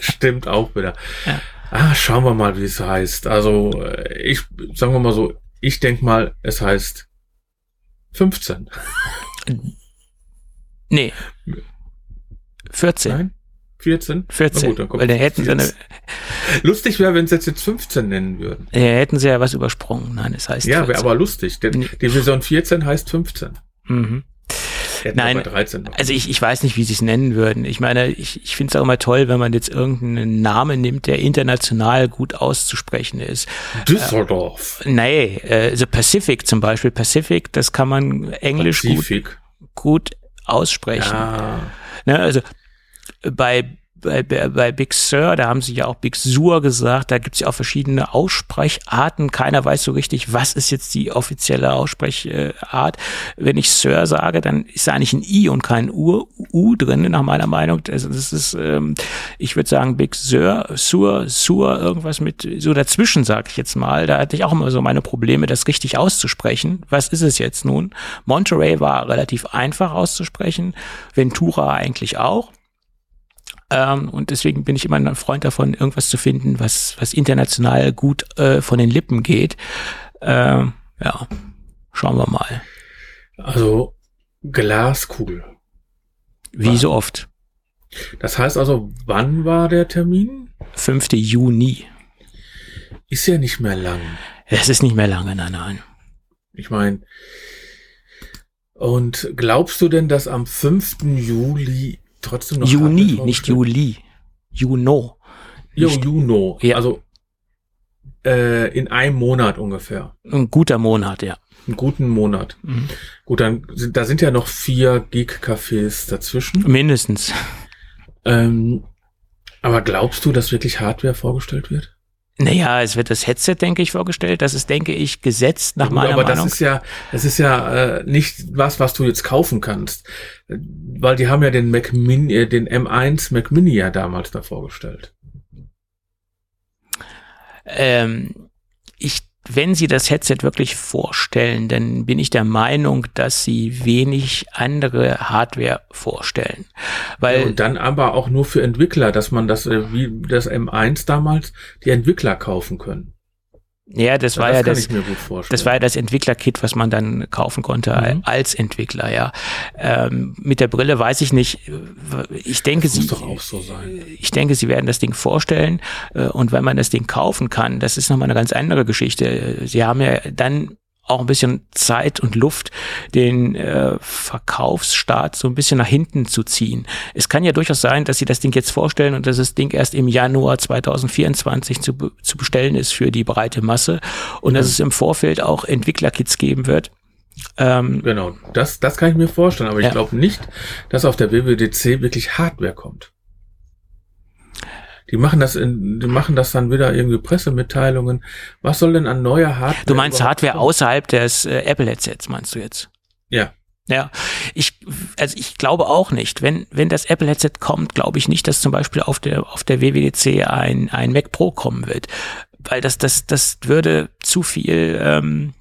Stimmt auch wieder. Ja. Ah, schauen wir mal, wie es heißt. Also, äh, ich, sagen wir mal so, ich denk mal, es heißt 15. Nee. 14. Nein? 14? 14. Gut, dann weil dann hätten sie eine, Lustig wäre, wenn sie jetzt 15 nennen würden. Ja, hätten sie ja was übersprungen. Nein, es heißt Ja, wäre aber lustig. Denn nee. Division 14 heißt 15. Mhm. Nein, also ich, ich weiß nicht, wie sie es nennen würden. Ich meine, ich, ich finde es auch immer toll, wenn man jetzt irgendeinen Namen nimmt, der international gut auszusprechen ist. Düsseldorf. Äh, nee, äh, The Pacific zum Beispiel. Pacific, das kann man englisch gut, gut aussprechen. Ja. Ne, also bei bei, bei Big Sur, da haben sie ja auch Big Sur gesagt, da gibt es ja auch verschiedene Aussprecharten. Keiner weiß so richtig, was ist jetzt die offizielle Aussprechart. Wenn ich Sir sage, dann ist da eigentlich ein I und kein U, U drin, nach meiner Meinung. Also das ist, ähm, ich würde sagen, Big Sur, Sur, Sur, irgendwas mit so dazwischen, sage ich jetzt mal. Da hatte ich auch immer so meine Probleme, das richtig auszusprechen. Was ist es jetzt nun? Monterey war relativ einfach auszusprechen, Ventura eigentlich auch. Ähm, und deswegen bin ich immer ein Freund davon, irgendwas zu finden, was, was international gut äh, von den Lippen geht. Ähm, ja, schauen wir mal. Also Glaskugel. Wie war. so oft. Das heißt also, wann war der Termin? 5. Juni. Ist ja nicht mehr lang. Es ist nicht mehr lange, nein, nein. Ich meine, und glaubst du denn, dass am 5. Juli trotzdem noch. Juni, nicht Juli. Juno. Jo, Juno. Ja. Also äh, in einem Monat ungefähr. Ein guter Monat, ja. Einen guten Monat. Mhm. Gut, dann sind, da sind ja noch vier Geek-Cafés dazwischen. Mindestens. Ähm, aber glaubst du, dass wirklich Hardware vorgestellt wird? Naja, es wird das Headset, denke ich, vorgestellt. Das ist, denke ich, gesetzt nach ja, meiner aber Meinung. Aber das ist ja, das ist ja äh, nicht was, was du jetzt kaufen kannst, weil die haben ja den Mac Mini, äh, den M1 Mac Mini ja damals da vorgestellt. Ähm, ich wenn Sie das Headset wirklich vorstellen, dann bin ich der Meinung, dass Sie wenig andere Hardware vorstellen. Weil ja, und dann aber auch nur für Entwickler, dass man das äh, wie das M1 damals die Entwickler kaufen können. Ja, das ja, war das ja das, das war ja das Entwicklerkit, was man dann kaufen konnte mhm. als Entwickler, ja. Ähm, mit der Brille weiß ich nicht. Ich denke, sie, doch auch so sein. ich denke, sie werden das Ding vorstellen äh, und wenn man das Ding kaufen kann, das ist nochmal eine ganz andere Geschichte. Sie haben ja dann auch ein bisschen Zeit und Luft, den äh, Verkaufsstart so ein bisschen nach hinten zu ziehen. Es kann ja durchaus sein, dass sie das Ding jetzt vorstellen und dass das Ding erst im Januar 2024 zu, zu bestellen ist für die breite Masse und mhm. dass es im Vorfeld auch Entwicklerkits geben wird. Ähm, genau, das, das kann ich mir vorstellen, aber ja. ich glaube nicht, dass auf der WWDC wirklich Hardware kommt. Die machen das in, die machen das dann wieder irgendwie Pressemitteilungen. Was soll denn an neuer Hardware? Du meinst Hardware kommen? außerhalb des äh, Apple Headsets, meinst du jetzt? Ja. Ja, ich, also ich glaube auch nicht. Wenn, wenn das Apple Headset kommt, glaube ich nicht, dass zum Beispiel auf der, auf der WWDC ein, ein Mac Pro kommen wird. Weil das, das, das würde zu viel, ähm,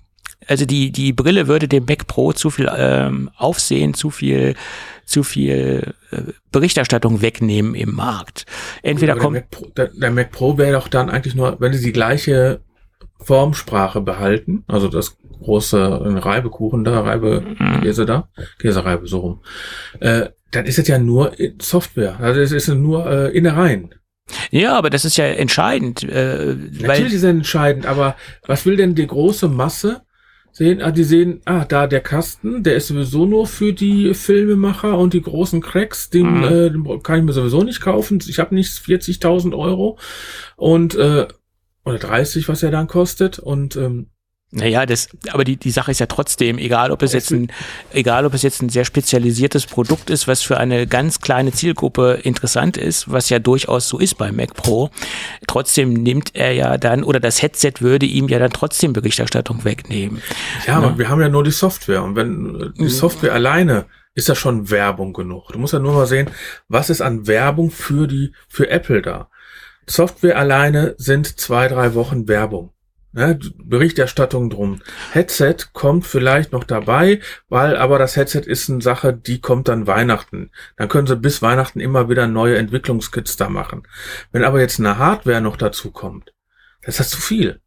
also die, die Brille würde dem Mac Pro zu viel ähm, Aufsehen, zu viel, zu viel äh, Berichterstattung wegnehmen im Markt. Entweder kommt. Der Mac Pro, der, der Mac Pro wäre doch dann eigentlich nur, wenn sie die gleiche Formsprache behalten, also das große Reibekuchen da, Reibekäse mhm. da, Käsereibe so rum, äh, dann ist es ja nur Software, also es ist nur äh, Innereien. Ja, aber das ist ja entscheidend. Äh, Natürlich ist es entscheidend, aber was will denn die große Masse sehen, ah, die sehen, ah, da der Kasten, der ist sowieso nur für die Filmemacher und die großen Cracks, den, mhm. äh, den kann ich mir sowieso nicht kaufen. Ich habe nicht 40.000 Euro und äh, oder 30, was er dann kostet und ähm, naja, das, aber die, die Sache ist ja trotzdem, egal ob es jetzt ein, egal ob es jetzt ein sehr spezialisiertes Produkt ist, was für eine ganz kleine Zielgruppe interessant ist, was ja durchaus so ist bei Mac Pro, trotzdem nimmt er ja dann, oder das Headset würde ihm ja dann trotzdem Berichterstattung wegnehmen. Ja, aber ne? wir haben ja nur die Software und wenn die mhm. Software mhm. alleine ist das schon Werbung genug. Du musst ja nur mal sehen, was ist an Werbung für die, für Apple da. Software alleine sind zwei, drei Wochen Werbung. Ne, Berichterstattung drum. Headset kommt vielleicht noch dabei, weil aber das Headset ist eine Sache, die kommt dann Weihnachten. Dann können sie bis Weihnachten immer wieder neue Entwicklungskits da machen. Wenn aber jetzt eine Hardware noch dazu kommt, das ist zu viel.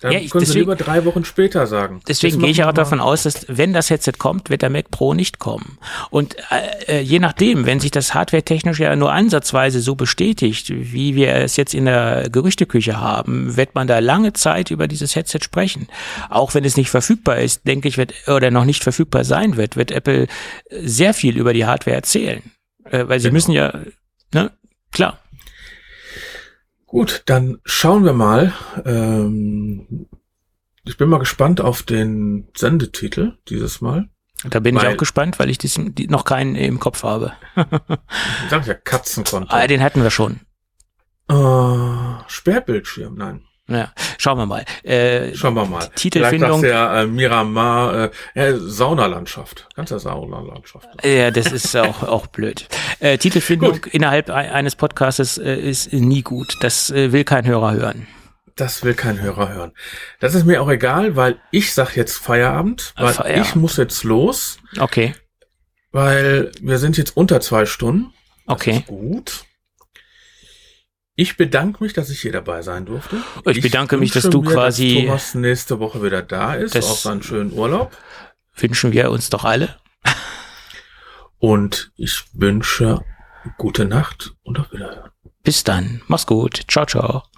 Dann ja, ich, können deswegen, Sie lieber drei Wochen später sagen. Deswegen gehe ich auch davon aus, dass wenn das Headset kommt, wird der Mac Pro nicht kommen. Und äh, äh je nachdem, wenn sich das hardware-technisch ja nur ansatzweise so bestätigt, wie wir es jetzt in der Gerüchteküche haben, wird man da lange Zeit über dieses Headset sprechen. Auch wenn es nicht verfügbar ist, denke ich, wird oder noch nicht verfügbar sein wird, wird Apple sehr viel über die Hardware erzählen. Äh, weil sie genau. müssen ja, ne, klar. Gut, dann schauen wir mal. Ähm, ich bin mal gespannt auf den Sendetitel dieses Mal. Da bin weil, ich auch gespannt, weil ich diesen, die, noch keinen im Kopf habe. ich sag ja Katzenkonto. Ah, den hatten wir schon. Äh, Sperrbildschirm, nein. Ja, schauen wir mal. Äh, schauen wir mal. Titelfindung. Vielleicht ja äh, Miramar, äh, äh, Saunalandschaft. Ganze Saunalandschaft. Ja, das ist auch, auch blöd. Äh, Titelfindung gut. innerhalb eines Podcastes äh, ist nie gut. Das äh, will kein Hörer hören. Das will kein Hörer hören. Das ist mir auch egal, weil ich sag jetzt Feierabend, weil Feierabend. ich muss jetzt los. Okay. Weil wir sind jetzt unter zwei Stunden. Okay. gut. Ich bedanke mich, dass ich hier dabei sein durfte. Ich, ich bedanke mich, dass du mir, quasi dass Thomas nächste Woche wieder da ist, auf seinen schönen Urlaub. Wünschen wir uns doch alle. Und ich wünsche gute Nacht und auf Wiederhören. Bis dann. Mach's gut. Ciao, ciao.